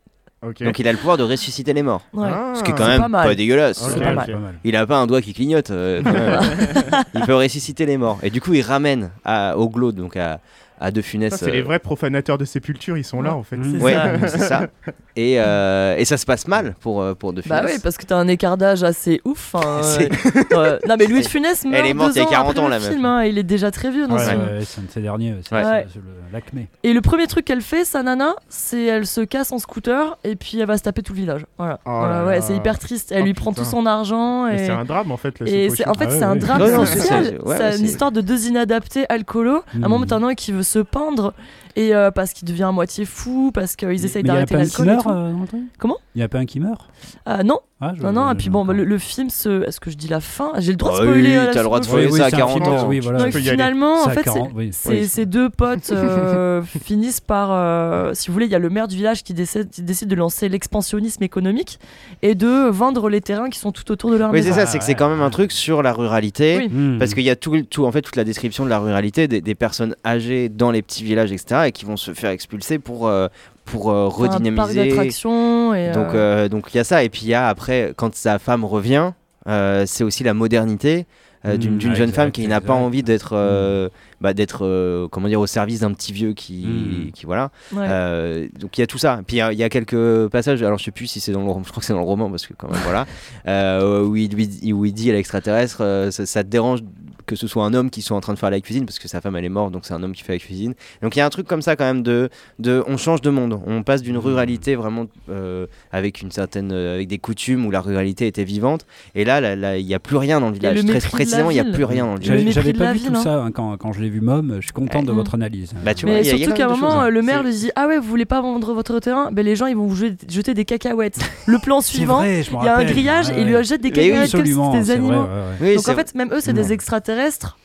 donc il a le pouvoir de ressusciter les morts Ouais. Ah. ce qui est quand même pas mal. pas dégueulasse pas. Il a pas un doigt qui clignote. euh, il peut ressusciter les morts. Et du coup, il ramène à, au glaude, donc à, à De Funès. C'est les euh, vrais profanateurs de sépulture, ils sont là en fait. Mm. C'est Ouais, ça. c'est ça. Et, euh, et ça se passe mal pour, euh, pour De Funès. Bah oui, parce que t'as un écart d'âge assez ouf. hein, C'est- euh, non, mais Louis de Funès meurt Elle est morte il y a ans 40 après ans, le la meuf. film, hein, il est déjà très vieux dans Ouais, ce Ouais, film. ouais, c'est un de ces derniers. C'est l'acmé. Et le premier truc qu'elle fait, sa nana, c'est elle se casse en scooter et puis elle va se taper tout le village. Voilà. Oh Voilà, ouais, c'est hyper triste. Elle Oh lui prend tout son argent et. c'est un drame en fait. La Et en fait Ah c'est ouais, un drame social. c'est- une histoire de deux inadaptés alcoolos. À un moment Hmm. t'en as un qui veut se pendre et euh, parce qu'il devient à moitié fou parce qu'ils essayent Mais il y a d'arrêter pas un qui l'alcool. euh, dans le truc? Comment? Il y a pas un qui meurt Ah non, Ah, je- non, non. je- Et puis bon, bah, le, le film se. Est-ce que je dis la fin? J'ai le droit de Ah spoiler. oui, euh, la t'as le droit de spoiler Oui, ça à oui, c'est un 40 film, ans. Oui, voilà. Donc, finalement, en fait, 40, c'est- oui. c'est- Oui. ces deux potes euh, finissent par, euh, si vous voulez, il y a le maire du village qui décide, qui décide de lancer l'expansionnisme économique et de vendre les terrains qui sont tout autour de leur Oui, maison. c'est ça, c'est que c'est quand même un truc sur la ruralité. Oui. Hmm. Parce qu'il y a tout, tout, en fait, toute la description de la ruralité des, des personnes âgées dans les petits villages, etc., et qui vont se faire expulser pour, euh, pour euh, redynamiser. et Donc, euh, euh, donc il y a ça. Et puis il y a après, quand sa femme revient, euh, c'est aussi la modernité euh, d'une Mm, d'une ouais, jeune femme qui n'a pas envie d'être, euh, bah, d'être, euh, comment dire, au service d'un petit vieux qui, Mm. qui voilà. ouais. Euh, donc il y a tout ça. Puis il y a- il y, a quelques passages. Alors je sais plus si c'est dans le roman. Je crois que c'est dans le roman parce que quand même voilà. euh, où, il, lui- où il dit à l'extraterrestre, euh, ça, ça te dérange que ce soit un homme qui soit en train de faire la cuisine parce que sa femme elle est morte donc c'est un homme qui fait la cuisine. Donc il y a un truc comme ça quand même de, de on change de monde. On passe d'une ruralité vraiment euh, avec une certaine avec des coutumes où la ruralité était vivante et là il n'y a plus rien dans le village. le Très la précisément il n'y a plus rien. J'avais pas vu ville, tout hein. ça hein, quand, quand je l'ai vu Mom. Je suis content de Ouais. votre analyse. Bah, tu vois, Mais y a- surtout qu'à un moment, choses, hein. le maire lui dit Ah ouais, vous voulez pas vendre votre terrain? Ben les gens ils vont vous jeter, des cacahuètes. Le plan suivant, il y a un grillage et il lui ouais. jette des cacahuètes comme si c'était des animaux. Donc en fait, même eux, c'est des extraterrestres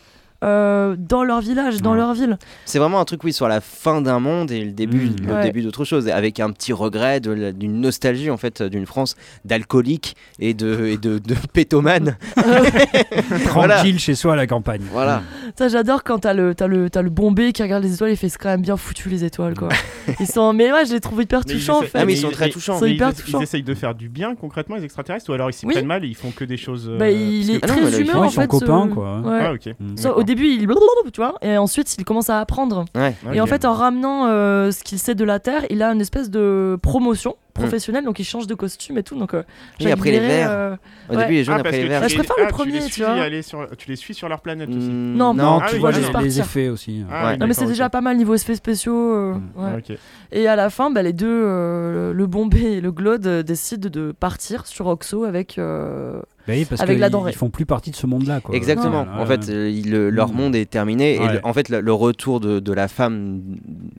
euh, dans leur village, dans Ouais. leur ville. C'est vraiment un truc, oui, sur la fin d'un monde et le début, Mmh. le Ouais. début d'autre chose, avec un petit regret d'une nostalgie en fait d'une France d'alcooliques et de et de, de pétomanes. Voilà. Tranquille chez soi à la campagne. Voilà. Ça, j'adore quand t'as le, t'as le, t'as le bombé qui regarde les étoiles, il fait c'est quand même bien foutu les étoiles quoi. ils sont, mais ouais, je les trouve hyper touchants en fait. Ah, mais ils sont très touchants. Hyper ils, essayent de faire du bien concrètement les extraterrestres ou alors ils s'y Oui. prennent mal et ils font que des choses. euh, Bah, il est parce Ah non, très ils humain en ils sont fait. copains, ce- quoi. Ouais. Ah ok. Mm. Ça, au début, il tu vois, et ensuite il commence à apprendre. Ouais. Et en fait, en ramenant euh, ce qu'il sait de la Terre, il a une espèce de promotion Mm. professionnelle, donc il change de costume et tout. Donc, euh, Oui, après les verts. euh, Au Ouais. début, les jeunes Ah, après les verts. Bah, tu je les- préfère le ah, premier, tu les tu suis vois. aller sur- tu les suis sur leur planète aussi. Mm, Non, Non, Ah tu oui, vois Juste les effets aussi. Ah, Ouais. oui, Non, mais c'est déjà pas mal niveau effets spéciaux. euh, Mm. Et à la fin, bah, les deux, euh, le Bombay et le Glaude, euh, décident de partir sur Oxo avec. Bah oui, parce Avec la denrée. ils font plus partie de ce monde-là. quoi. Exactement. Ouais, en fait, ouais. euh, le- leur Mm. monde est terminé. Et le- en fait, le, le retour de, de la femme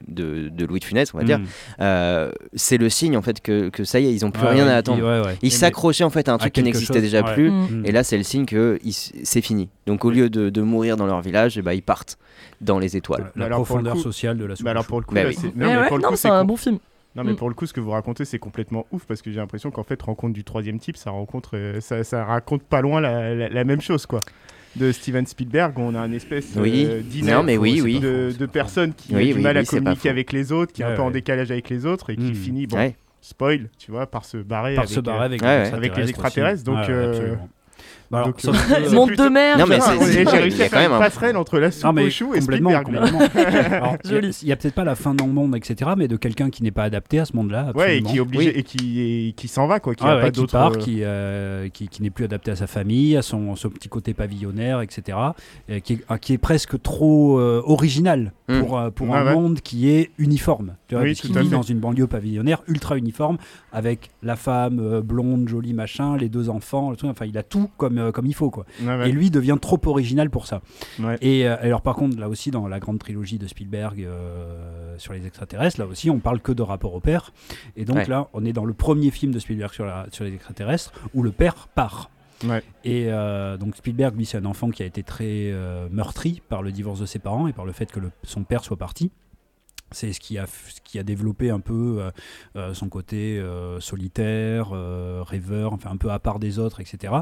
de, de Louis de Funès, on va dire, Mm. euh, c'est le signe en fait que, que ça y est, ils ont plus Ouais, rien ouais, à attendre. ouais, ouais. Ils s'accrochaient en fait à un à truc qui n'existait chose, déjà ouais. plus. Mm. Et là, c'est le signe que c'est fini. Donc, au lieu de, de mourir dans leur village, eh ben, ils partent dans les étoiles. La le profondeur coup- sociale de la. Bah alors pour le coup, c'est- un bon film. Non, mais Mm. pour le coup, ce que vous racontez, c'est complètement ouf parce que j'ai l'impression qu'en fait, rencontre du troisième type, ça, rencontre, euh, ça, ça raconte pas loin la, la- la même chose, quoi. De Steven Spielberg, on a un espèce Oui. euh, d'inertie Non, mais oui, oui. de, de personnes qui Oui, ont du oui, mal oui, à communiquer avec les autres, qui est un Ouais, peu en décalage avec les autres et qui Mm. finit, bon, Ouais. spoil, tu vois, par se barrer Par avec, se barrer euh, avec, les avec les extraterrestres, aussi. donc, euh. Bah alors, euh, de mer. Non, mais genre. c'est- J'ai c'est- réussi il y à a quand faire même une un- passerelle entre la Non, soupe mais au chou et complètement, Spielberg. complètement. Alors, il y a- Joli. Il y a, peut-être pas la fin dans le monde, etc., mais de quelqu'un qui n'est pas adapté à ce monde-là. Ouais, et absolument. qui est obligé Oui. et qui, et qui s'en va, quoi, qui Ah a ouais, pas qui d'autre. part, euh, qui, euh, qui, qui n'est plus adapté à sa famille, à son, son petit côté pavillonnaire, etc., euh, qui, est, ah, qui est presque trop euh, original Mm. pour, euh, pour Ouais, un ouais. monde qui est uniforme. Tu vois, Oui, puisqu'il tout à vit fait. dans une banlieue pavillonnaire ultra uniforme, avec la femme euh, blonde, jolie, machin, les deux enfants, le truc, enfin, il a tout comme, euh, comme il faut. Quoi. ouais, ouais. Et lui devient trop original pour ça. Ouais. Et euh, alors par contre, là aussi, dans la grande trilogie de Spielberg euh, sur les extraterrestres, là aussi, on parle que de rapport au père. Et donc Ouais. là, on est dans le premier film de Spielberg sur, la- sur les extraterrestres, où le père part. Ouais. Et euh, donc Spielberg, lui, c'est un enfant qui a été très euh, meurtri par le divorce de ses parents et par le fait que le- son père soit parti. C'est ce qui a, ce qui a développé un peu euh, euh, son côté euh, solitaire, euh, rêveur, enfin un peu à part des autres, etc.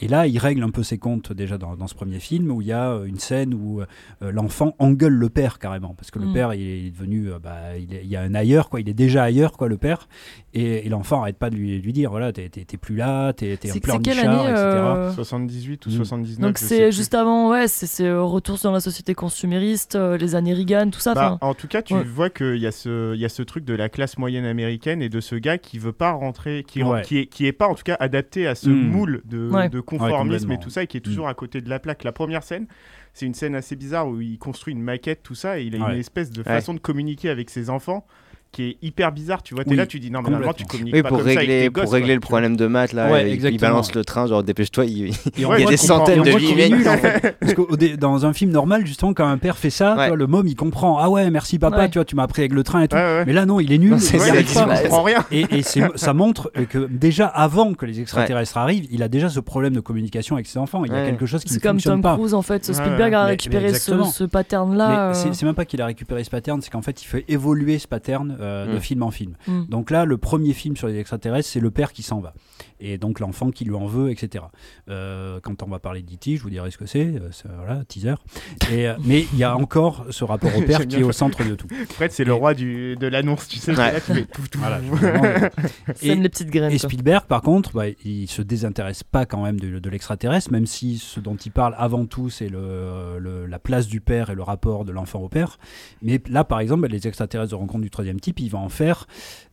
Et là, il règle un peu ses comptes déjà dans, dans ce premier film où il y a une scène où euh, l'enfant engueule le père carrément parce que le Mm. père il est devenu, euh, bah, il, est- il y a un ailleurs quoi, il est déjà ailleurs quoi le père et, et l'enfant arrête pas de lui, lui dire voilà t'es plus là, t'es t'es en C'est plein c'est quelle Nichard, année etc. euh, 78 ou Mm. 79. Donc je sais c'est plus. juste avant, ouais, c'est c'est, retour dans la société consumériste, euh, les années Reagan, tout ça. Bah, en tout cas, tu ouais. Vois qu'il y, a ce- il y a ce truc de la classe moyenne américaine et de ce gars qui veut pas rentrer, qui, Ouais. qui, est, qui est pas en tout cas adapté à ce Mm. moule de, Ouais. de conformisme et tout ça, et qui est toujours à côté de la plaque. La première scène, c'est une scène assez bizarre où il construit une maquette, tout ça, et il a Ouais. une espèce de Ouais. façon de communiquer avec ses enfants qui est hyper bizarre. Tu vois, t'es Oui, là, tu dis non, mais normalement, tu communiques Oui, pas pour comme ça avec régler, pour régler quoi, le problème de maths, là, Ouais, il- balance le train, genre dépêche-toi, il, y a des centaines de nul, en fait. Parce que dans un film normal, justement, quand un père fait ça, Ouais. le môme il comprend. Ah ouais, merci papa, Ouais. tu vois, tu m'as appris avec le train et tout. Ouais, ouais. Mais là, non, il est nul. Non, c'est il comprend rien. Et, et c'est- ça montre que déjà avant que les extraterrestres arrivent, il a déjà ce problème de communication avec ses enfants. Il y a quelque chose qui c'est ne comme fonctionne Tom pas. Cruise en fait. Spielberg a récupéré ce, pattern-là. Mais euh, c'est c'est même pas qu'il a récupéré ce pattern, c'est qu'en fait il fait évoluer ce pattern euh, de Mm. film en film. Mm. Donc là, le premier film sur les extraterrestres, c'est le père qui s'en va. Et donc l'enfant qui lui en veut, etc. Euh, quand on va parler d'E.T., je vous dirai ce que c'est. euh, c'est- voilà, teaser. Et, euh, mais il y a encore ce rapport au père qui est au centre de tout. Fred, c'est le roi du, de l'annonce, tu sais. Ouais. Là, tu fais tout, tout. Voilà, et- les petites graines. Et quoi. Spielberg, par contre, bah, il se désintéresse pas quand même de, de l'extraterrestre, même si ce dont il parle avant tout, c'est le, le- la place du père et le rapport de l'enfant au père. Mais là, par exemple, les extraterrestres de rencontre du troisième type, il va en faire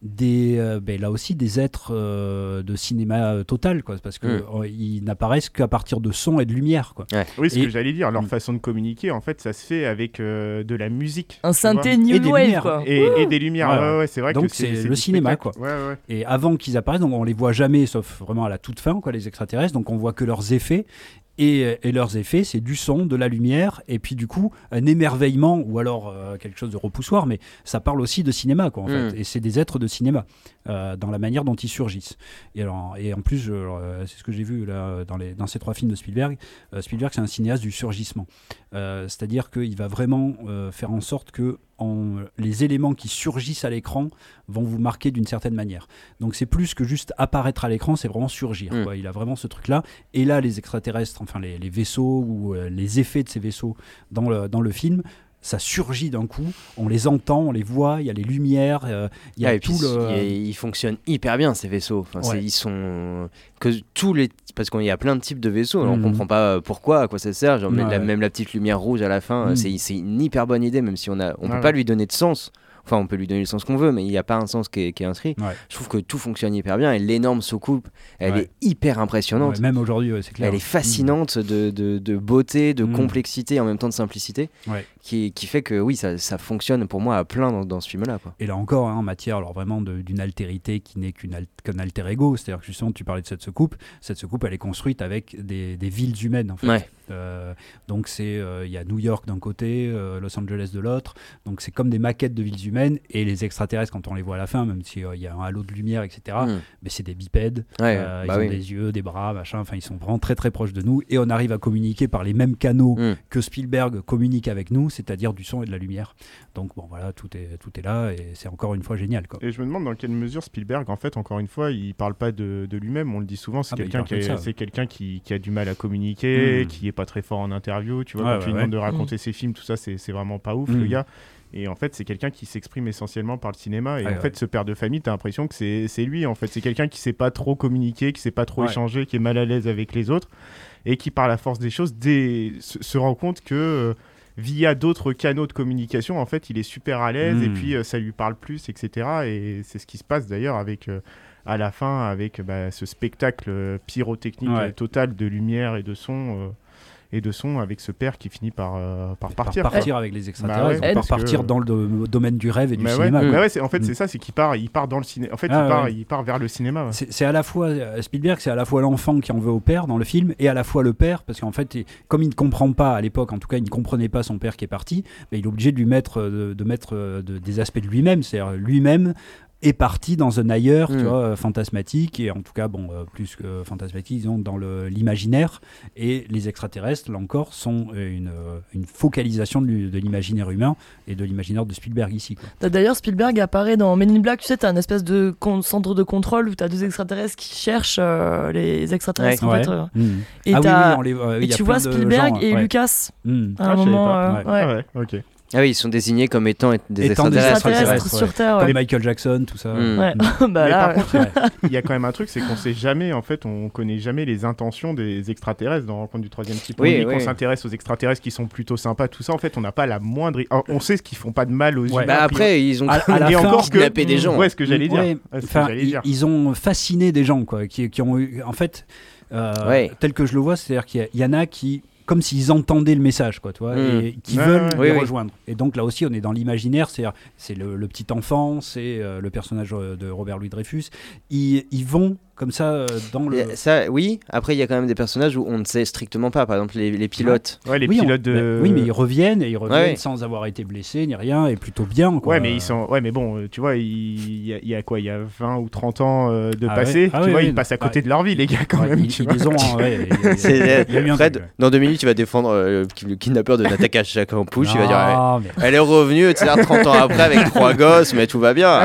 des, euh, ben, là aussi des êtres euh, de cinéma euh, total, quoi, parce que Mm. euh, ils n'apparaissent qu'à partir de son et de lumière, quoi. Oui, ce Et- que j'allais dire, leur Mm. façon de communiquer, en fait, ça se fait avec euh, de la musique. Un synthé Et New des Wave lumières. quoi. Et, et des lumières, Ouais, ouais, ouais. ouais, c'est vrai Donc que c'est le cinéma. Ouais, ouais. Et avant qu'ils apparaissent, donc on les voit jamais, sauf vraiment à la toute fin, quoi, les extraterrestres. Donc on voit que leurs effets. Et, et leurs effets, c'est du son, de la lumière, et puis du coup, un émerveillement, ou alors euh, quelque chose de repoussoir, mais ça parle aussi de cinéma, quoi, en Mm. fait. Et c'est des êtres de cinéma, dans la manière dont ils surgissent. Et, alors, et en plus, euh, c'est ce que j'ai vu là, dans, les, dans ces trois films de Spielberg. Euh, Spielberg, c'est un cinéaste du surgissement. Euh, C'est-à-dire qu'il va vraiment euh, faire en sorte que en- les éléments qui surgissent à l'écran vont vous marquer d'une certaine manière. Donc c'est plus que juste apparaître à l'écran, c'est vraiment surgir. Mm. quoi. Il a vraiment ce truc-là. Et là, les extraterrestres, enfin les, les vaisseaux ou euh, les effets de ces vaisseaux dans le, dans le film, ça surgit d'un coup. On les entend, on les voit, il y a les lumières, euh, il y a Ah, tout le... ils, ils fonctionnent hyper bien ces vaisseaux. Enfin, c'est- Ouais. ils sont que tous les parce qu'il y a plein de types de vaisseaux. Mhm. On comprend pas euh, pourquoi, à quoi ça sert. Genre, Ouais, même, la, ouais. même la petite lumière rouge à la fin, euh, Mhm. c'est une hyper bonne idée, même si on a on Ouais, peut pas lui donner de sens. Enfin, on peut lui donner le sens qu'on veut, mais il n'y a pas un sens qui est, qui est inscrit. Ouais. Je trouve que tout fonctionne hyper bien et l'énorme soucoupe, elle Ouais. est hyper impressionnante. Ouais, même aujourd'hui, ouais, c'est clair. Elle est fascinante de, de, de beauté, de Mhm. complexité et en même temps de simplicité, Ouais. Qui, qui fait que oui, ça, ça fonctionne pour moi à plein dans, dans ce film-là. quoi. Et là encore, hein, en matière alors vraiment d'une altérité qui n'est al- qu'un alter ego, c'est-à-dire que justement tu parlais de cette secoupe, cette secoupe elle est construite avec des, des villes humaines en fait. Ouais. Euh, donc c'est euh, il y a New York d'un côté, euh, Los Angeles de l'autre. Donc c'est comme des maquettes de villes humaines et les extraterrestres quand on les voit à la fin, même s'il y a un halo de lumière, etc. Mm. Mais c'est des bipèdes. Ouais, bah ils oui. ont des yeux, des bras, machin. Enfin, ils sont vraiment très très proches de nous et on arrive à communiquer par les mêmes canaux Mm. que Spielberg communique avec nous, c'est-à-dire du son et de la lumière. Donc bon, voilà, tout est tout est là et c'est encore une fois génial, quoi. Et je me demande dans quelle mesure Spielberg, en fait, encore une fois, il parle pas de, de lui-même. On le dit souvent, c'est Ah bah, quelqu'un qui, quelqu'un qui, qui a du mal à communiquer, Mm. qui est pas très fort en interview. Tu vois, Ouais, quand ouais, tu lui demandes de raconter ses films, tout ça, c'est c'est vraiment pas ouf, le gars. Et en fait, c'est quelqu'un qui s'exprime essentiellement par le cinéma. Et en ouais. fait, ce père de famille, t'as l'impression que c'est c'est lui. En fait, c'est quelqu'un qui sait pas trop communiquer, qui sait pas trop Ouais. échanger, qui est mal à l'aise avec les autres, et qui, par la force des choses, dé- se, se rend compte que euh, via d'autres canaux de communication, en fait, il est super à l'aise, et puis euh, ça lui parle plus, etc. Et c'est ce qui se passe d'ailleurs avec. euh, à la fin, avec bah, ce spectacle euh, pyrotechnique Ouais. total de lumière et de son, et de son avec ce père qui finit par, euh, par partir. par quoi. partir avec les Bah extraterrestres, ouais, parce par partir que- dans le do- domaine du rêve et du Bah ouais, cinéma. bah ouais, en fait, Mm. c'est ça, c'est qu'il part, il part dans le cinéma. En fait, Ah il, part, ouais. il part vers le cinéma. ouais. C'est à la fois euh, Spielberg, c'est à la fois l'enfant qui en veut au père dans le film et à la fois le père parce qu'en fait, il- comme il ne comprend pas à l'époque, en tout cas, il ne comprenait pas son père qui est parti, mais il est obligé de lui mettre, euh, de, de mettre de- des aspects de lui-même, c'est-à-dire lui-même est parti dans un ailleurs, tu Mm. vois, euh, fantasmatique et en tout cas, bon, euh, plus que fantasmatique, disons dans le- l'imaginaire. Et les extraterrestres, là encore, sont euh, une, une focalisation de l'imaginaire humain et de l'imaginaire de Spielberg ici. T'as- D'ailleurs, Spielberg apparaît dans Men in Black, tu sais, t'as un espèce de centre de contrôle où t'as deux extraterrestres qui cherchent euh, les extraterrestres. en Ouais. fait, euh. Et, ah oui, t'as- oui, on les- euh, et il y a tu vois Spielberg gens, et ouais. Lucas Mm. à Ah, un moment. pas. euh, Ouais. ouais. Ah ouais, ok. Ah oui, ils sont désignés comme étant des Étant des extraterrestres. Sur Terre. Comme Ouais. Michael Jackson, tout ça. Mm. Ouais. Mm. bah Mais là, par ouais. contre, il y a quand même un truc, c'est qu'on sait jamais, en fait, on connaît jamais les intentions des extraterrestres dans Rencontre du troisième type. On Oui, qu'on s'intéresse aux extraterrestres qui sont plutôt sympas, tout ça. En fait, on n'a pas la moindre. Alors, on sait ce qu'ils font pas de mal aux Ouais. humains. Bah après, ils ont À- la fin, encore que des gens. Ouais, ce que j'allais dire. Ouais, Ouais, c'est ce que enfin, j'allais ils, dire. ils ont fasciné des gens, quoi, qui, qui ont eu, en fait, euh, Ouais. tel que je le vois, c'est-à-dire qu'il y, en a qui, comme s'ils entendaient le message, quoi, tu vois, Mm. et qui veulent les Oui, rejoindre. Et donc là aussi, on est dans l'imaginaire, c'est-à-dire, c'est le, le petit enfant, c'est euh, le personnage euh, de Robert Louis Dreyfus. Ils, ils vont comme ça euh, dans le. Ça, oui. Après, il y a quand même des personnages où on ne sait strictement pas. Par exemple, les, les pilotes. Ouais, les oui, on- pilotes de. mais- oui, mais ils reviennent et ils reviennent Ouais. sans avoir été blessés ni rien et plutôt bien. Quoi. Ouais, mais ils sont. Ouais, mais bon, euh, tu vois, il y, a- il y a quoi? Il y a 20 ou 30 ans euh, de Ah passé. ouais Ah tu vois, ils passent à côté ouais. de leur vie, les gars, quand Ouais, même. ils, tu ils vois. les ont. hein, Fred, dans deux minutes, tu vas défendre euh, le kidnappeur de Nataka Chakampuch. Il va dire mais- Elle est revenue, etc., 30 ans après avec trois gosses, mais tout va bien.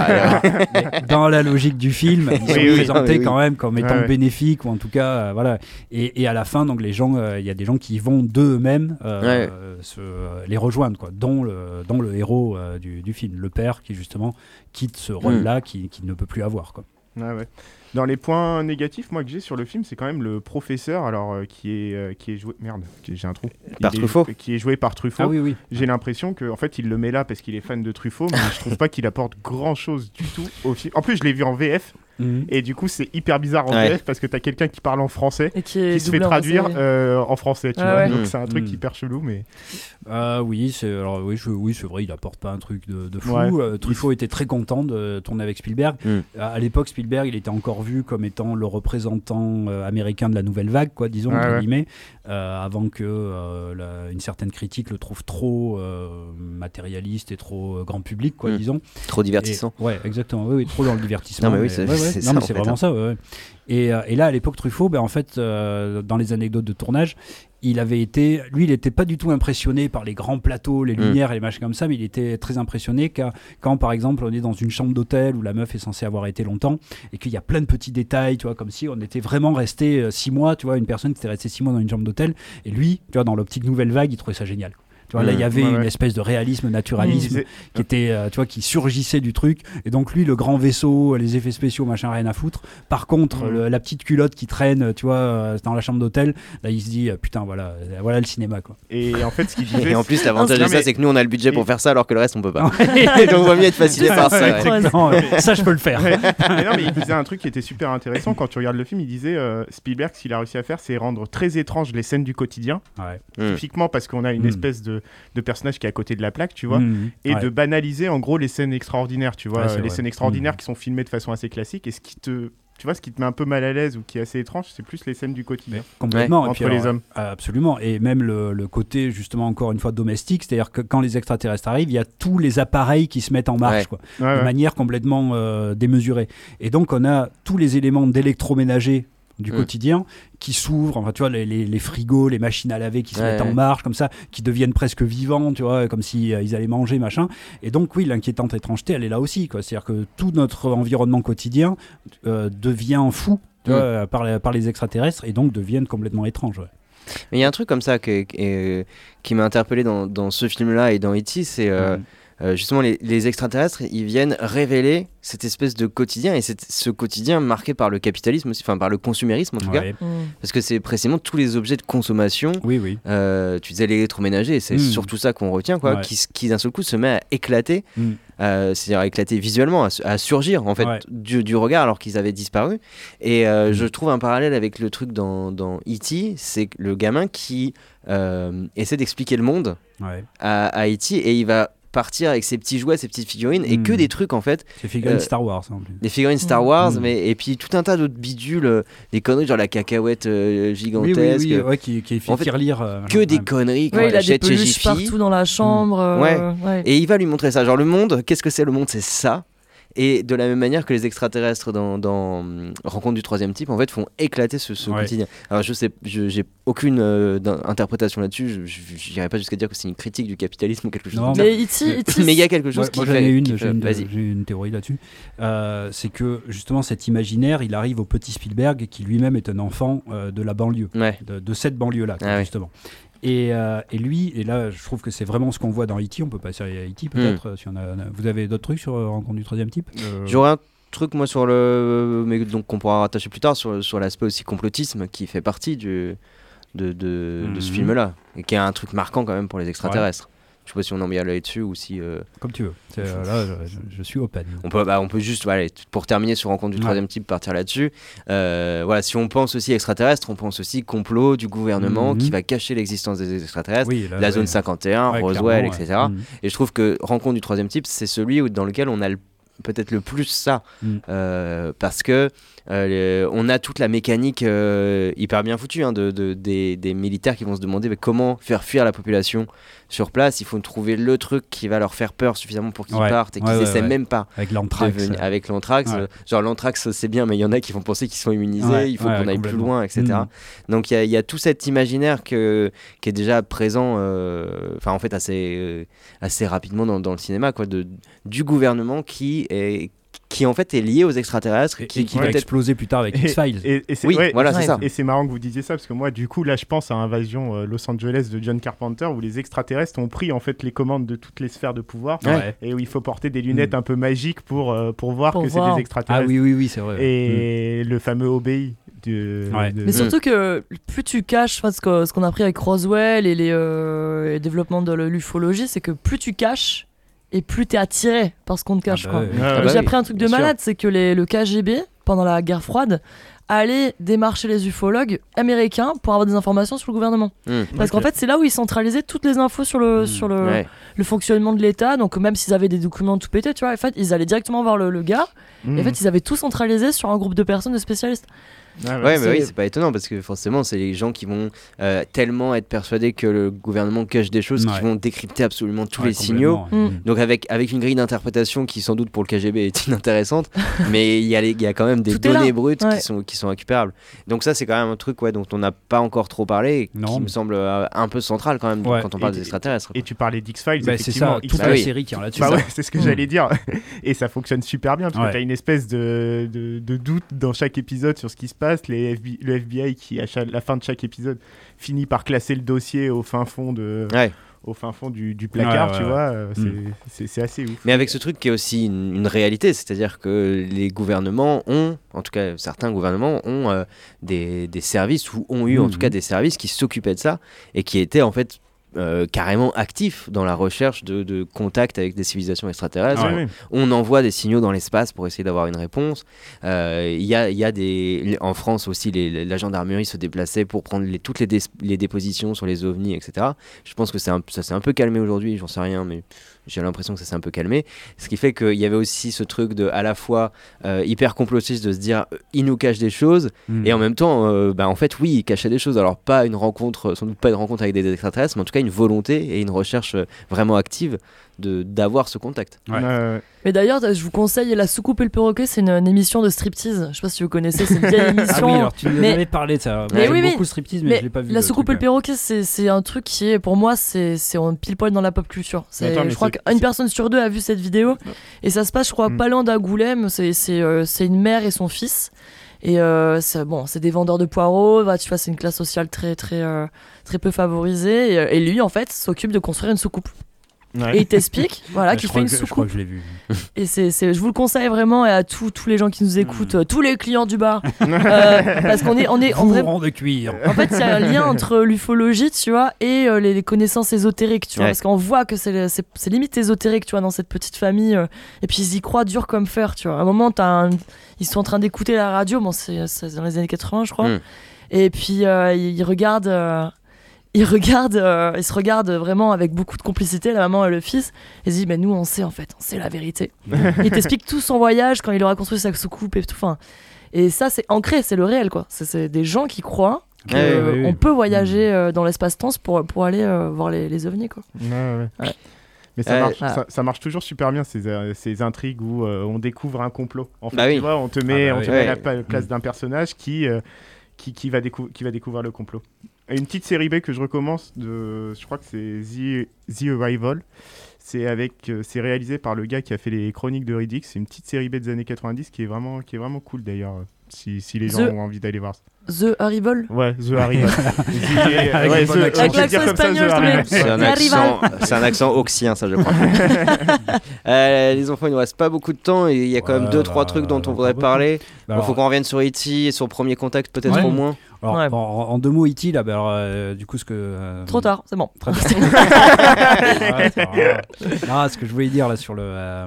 Dans la logique du film, ils sont présentés quand même comme étant Ouais, ouais. bénéfiques ou en tout cas euh, voilà. Et, et à la fin, donc les gens, euh, il y a des gens qui vont d'eux-mêmes euh, se- euh, les rejoindre, quoi, dont le, dont le héros euh, du, du film, le père, qui justement quitte ce rôle-là, qui, qui ne peut plus avoir, quoi. Ouais. Dans les points négatifs, moi que j'ai sur le film, c'est quand même le professeur, alors euh, qui est euh, qui est joué merde, j'ai un trou. Par Il est- Truffaut. Qui est joué par Truffaut. Ah oui, oui. J'ai l'impression que en fait il le met là parce qu'il est fan de Truffaut, mais je trouve pas qu'il apporte grand chose du tout au film. En plus, je l'ai vu en VF Mhm. et du coup c'est hyper bizarre en Ouais. VF parce que t'as quelqu'un qui parle en français Et qui, se fait traduire euh, en français, tu Ah vois. ouais. Donc c'est un truc Mm. hyper chelou, mais Ah oui, c'est alors oui, je- oui, c'est vrai, il apporte pas un truc de, de fou. Ouais. Euh, Truffaut était très content de tourner avec Spielberg. Mm. À, à l'époque, Spielberg, il était encore vu comme étant le représentant euh, américain de la nouvelle vague, quoi, disons Ouais, entre ouais. guillemets, euh, avant que euh, la- une certaine critique le trouve trop euh, matérialiste et trop euh, grand public, quoi, Mm. disons. trop divertissant. Et- ouais, exactement. Oui, oui, trop dans le divertissement. Non, mais oui, c'est- ouais, Non, mais c'est vraiment hein. ça. ouais, ouais. Et, euh, et là, à l'époque, Truffaut, ben, en fait, euh, dans les anecdotes de tournage, il avait été, lui, il n'était pas du tout impressionné par les grands plateaux, les Mm. lumières et les machins comme ça, mais il était très impressionné quand, quand, par exemple, on est dans une chambre d'hôtel où la meuf est censée avoir été longtemps et qu'il y a plein de petits détails, tu vois, comme si on était vraiment resté euh, six mois, tu vois, une personne qui était restée six mois dans une chambre d'hôtel. Et lui, tu vois, dans l'optique nouvelle vague, il trouvait ça génial. Tu vois, là, Mm. il y avait Ouais, une ouais. espèce de réalisme, naturalisme disait- qui était, euh, tu vois, qui surgissait du truc. Et donc lui, le grand vaisseau, les effets spéciaux, machin, rien à foutre. Par contre, le- la petite culotte qui traîne, tu vois, euh, dans la chambre d'hôtel, là, il se dit, euh, putain, voilà, voilà le cinéma, quoi. et en fait ce qu'il disait Et en plus, l'avantage de ça, mais- c'est que nous, on a le budget pour Et- faire ça, alors que le reste, on peut pas. Donc, on va mieux être fasciné par ça. Ouais, ça, je peux le faire. Mais non, mais il disait un truc qui était super intéressant quand tu regardes le film. Il disait euh, Spielberg, ce qu'il a réussi à faire, c'est rendre très étrange les scènes du quotidien. Ouais. Mm. Typiquement parce qu'on a une Mm. espèce de, de personnage qui est à côté de la plaque, tu vois. Mhm. Et Ouais. de banaliser en gros les scènes extraordinaires, tu vois. Ouais, c'est les vrai. scènes extraordinaires Mm. qui sont filmées de façon assez classique. Et ce qui te. tu vois, ce qui te met un peu mal à l'aise ou qui est assez étrange, c'est plus les scènes du quotidien. Mais complètement. Et Entre puis, les alors, hommes. euh, Absolument. Et même le, le côté, justement, encore une fois, domestique, c'est-à-dire que quand les extraterrestres arrivent, il y a tous les appareils qui se mettent en marche, Ouais. quoi, Ouais, de ouais. manière complètement euh, démesurée. Et donc, on a tous les éléments d'électroménager du Mm. quotidien qui s'ouvrent, enfin tu vois les, les- les frigos, les machines à laver qui se Ouais, mettent en marche comme ça, qui deviennent presque vivants, tu vois, comme si euh, ils allaient manger machin. Et donc oui, l'inquiétante étrangeté, elle est là aussi, quoi. C'est-à-dire que tout notre environnement quotidien euh, devient fou. tu Mm. vois, par, les- par les extraterrestres et donc deviennent complètement étranges. ouais. Mais il y a un truc comme ça que- que- euh, qui m'a interpellé dans, dans ce film-là et dans E.T., c'est euh, Mm. Euh, justement les, les extraterrestres, ils viennent révéler cette espèce de quotidien et cette- ce quotidien marqué par le capitalisme aussi, enfin par le consumérisme en tout cas. Mm. parce que c'est précisément tous les objets de consommation. Oui, oui. euh, tu disais l'électroménager, c'est Mm. surtout ça qu'on retient, quoi, Ouais. qui, qui d'un seul coup se met à éclater, Mm. euh, c'est-à-dire à éclater visuellement, à, su- à surgir en fait Ouais. du, du regard alors qu'ils avaient disparu. Et euh, je trouve un parallèle avec le truc dans, dans E.T., c'est le gamin qui euh, essaie d'expliquer le monde Ouais. à, à E.T. et il va partir avec ses petits jouets, ses petites figurines et que des trucs en fait, C'est figurine Euh, Star Wars en plus. des figurines Star. Wars, Mm. mais et puis tout un tas d'autres bidules, euh, des conneries genre la cacahuète euh, Oui, gigantesque, oui, oui, ouais, qui, qui fait En fait, euh, que des conneries qu'on Ouais, il a des chez Jiffy. partout dans la chambre. euh, Ouais. ouais. Et il va lui montrer ça. Genre le monde, qu'est-ce que c'est le monde? C'est ça. Et de la même manière que les extraterrestres dans, dans hum, Rencontre du troisième type, en fait, font éclater ce, ce Ouais. quotidien. Alors je sais, j'ai aucune euh, interprétation là-dessus. Je- n'irai pas jusqu'à dire que c'est une critique du capitalisme ou quelque chose Non, comme ça. Mais E.T., E.T., Mais il y a quelque chose Ouais, qui moi j'en fait. ai une, qui j'ai une, une théorie là-dessus. Euh, c'est que justement cet imaginaire, il arrive au petit Spielberg qui lui-même est un enfant euh, de la banlieue, Ouais. de, de cette banlieue-là, Ah oui. justement. Et, euh, et lui, et là je trouve que c'est vraiment ce qu'on voit dans E.T., on peut passer à E.T. peut-être, Hmm. si on a, vous avez d'autres trucs sur euh, Rencontre du troisième type? Euh, J'aurais un truc moi sur le, mais donc qu'on pourra rattacher plus tard sur, sur l'aspect aussi complotisme qui fait partie du de, de, de ce Mhm. film-là et qui est un truc marquant quand même pour les extraterrestres. Je sais pas si on en met là-dessus ou si. euh, Comme tu veux. Euh, là, je, suis open. On peut, bah, on peut juste, voilà, pour terminer sur Rencontre du Ouais. troisième type, partir là-dessus. Euh, voilà, si on pense aussi extraterrestre, on pense aussi complot du gouvernement Mhm. qui va cacher l'existence des extraterrestres. Oui, là, La ouais. zone 51, Ouais, Roswell, etc. Mhm. Et je trouve que Rencontre du troisième type, c'est celui où- dans lequel on a le- peut-être le plus ça. Mm. Euh, parce que euh, on a toute la mécanique euh, hyper bien foutue hein, de, de- des, des militaires qui vont se demander mais comment faire fuir la population sur place. Il faut trouver le truc qui va leur faire peur suffisamment pour qu'ils Ouais. partent et qu'ils Ouais, ouais, ouais. même pas Avec l'anthrax. venir- avec l'anthrax. Euh, Genre l'anthrax c'est bien, mais il y en a qui vont penser qu'ils sont immunisés, il faut qu'on aille plus loin, etc. Mm. Donc il y, a- il y a tout cet imaginaire que, qui est déjà présent, euh, enfin en fait assez, assez rapidement dans, dans le cinéma, quoi, de, du gouvernement qui est qui en fait est lié aux extraterrestres, Et, qui, et qui qui va exploser plus tard avec X-Files. Et, et c'est Oui, ouais, voilà, c'est Ouais. ça. Et c'est marrant que vous disiez ça parce que moi, du coup, là, je pense à Invasion euh, Los Angeles de John Carpenter où les extraterrestres ont pris en fait les commandes de toutes les sphères de pouvoir Ouais. et où il faut porter des lunettes Mm. un peu magiques pour, euh, pour voir Pour que c'est des Ah extraterrestres. oui, oui, oui, c'est vrai. Mm. Et le fameux obéi. De, Ouais. de- Mais surtout que plus tu caches, enfin, ce que- ce qu'on a appris avec Roswell et les, euh, les développements de l'ufologie, c'est que plus tu caches et plus t'es attiré par ce qu'on te cache. Ah bah quoi. ouais. Ah bah J'ai oui, appris un truc de malade, c'est que les- le KGB, pendant la guerre froide, allait démarcher les ufologues américains pour avoir des informations sur le gouvernement. Hmm. Parce qu'en fait, c'est là où ils centralisaient toutes les infos sur le, Mm. sur le, Ouais. le fonctionnement de l'État. Donc même s'ils avaient des documents tout pétés, tu vois, en fait, ils allaient directement voir le, le gars. Mm. Et en fait, ils avaient tout centralisé sur un groupe de personnes, de spécialistes. Ah ouais. Ouais, mais oui, c'est pas étonnant parce que forcément, c'est les gens qui vont euh, tellement être persuadés que le gouvernement cache des choses Ouais. qui vont décrypter absolument tous Ouais, les signaux. Mm. Donc avec, avec une grille d'interprétation qui sans doute pour le KGB est inintéressante, mais il y, a les- y a quand même des Tout données brutes Ouais. qui, sont, qui sont récupérables. Donc ça c'est quand même un truc ouais, dont on n'a pas encore trop parlé, et Non, qui me semble euh, un peu central quand même Ouais. quand on parle Et- des extraterrestres. Et tu parlais d'X-Files, Bah, c'est ça, toute X-Files- Bah la oui. série qui est là-dessus. Bah c'est ce que Mm. j'allais dire. Et ça fonctionne super bien parce Ouais. que tu as une espèce de, de, de doute dans chaque épisode sur ce qui se passe. Les FBI, le FBI qui, à chaque- la fin de chaque épisode, finit par classer le dossier au fin fond, de, Ouais. au fin fond du, du placard, Ouais, ouais, tu ouais. vois. euh, c'est- Mm. C'est assez ouf. Mais avec ce truc qui est aussi une, une réalité, c'est-à-dire que les gouvernements ont, en tout cas certains gouvernements ont euh, des, des services ou ont eu en Mhm. tout cas des services qui s'occupaient de ça et qui étaient en fait euh, carrément actif dans la recherche de, de contact avec des civilisations extraterrestres. Ah, oui. On envoie des signaux dans l'espace pour essayer d'avoir une réponse. Euh, Il y, a, y a des. En France aussi, les- la gendarmerie se déplaçait pour prendre les- toutes les, dépositions sur les ovnis, etc. Je pense que un- ça s'est un peu calmé aujourd'hui, j'en sais rien, mais j'ai l'impression que ça s'est un peu calmé. Ce qui fait qu'il y avait aussi ce truc de, à la fois euh, hyper complotiste de se dire, il nous cache des choses, Mm. et en même temps, bah, en fait, oui, il cachait des choses. Alors, pas une rencontre, sans doute pas une rencontre avec des extraterrestres, mais en tout cas, une volonté et une recherche euh, vraiment active de d'avoir ce contact. Ouais. Ouais, ouais. Mais d'ailleurs, je vous conseille La soucoupe et le perroquet, c'est une, une émission de striptease. Je sais pas si vous connaissez, c'est une vieille Ah émission. oui, alors tu nous mais- avais parlé de ça. Mais oui, j'aime oui. beaucoup striptease, mais, Mais je l'ai pas vu. la le soucoupe et le perroquet, c'est c'est un truc qui est, pour moi, c'est pile poil dans la pop culture. Attends, mais je crois qu'une personne sur deux a vu cette vidéo. Et ça se passe, je crois, Mm. pas loin d'Angoulême. C'est c'est, euh, c'est une mère et son fils. Et euh, c'est bon, c'est des vendeurs de poireaux. Bah, tu vois, c'est une classe sociale très, très, euh, très peu favorisée. Euh, et lui, en fait, s'occupe de construire une soucoupe. Ouais. Et il t'explique, voilà, je fait une que- Je crois soucoupe. que je l'ai vu. Et c'est, je vous le conseille vraiment et à tous, tous les gens qui nous Hmm. écoutent, euh, tous les clients du bar. Euh, parce qu'on est, on est. Fourrant de cuir. En fait, il y a un lien entre l'ufologie, tu vois, et euh, les, les connaissances ésotériques, tu vois, Ouais. parce qu'on voit que c'est, c'est, limite ésotérique, tu vois, dans cette petite famille. euh, et puis ils y croient dur comme fer, tu vois. À un moment, un- ils sont en train d'écouter la radio, bon, c'est, dans les années 80, je crois. Mm. Et puis ils regardent. Ils regardent, euh, ils se regardent vraiment avec beaucoup de complicité, la maman et le fils. Et ils se disent, mais nous, on sait en fait, on sait la vérité. il t'explique tout son voyage quand il aura construit sa soucoupe et tout. Enfin, et ça, c'est ancré, c'est le réel, quoi. C'est, des gens qui croient qu'on Ouais, ouais, ouais. peut voyager euh, dans l'espace-temps pour, pour aller euh, voir les, les ovnis, quoi. Ouais, ouais. Ouais. Mais ça, Ouais. marche, Voilà. ça, ça marche toujours super bien ces, euh, ces intrigues où euh, on découvre un complot. En fait, Bah oui. tu vois, on te met, Ah bah on te oui. met à la place d'un personnage qui, euh, qui, qui, va qui va découvrir le complot. Et Une petite série B que je recommence, de, je crois que c'est The, The Arrival. C'est avec, euh, c'est réalisé par le gars qui a fait les Chroniques de Riddick. C'est une petite série B des années 90 qui est vraiment, qui est vraiment cool d'ailleurs. Si, si les gens The- ont envie d'aller voir. The Arrival? Ouais, The Arrival. Avec ouais, The- l'accent espagnol. C'est un, accent, c'est un accent oxien, ça je crois. Euh, les enfants, il nous reste pas beaucoup de temps il y a quand même Ouais, deux, trois bah, trucs dont on voudrait parler. Bah Il faut alors, qu'on revienne sur E.T. et sur Premier Contact, peut-être Ouais. au moins. Alors, Ouais. en, en deux mots, E.T., là, bah, alors, euh, du coup, ce que. euh, Trop tard, c'est bon. Très tard. Ouais. Ah, ce que je voulais dire là sur le euh,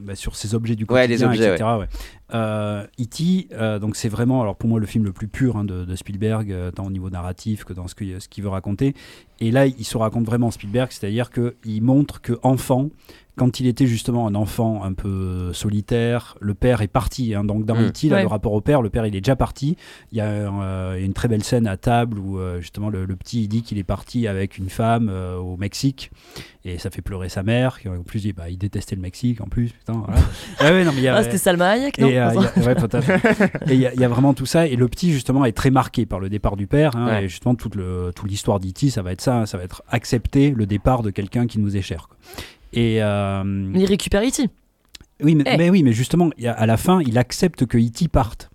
bah, sur ces objets du Ouais, quotidien, les objets, etc. ouais. Euh, E.T. euh, donc c'est vraiment alors pour moi le film le plus pur hein, de, de Spielberg euh, tant au niveau narratif que dans ce que- ce qu'il veut raconter. Et là il se raconte vraiment Spielberg, c'est-à-dire que il montre que enfant quand il était justement un enfant un peu solitaire, le père est parti. hein. donc dans Mm. E.T., Ouais. le rapport au père, le père il est déjà parti. Il y a euh, une très belle scène à table où euh, justement le, le petit il dit qu'il est parti avec une femme euh, au Mexique et ça fait pleurer sa mère. qui, En plus, il, bah, il détestait le Mexique en plus. Putain, voilà. Ah ouais, non, mais il y a- Ah, c'était Salma Hayek, non et euh, il y a- ouais, y, y vraiment tout ça. Et le petit, justement, est très marqué par le départ du père. hein, Ouais. Et justement, toute, le, toute l'histoire d'E.T., ça va être ça. hein, ça va être accepter le départ de quelqu'un qui nous est cher. quoi. Et. euh, il récupère E.T. oui, mais, Eh. mais oui, mais justement, à la fin, il accepte que E.T. parte.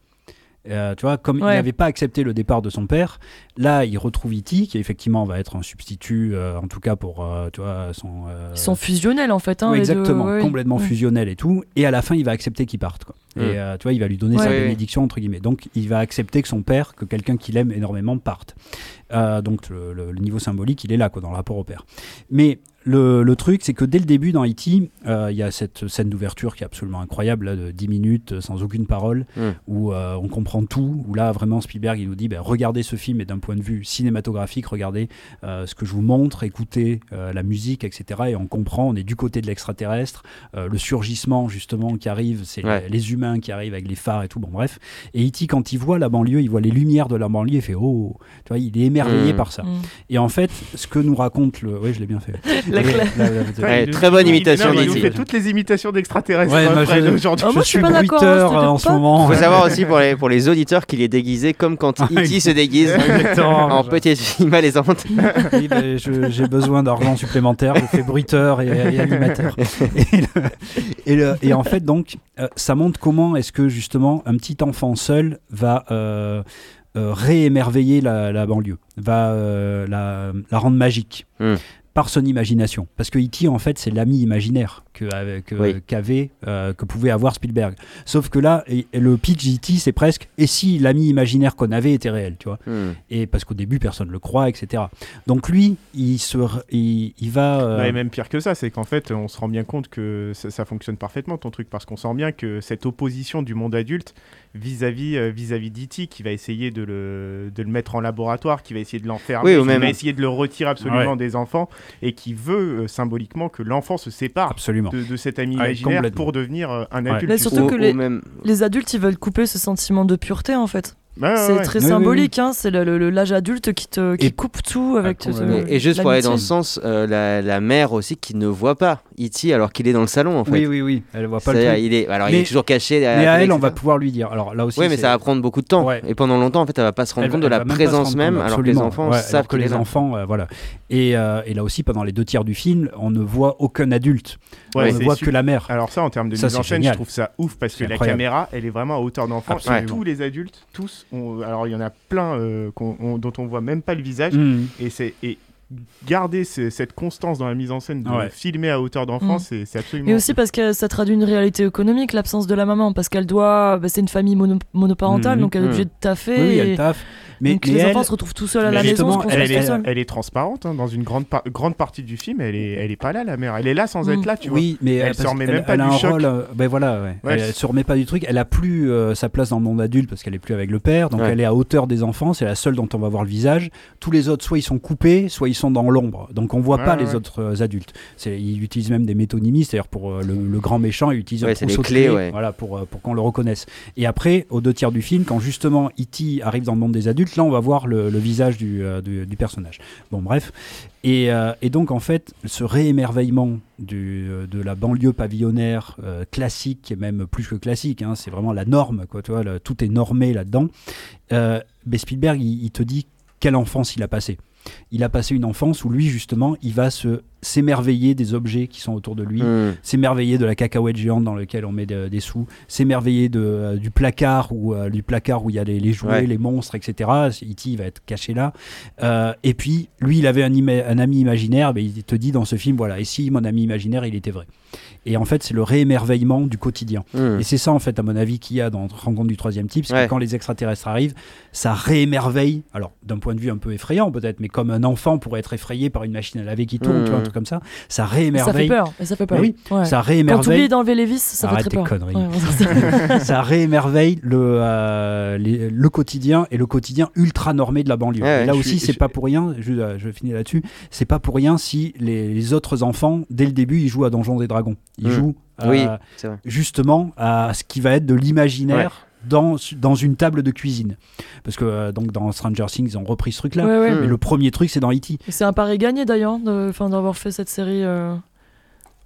Euh, tu vois, comme il n'avait pas accepté le départ de son père, là, il retrouve E.T., qui effectivement va être un substitut, euh, en tout cas pour, euh, tu vois, son... euh, Ils sont fusionnels en fait. Hein, deux, exactement, ouais. complètement Ouais. fusionnel et tout. Et à la fin, il va accepter qu'il parte. Quoi. Mm. Et euh, tu vois, il va lui donner Ouais. sa bénédiction, entre guillemets. Donc, il va accepter que son père, que quelqu'un qu'il aime énormément, parte. Euh, donc, le, le- le niveau symbolique, il est là, quoi, dans le rapport au père. Mais le, le truc, c'est que dès le début dans E.T., euh, il y a cette scène d'ouverture qui est absolument incroyable, là, de 10 minutes, euh, sans aucune parole, Mm. où euh, on comprend tout, où là, vraiment, Spielberg, il nous dit, ben, regardez ce film, et d'un point de vue cinématographique, regardez euh, ce que je vous montre, écoutez euh, la musique, etc. Et on comprend, on est du côté de l'extraterrestre, euh, le surgissement, justement, qui arrive, c'est Ouais. les, les humains qui arrivent avec les phares et tout, bon, bref. Et E.T., quand il voit la banlieue, il voit les lumières de la banlieue, il fait, oh, tu vois, il est émerveillé Mm. par ça. Mm. Et en fait, ce que nous raconte le... Oui, je l'ai bien fait. La cla- Ouais, très bonne imitation mais Il d'E.T. fait toutes les imitations d'extraterrestres Ouais, moi, Fred, je- aujourd'hui. Ah, moi, je suis pas hein, en ce moment. Il faut savoir aussi pour les, pour les auditeurs qu'il est déguisé comme quand E.T. se déguise en petite fille malaisante. Oui, ben, j'ai besoin d'argent supplémentaire. Je fais bruiteur et, et animateur. Et, le- et le- et en fait, donc, euh, ça montre comment est-ce que justement un petit enfant seul va euh, euh, réémerveiller la, la banlieue, va euh, la, la rendre magique. Mm. Par son imagination. Parce que E.T., en fait, c'est l'ami imaginaire que, avait- que- Oui. qu'avait, euh, que pouvait avoir Spielberg. Sauf que là, et- et le pitch d'E.T., c'est presque et si l'ami imaginaire qu'on avait était réel, tu vois Hmm. Et parce qu'au début, personne ne le croit, etc. Donc lui, il, se, r- il, il va. euh, et même pire que ça, c'est qu'en fait, on se rend bien compte que ça, ça fonctionne parfaitement ton truc, parce qu'on sent bien que cette opposition du monde adulte vis-à-vis euh, vis-à-vis d'E.T., qui va essayer de le, de le mettre en laboratoire, qui va essayer de l'enfermer, Oui, ou qui même- va essayer de le retirer absolument Ouais. des enfants, et qui veut euh, symboliquement que l'enfant se sépare Absolument. de, de cet ami Ouais, imaginaire pour devenir euh, un Ouais. adulte. Mais surtout Ou- que les- même- Les adultes, ils veulent couper ce sentiment de pureté en fait. Ouais, ouais, c'est ouais. très Oui, oui, symbolique, hein, c'est le- le- l'âge adulte qui, te, qui Et- coupe tout avec Ah, complètement. Et, et juste pour aller dans ce sens, euh, la, la mère aussi qui ne voit pas E.T. alors qu'il est dans le salon en fait. Oui, oui, oui. Elle voit pas le truc. il est, alors il est toujours caché. derrière Mais à elle, on va pouvoir lui dire. Alors là aussi. Oui, mais ça va prendre beaucoup de temps. Ouais. Et pendant longtemps, en fait, elle va pas se rendre Elle compte de la même présence même, compte, alors que les enfants Ouais, savent que les enfants, euh, voilà. Et, euh, et là aussi, pendant les deux tiers du film, on ne voit aucun adulte. On ne voit que la mère. Alors ça, en termes de Ça, mise en scène, je trouve ça ouf parce que la caméra, elle est vraiment à hauteur d'enfant. Tous les adultes, tous, ont- alors il y en a plein euh, qu'on- on- dont on voit même pas le visage. Mhm. Et c'est et garder ce- cette constance dans la mise en scène de Ouais. filmer à hauteur d'enfant, Mm. c'est absolument. Et aussi parce que ça traduit une réalité économique, l'absence de la maman, parce qu'elle doit. bah, c'est une famille mono- monoparentale, Mhm. donc elle est obligée de taffer. Oui, oui, et- elle taffe. Mais, donc mais les elle- enfants se retrouvent tout seuls à Mais la maison, elle, est, seuls. elle est transparente hein, dans une grande, par- grande partie du film. Elle est, elle est pas là, la mère. Elle est là sans Mm. être là, tu vois. oui, mais Elle euh, se remet même pas elle a du un choc. rôle. euh, ben voilà, ouais. Ouais, elle, c'est- elle se remet pas du truc. Elle a plus euh, sa place dans le monde adulte parce qu'elle est plus avec le père. Donc Ouais. elle est à hauteur des enfants. C'est la seule dont on va voir le visage. Tous les autres, soit ils sont coupés, soit ils sont dans l'ombre. Donc on voit Ouais, pas ouais. les autres adultes. C'est, il utilise même des métonymies, c'est-à-dire pour euh, le, le grand méchant, il utilise un trousseau clés, voilà, pour, pour qu'on le reconnaisse. Et après, aux deux tiers du film, quand justement E.T. arrive dans le monde des adultes, là on va voir le, visage du, euh, du, du personnage. Bon, bref. Et, euh, et donc, en fait, ce réémerveillement du, euh, de la banlieue pavillonnaire classique, et même plus que classique, hein, c'est vraiment la norme, quoi, tu vois, tout est normé là-dedans. Mais Spielberg, il, il te dit quelle enfance il a passé. Il a passé une enfance où lui, justement, il va se s'émerveiller des objets qui sont autour de lui, Hmm. s'émerveiller de la cacahuète géante dans laquelle on met de- des sous, s'émerveiller de, euh, du placard où euh, du placard où il y a les, les jouets, Ouais. les monstres, etc. E.T. il va être caché là. Euh, et puis lui, il avait un, ami imaginaire. Mais il te dit dans ce film, voilà. Et si mon ami imaginaire, il était vrai? Et en fait, c'est le réémerveillement du quotidien. Hmm. Et c'est ça, en fait, à mon avis, qu'il y a dans Rencontre du troisième type, c'est Ouais. que quand les extraterrestres arrivent, ça réémerveille, alors d'un point de vue un peu effrayant peut-être, mais comme un enfant pourrait être effrayé par une machine à laver qui tourne, tu vois, comme ça, ça Ça fait réémerveille. peur, et ça fait peur. Oui, Ouais. Ça Quand tu réémerveille. oublies d'enlever les vis, ça Arrête fait très tes peur. conneries. Ouais, ça réémerveille le, euh, les- le quotidien et le quotidien ultra normé de la banlieue. Ouais, là aussi, c'est je- pas pour rien, je, euh, je finis là-dessus, c'est pas pour rien si les, les autres enfants, dès le début, ils jouent à Donjons et Dragons. Ils Mm. jouent Oui, vrai. justement à ce qui va être de l'imaginaire. Dans, dans une table de cuisine. Parce que euh, donc dans Stranger Things, ils ont repris ce truc-là. ouais, ouais. Mm. Mais le premier truc, c'est dans E.T. Et C'est un pari gagné d'ailleurs, de- d'avoir fait cette série. euh,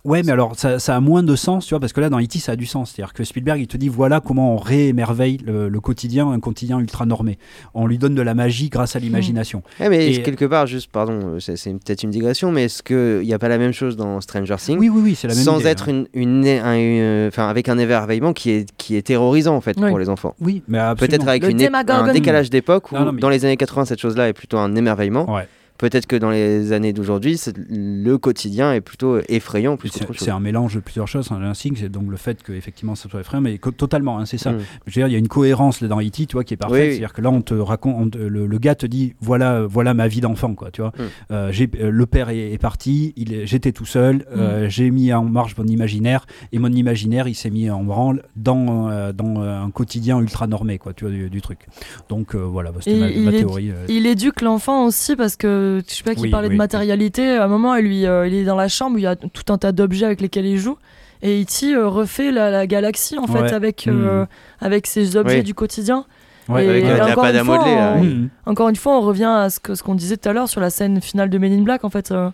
Ouais, mais alors ça, ça a moins de sens, tu vois, parce que là, dans E.T., ça a du sens. C'est-à-dire que Spielberg, il te dit voilà comment on réémerveille le, le quotidien, un quotidien ultra normé. On lui donne de la magie grâce à l'imagination. Eh, mais Et- quelque part, juste, pardon, c'est c'est peut-être une digression, mais est-ce qu'il n'y a pas la même chose dans Stranger Things Oui, oui, oui, c'est la même sans idée, être hein. une, une, un- une- enfin avec un émerveillement qui est qui est terrorisant en fait Oui. pour les enfants. Oui, mais absolument. Peut-être avec une un décalage d'époque où Non, non, mais- dans les années 80 cette chose-là est plutôt un émerveillement. Ouais. Peut-être que dans les années d'aujourd'hui, le quotidien est plutôt effrayant plus C'est un mélange de plusieurs choses. Un signe, c'est donc le fait que effectivement ça soit effrayant, mais totalement, hein, c'est ça. Mm. Je veux dire, il y a une cohérence là dans E.T., tu vois, qui est parfaite. Oui, oui. C'est-à-dire que là, on te raconte, on te- le, le gars te dit, voilà, voilà ma vie d'enfant, quoi, tu vois. Mm. Euh, j'ai- euh, le père est, est parti, j'étais tout seul, Mm. euh, j'ai mis en marche mon imaginaire, et mon imaginaire, il s'est mis en branle dans, euh, dans un quotidien ultra normé, quoi, tu vois, du, du truc. Donc euh, voilà, bah, c'était ma, il ma est- théorie. Il éduque l'enfant aussi parce que je sais pas qui Oui, parlait oui, de matérialité. À un moment, lui, euh, il est dans la chambre où il y a tout un tas d'objets avec lesquels il joue. Et E.T. euh, refait la, la galaxie en fait Ouais. avec, euh, Mhm. avec ses objets Oui. du quotidien. Ouais, et Avec la, la encore une à fois, modeler, là, on- oui. Mhm. Encore une fois, on revient à ce que ce qu'on disait tout à l'heure sur la scène finale de Men in Black en fait. euh,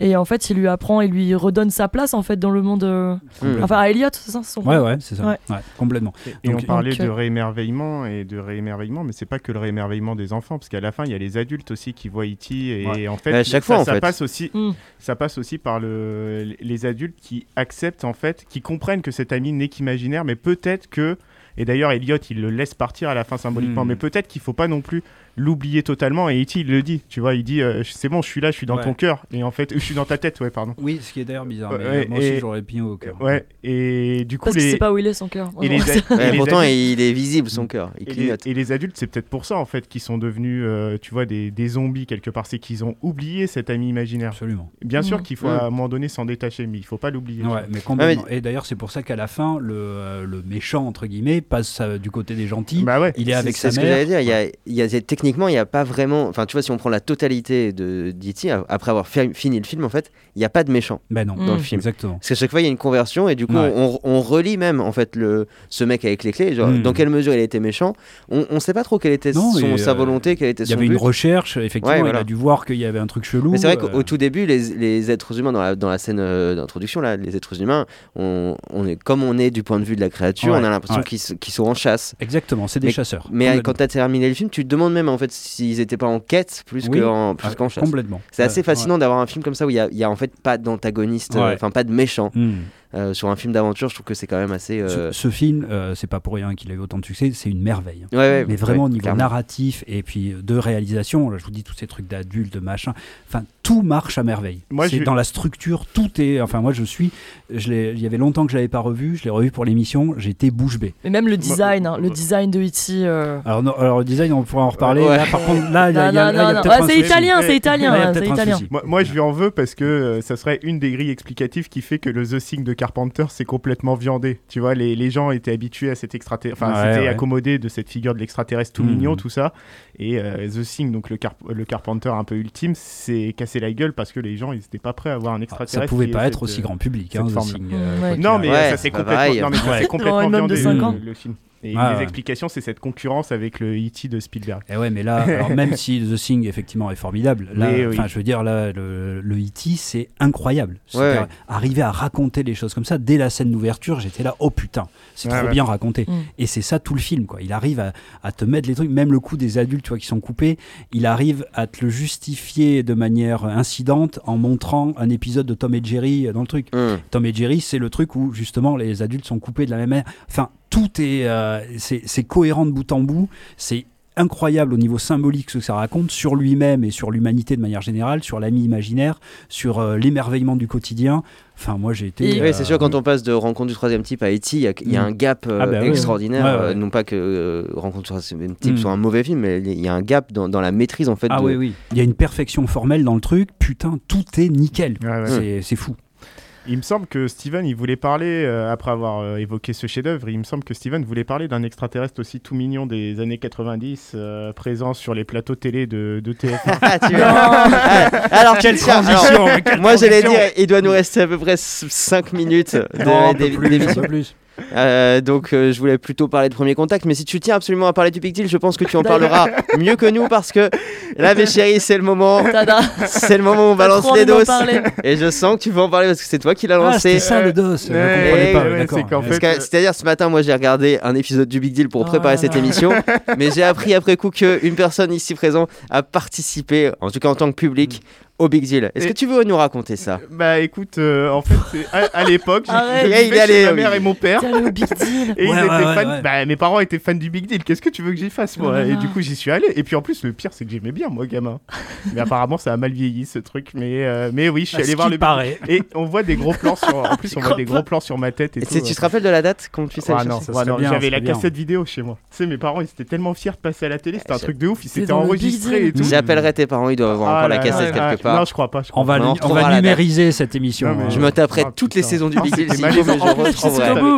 et en fait, il lui apprend, il lui redonne sa place en fait dans le monde. euh. Enfin, à Elliot, c'est ça son Ouais, ouais, c'est ça. Ouais. Ouais, complètement. Et Donc- on parlait donc, de euh, réémerveillement et de réémerveillement, mais c'est pas que le réémerveillement des enfants, parce qu'à la fin il y a les adultes aussi qui voient E.T. et Ouais. en fait, à chaque ça, fois, en ça fait. passe aussi, Mm. ça passe aussi par le, les adultes qui acceptent en fait, qui comprennent que cet ami n'est qu'imaginaire, mais peut-être que et d'ailleurs Elliot il le laisse partir à la fin symboliquement, Mm. mais peut-être qu'il faut pas non plus l'oublier totalement. Et E.T. il le dit, tu vois, il dit euh, c'est bon, je suis là, je suis dans Ouais. ton cœur. Et en fait, je suis dans ta tête, ouais, pardon. Oui, ce qui est d'ailleurs bizarre. Mais ouais, moi aussi, j'aurais pignon au cœur. Ouais, et du coup, Parce que les. c'est pas où il est son cœur. et les, Vraiment. a- et Ouais, les pourtant, adultes- il est visible son cœur. Il Et les, clignote. et les adultes, c'est peut-être pour ça en fait qu'ils sont devenus, euh, tu vois, des, des zombies quelque part. C'est qu'ils ont oublié cet ami imaginaire. Absolument. Bien sûr Mm. qu'il faut Mm. à un moment donné s'en détacher, mais il faut pas l'oublier. Ouais, mais complètement. Et d'ailleurs, c'est pour ça qu'à la fin, le, euh, le méchant, entre guillemets, passe euh, du côté des gentils. Bah ouais. Il est avec sa ce que mère. j'allais dire. Il y a, y a- techniquement, il n'y a pas vraiment. Enfin, tu vois, si on prend la totalité de d'E.T., après avoir fini le film, en fait, il n'y a pas de méchant Ben non, Mm. dans le film. exactement. Parce qu'à chaque fois, il y a une conversion et du coup, Ouais. on, on relie même en fait le, ce mec avec les clés. Genre, Mm. Dans quelle mesure il était méchant On ne sait pas trop quelle était Non, son, et, sa euh, volonté, quelle était Il y son avait but. une recherche, effectivement, Ouais, il a dû voir qu'il y avait un truc chelou. Mais c'est vrai euh, qu'au au tout début, les, les êtres humains, dans la, dans la scène euh, d'introduction, là, les êtres humains, on, on est, comme on est du point de vue de la créature, Ouais, on a l'impression ouais. qu'ils qu'ils sont en chasse. Exactement, c'est des Mais- chasseurs. Mais quand tu as terminé le film, tu te demandes même en fait s'ils étaient pas en quête plus Oui. qu'en plus Ah, qu'en chasse. Complètement. C'est assez Ouais, fascinant d'avoir un film comme ça où il y a, en fait pas d'antagoniste, euh, enfin pas de méchant. ouais. Mm. Euh, sur un film d'aventure, je trouve que c'est quand même assez. euh, Ce, ce film, euh, c'est pas pour rien qu'il a eu autant de succès, c'est une merveille. Ouais, ouais, mais ouais, vraiment au niveau clairement. narratif et puis de réalisation, là, je vous dis tous ces trucs d'adultes, de machin, enfin tout marche à merveille. Moi, c'est je- dans la structure, tout est. Enfin moi je suis, je l'ai- il y avait longtemps que je l'avais pas revu, je l'ai revu pour l'émission, j'étais bouche bée. Et même le design, hein, le design de E.T. euh, Alors, non, alors le design, on pourra en reparler. Ouais. Là, par contre, là, il y a, c'est italien, c'est italien, c'est. Moi, je lui en veux parce que euh, ça serait une des grilles explicatives qui fait que le The Thing de Carpenter c'est complètement viandé. Tu vois, les, les gens étaient habitués à cet extraterrestre, enfin, Ouais, s'étaient ouais. accommodés de cette figure de l'extraterrestre tout Mhm. mignon, tout ça. Et euh, The Thing, donc le, Carp- le Carpenter un peu ultime, c'est cassé la gueule parce que les gens ils n'étaient pas prêts à voir un Ah, extraterrestre. Ça pouvait pas être aussi grand public. Hein, The. Thing, euh, ouais. Non, mais Ouais, ça pas complètement, non, mais ça, complètement de viandé, 5 le- ans. le film. Et Ah, les ouais. explications, c'est cette concurrence avec le E.T. de Spielberg. Et ouais, mais là, alors même si The Thing effectivement est formidable, là, oui. enfin, je veux dire là, le, le E.T. c'est incroyable. Ouais. Arriver à raconter les choses comme ça dès la scène d'ouverture, j'étais là, oh putain, c'est Ouais, trop ouais. bien raconté. Mm. Et c'est ça tout le film, quoi. Il arrive à, à te mettre les trucs, même le coup des adultes, tu vois, qui sont coupés, il arrive à te le justifier de manière incidente en montrant un épisode de Tom et Jerry euh, dans le truc. Hum. Tom et Jerry, c'est le truc où justement les adultes sont coupés de la même manière. Enfin, tout est, euh, c'est cohérent de bout en bout. C'est incroyable au niveau symbolique ce que ça raconte sur lui-même et sur l'humanité de manière générale, sur l'ami imaginaire, sur euh, l'émerveillement du quotidien. Enfin, moi j'ai été. Et- Oui, c'est sûr, euh, quand on passe de Rencontre du troisième type à E.T., il y a, il y a Mm. un gap euh, Ah bah extraordinaire. ouais. Ouais, ouais. euh, non pas que euh, Rencontre du troisième type Mm. soit un mauvais film, mais il y a un gap dans, dans la maîtrise en fait. Ah de- oui, oui. Il y a une perfection formelle dans le truc. Putain, tout est nickel. Ouais, ouais. C'est- C'est fou. Il me semble que Steven, il voulait parler, euh, après avoir euh, évoqué ce chef-d'œuvre, il me semble que Steven voulait parler d'un extraterrestre aussi tout mignon des années 90, euh, présent sur les plateaux télé de, de TF1. Ah, tu Non. Ah, alors, Quelle alors, transition quelle Moi j'allais dire, il doit nous rester à peu près 5 minutes de- Non, plus. Euh, donc euh, je voulais plutôt parler de premier contact, mais si tu tiens absolument à parler du Big Deal, je pense que tu en parleras mieux que nous parce que là mes chéris c'est le moment, c'est le moment où on balance les doses. et je sens que tu veux en parler parce que c'est toi qui l'as Ah, lancé. ça c'est que, fait, euh, C'est-à-dire ce matin moi j'ai regardé un épisode du Big Deal pour Oh préparer cette là. émission, mais j'ai appris après coup qu'une personne ici présente a participé, en tout cas en tant que public, au Big Deal. Est-ce Et- que tu veux nous raconter ça? Bah écoute, euh, en fait, à, à l'époque, est allé, chez ma oui. mère et mon père. Au Big Deal. Et ils Ouais, étaient ouais, fans. ouais. Bah, mes parents étaient fans du Big Deal. Qu'est-ce que tu veux que j'y fasse, moi? Oh Et du coup, j'y suis allé. Et puis en plus, le pire, c'est que j'aimais bien, moi, gamin. Mais apparemment, ça a mal vieilli, ce truc. Mais, euh, mais oui, je suis allé voir le. paraît. Et on voit des gros plans sur. En plus, on voit des gros plans sur ma tête et, Et tout. tu te rappelles de la date quand tu sais Ah non, j'avais la cassette vidéo chez moi. Tu sais, mes parents, ils étaient tellement fiers de passer à la télé, c'était un C'est- truc de ouf, ils s'étaient enregistrés Deal. et tout. J'appellerai tes parents, ils doivent avoir Ah encore là la cassette ah, quelque part. Non, je crois pas. je crois On va, On va numériser cette émission. Non, mais-. Je me taperai Ah, toutes les saisons du Ah, Big Deal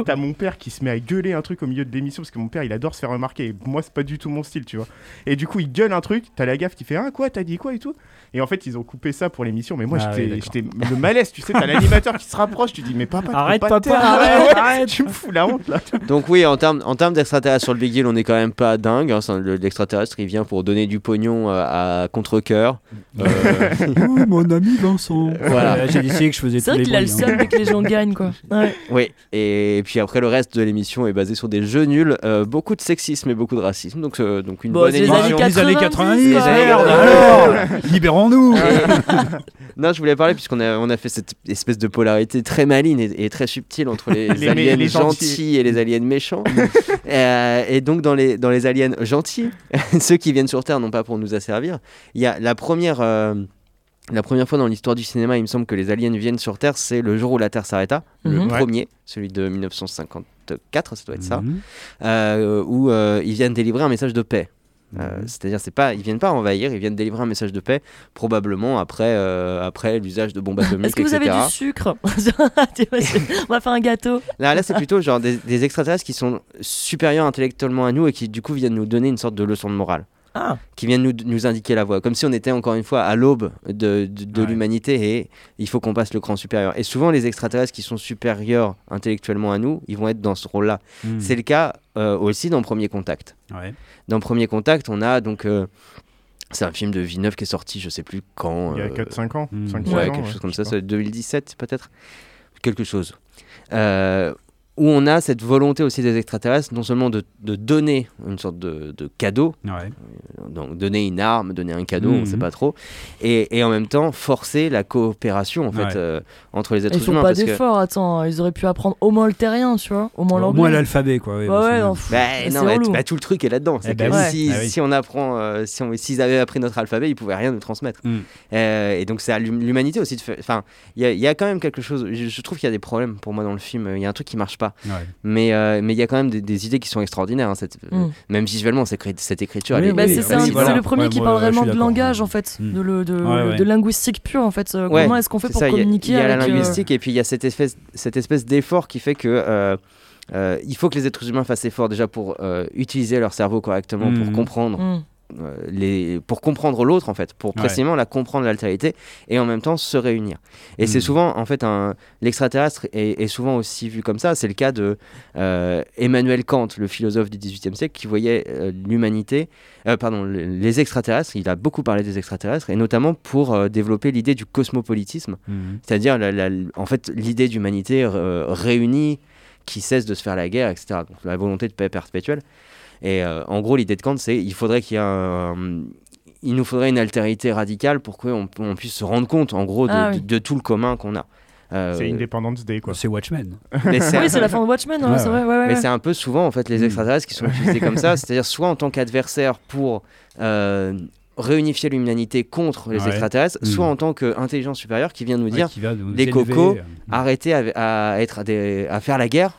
T'as- mon père qui se met à gueuler un truc au milieu de l'émission parce que mon père il adore se faire remarquer. Et moi c'est pas du tout mon style, tu vois. Et du coup il gueule un truc, t'as la gaffe qui fait ah quoi, t'as dit quoi et tout. Et en fait ils ont coupé ça pour l'émission. Mais moi Ah j'étais oui, le malaise, tu sais, t'as l'animateur qui se rapproche, tu dis mais papa, Arrête, pas papa, arrête. Tu me fous la honte là. Donc oui, en termes d'extraterrestres sur le Big Deal, on est quand même pas dingue. hein. L'extraterrestre, il vient pour donner du pognon euh, à contre-cœur. Euh, Mon ami Vincent. Voilà. Euh, J'ai décidé que je faisais C'est vrai qu'il a le bruits, hein. dès que les gens gagnent, quoi. Ouais. Oui, et puis après le reste de l'émission est basé sur des jeux nuls, euh, beaucoup de sexisme et beaucoup de racisme, donc, euh, donc une Bon, bonne les émission. années Les années 90, 90, quoi. merde, Ouais. alors Libérons-nous Non, je voulais parler puisqu'on a, on a fait cette espèce de polarité très maligne et, et très subtile entre les, Les aliens les gentils. gentils. et les aliens méchants. Euh, et donc dans les, dans les aliens gentils, ceux qui viennent sur Terre non pas pour nous asservir, il y a la première... euh, la première fois dans l'histoire du cinéma, il me semble que les aliens viennent sur Terre, c'est le jour où la Terre s'arrêta, le Mhm. Ouais. premier, celui de 1954, ça doit être ça, Mhm. euh, où euh, ils viennent délivrer un message de paix. Euh, Mhm. C'est-à-dire, c'est pas, ils viennent pas envahir, ils viennent délivrer un message de paix, probablement après, euh, après l'usage de bombes atomiques, Est-ce que vous etc. avez du sucre On va faire un gâteau. Là, là c'est plutôt genre des, des extraterrestres qui sont supérieurs intellectuellement à nous et qui du coup viennent nous donner une sorte de leçon de morale, Ah, qui viennent nous, nous indiquer la voie, comme si on était encore une fois à l'aube de, de, de Ouais. l'humanité et il faut qu'on passe le cran supérieur. Et souvent, les extraterrestres qui sont supérieurs intellectuellement à nous, ils vont être dans ce rôle-là. Mhm. C'est le cas euh, aussi dans Premier Contact. Ouais. Dans Premier Contact, on a donc. euh, c'est un film de Villeneuve qui est sorti, je sais plus quand. Il y a euh, 4-5 ans. hmm. 5, ouais, ans, quelque chose comme ça, c'est 2017 peut-être. Quelque chose. Euh, où on a cette volonté aussi des extraterrestres, non seulement de, de donner une sorte de, de cadeau, Ouais. donc donner une arme, donner un cadeau, on Mhm. sait pas trop, et, et en même temps forcer la coopération en fait Ouais. euh, entre les êtres ils font humains. pas parce que- d'efforts, attends. Ils auraient pu apprendre au moins le terrien, tu vois. Au moins Au l'anglais. moins l'alphabet, quoi. ouais, Ouais, ouais, c'est- non, pff, Bah, c'est non, bah, bah, tout le truc est là-dedans. C'est Eh que ben oui. si, Ah oui. si on apprend, euh, si on, s'ils avaient appris notre alphabet, ils pouvaient rien nous transmettre. Mm. Euh, et donc c'est à l'hum- l'humanité aussi de faire. Enfin, il y, a- il y a quand même quelque chose. Je, je trouve qu'il y a des problèmes pour moi dans le film. Il y a un truc qui marche pas. Ouais. Mais euh, mais il y a quand même des, des idées qui sont extraordinaires. hein, cette, euh, Mm. même visuellement, cette, cette écriture. Oui, elle est- Bah, oui, c'est oui, voilà. le premier Ouais, qui moi, parle vraiment de langage en fait, Mm. de, le, de, Ouais, ouais. de linguistique pure en fait. Euh, Ouais, Comment est-ce qu'on fait pour ça, il y a- communiquer Il y a, avec la euh, linguistique et puis il y a cette espèce, cette espèce d'effort qui fait que euh, euh, il faut que les êtres humains fassent effort déjà pour euh, utiliser leur cerveau correctement, pour Mhm. comprendre les, pour comprendre l'autre en fait, pour Ouais. précisément la comprendre l'altérité et en même temps se réunir. Et c'est Mhm. souvent en fait un l'extraterrestre est, est souvent aussi vu comme ça. C'est le cas de euh, Emmanuel Kant, le philosophe du XVIIIe siècle, qui voyait euh, l'humanité, euh, pardon, le- les extraterrestres. Il a beaucoup parlé des extraterrestres et notamment pour euh, développer l'idée du cosmopolitisme, Mhm. c'est-à-dire la- la- en fait l'idée d'humanité euh, réunie qui cesse de se faire la guerre, etc. Donc, la volonté de paix perpétuelle. Et euh, en gros, l'idée de Kant, c'est il faudrait qu'il y ait un- il nous faudrait une altérité radicale pour qu'on on puisse se rendre compte, en gros, de, Ah oui. de- de tout le commun qu'on a. Euh, C'est Independence Day, quoi. C'est Watchmen. mais c'est Oui, c'est la fin de Watchmen, hein, Ouais, c'est vrai. Ouais, ouais, mais c'est un peu souvent en fait les Mm. extraterrestres qui sont utilisés comme ça, c'est-à-dire soit en tant qu'adversaire pour euh, réunifier l'humanité contre les Ouais. extraterrestres, Mm. soit en tant qu'intelligence supérieure qui vient nous Ouais, dire nous les élever. cocos, Euh, arrêtez à, à être des- à faire la guerre,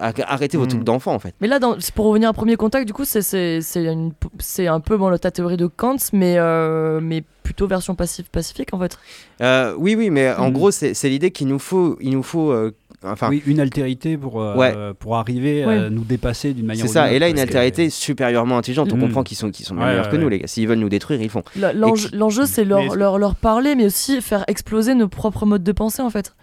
à- arrêtez vos Mm. trucs d'enfants en fait. Mais là, dans, pour revenir à premier contact, du coup, c'est un peu bon, ta théorie de Kant, mais euh, mais plutôt version passif pacifique en fait. Euh, oui, oui, mais en Mm. gros, c'est c'est l'idée qu'il nous faut, il nous faut, euh, enfin, oui, une altérité pour, euh, Ouais. pour arriver Ouais. à nous dépasser d'une manière c'est ça. Et là, une que- altérité supérieurement intelligente. On Mm. comprend qu'ils sont, qu'ils sont Ouais, meilleurs ouais, que nous, les gars. S'ils veulent nous détruire, ils font. L'enjeu, c'est leur, Mais- leur, leur parler, mais aussi faire exploser nos propres modes de pensée en fait.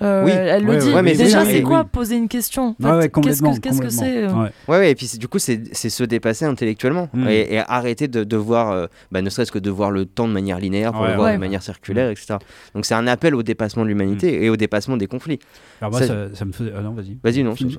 Euh, Oui. elle, le Ouais, dit. ouais, mais Déjà, c'est quoi oui. poser une question en Ouais, ouais, fait, Qu'est-ce que c'est euh complètement. Ouais. Ouais, ouais, et puis du coup, c'est se dépasser intellectuellement Mm. et, et arrêter de, de voir, euh, bah, ne serait-ce que de voir le temps de manière linéaire pour Ouais, le voir ouais. de manière circulaire, etc. Donc c'est un appel au dépassement de l'humanité et au dépassement des conflits. Alors moi, Ça- ça, ça me faisait. Ah non, vas-y. Vas-y, non, Fini.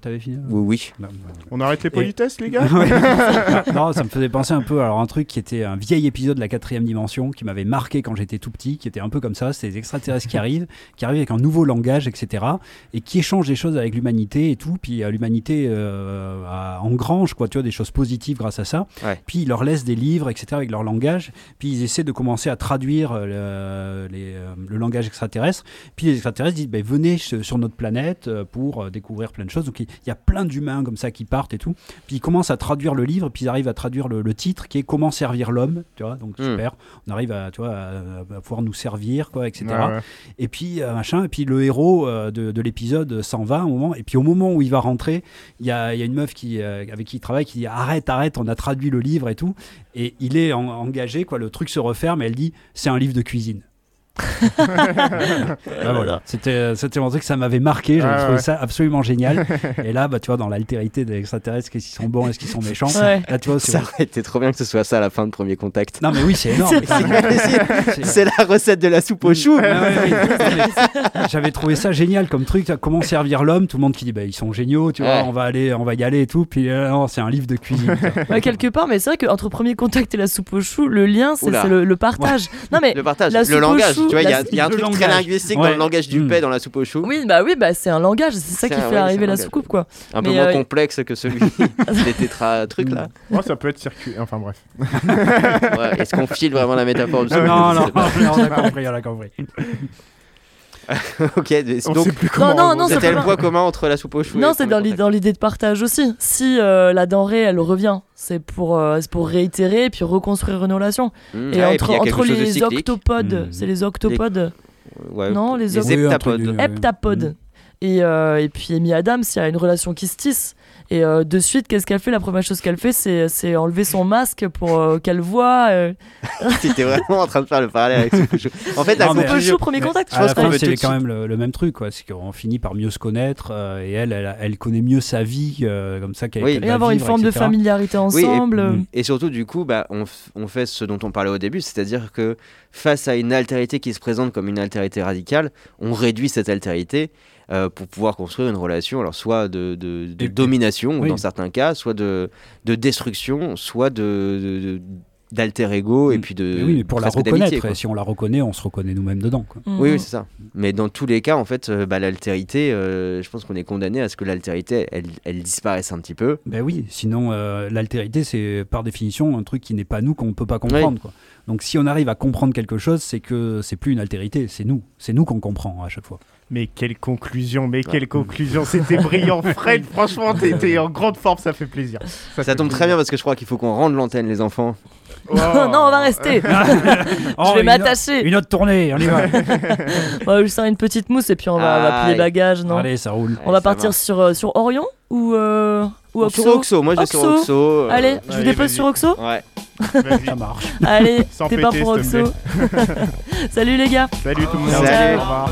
T'avais fini Oui, oui. On arrête les politesses, les gars non, ça me faisait penser un peu alors un truc qui était un vieil épisode de la quatrième dimension qui m'avait marqué quand j'étais tout petit, qui était un peu comme ça, c'est des extraterrestres qui arrivent, qui arrivent avec un nouveau langage, etc., et qui échangent des choses avec l'humanité et tout, puis euh, l'humanité euh, a- engrange quoi, tu vois, des choses positives grâce à ça. Ouais. Puis ils leur laissent des livres, etc., avec leur langage, puis ils essaient de commencer à traduire euh, le, les, euh, le langage extraterrestre. Puis les extraterrestres disent, ben, venez sur notre planète pour découvrir plein de choses. Donc il y a plein d'humains comme ça qui partent et tout. Puis ils commencent à traduire le livre, puis ils arrivent à traduire le, le titre qui est Comment servir l'homme, tu vois. Donc Mm. super, on arrive à, tu vois, à, à pouvoir nous servir, quoi, etc. Ouais, ouais. Et puis euh, machin, et puis le héros euh, de, de l'épisode s'en va un moment, et puis au moment où il va rentrer, il y a, y a une meuf qui, euh, avec qui il travaille qui dit arrête, arrête, on a traduit le livre et tout, et il est en- engagé, quoi, le truc se referme, et elle dit c'est un livre de cuisine. Ah, voilà. C'était, c'était un truc, ça m'avait marqué. J'avais Ah, trouvé ouais. ça absolument génial. Et là, bah, tu vois, dans l'altérité des extraterrestres, qu'est-ce qu'ils sont bons, est-ce qu'ils sont méchants? Ouais. Là, tu vois, c'est Ça aurait été trop bien que ce soit ça à la fin de Premier Contact. Non, mais oui, c'est énorme. C'est- C'est la recette de la soupe au chou. Ouais, ouais, ouais. J'avais trouvé ça génial comme truc. Comment servir l'homme Tout le monde qui dit bah, ils sont géniaux, tu vois, Ouais. on va aller, on va y aller et tout. Puis euh, non, c'est un livre de cuisine. quelque part, mais c'est vrai qu'entre premier contact et la soupe au chou, le lien, c'est le, le partage. Non, mais Le partage, la le soupe langage. Tu vois, il y y a un truc très langage. linguistique dans Ouais. le langage du Mm. paix dans la soupe au chou. oui, bah oui, bah c'est un langage, c'est ça qui un- fait ouais, arriver la soucoupe, quoi. Un peu Mais, moins euh, complexe que celui des tétra trucs là. Oh, ça peut être circuit. Enfin bref. Ouais, Est-ce qu'on file vraiment la métaphore du soupe non, non, on a compris, on a compris. Ok, On donc sait plus comment. non, non, c'était c'est le point commun entre la soupe au chou et Non, c'est dans l'idée de partage aussi. Si euh, la denrée, elle revient, c'est pour, euh, c'est pour réitérer et puis reconstruire une relation. Mm. Et Ah, entre, quelque entre de les octopodes, Mm. c'est les octopodes, Ouais, Non, les les truc heptapodes. heptapodes. Et, euh, et puis Amy Adams, il y a une relation qui se tisse. Et euh, de suite, qu'est-ce qu'elle fait? La première chose qu'elle fait, c'est, c'est enlever son masque pour euh, qu'elle voit. euh, T'étais vraiment en train de faire le parallèle avec soupe au chou. En fait, la Non, soupe mais- au premier contact? Je À pense la peut c'est quand même le, le même truc, quoi. C'est qu'on finit par mieux se connaître euh, et elle, elle, elle connaît mieux sa vie, euh, comme ça qu'elle Oui. qu'elle Et avoir une forme de familiarité ensemble. Et surtout, du coup, bah, on, f- on fait ce dont on parlait au début, c'est-à-dire que face à une altérité qui se présente comme une altérité radicale, on réduit cette altérité euh, pour pouvoir construire une relation, alors soit de, de- de Et- domination oui. dans certains cas, soit de, de destruction, soit de, d'alter ego et Mm. puis de Mais oui, mais pour la reconnaître, et si on la reconnaît, on se reconnaît nous-mêmes dedans. Quoi. Oui, oui, c'est ça. Mais dans tous les cas, en fait, euh, bah, l'altérité, euh, je pense qu'on est condamné à ce que l'altérité, elle, elle disparaisse un petit peu. Ben oui, sinon euh, l'altérité c'est par définition un truc qui n'est pas nous qu'on ne peut pas comprendre. Quoi. Donc si on arrive à comprendre quelque chose, c'est que c'est plus une altérité, c'est nous, c'est nous qu'on comprend à chaque fois. Mais quelle conclusion, mais quelle conclusion. C'était brillant, Fred. Franchement, t'étais en grande forme, ça fait plaisir. Ça, fait tombe très bien parce que je crois qu'il faut qu'on rende l'antenne, les enfants. Oh. non, on va rester. Oh, je vais une- m'attacher. Une autre tournée, on y va. On va juste faire une petite mousse et puis on va, on va plier Aïe. bagages, non Allez, ça roule. On va partir sur, euh, sur Orion ou, euh, ou Oxo Sur Oxo, moi je vais sur Oxo. Oxo. euh, Allez, je vous allez, dépose sur Oxo Ouais. Ça marche. Allez, Sans t'es pas péter, pour Oxo. Salut les gars Salut tout le monde. Salut. Au revoir.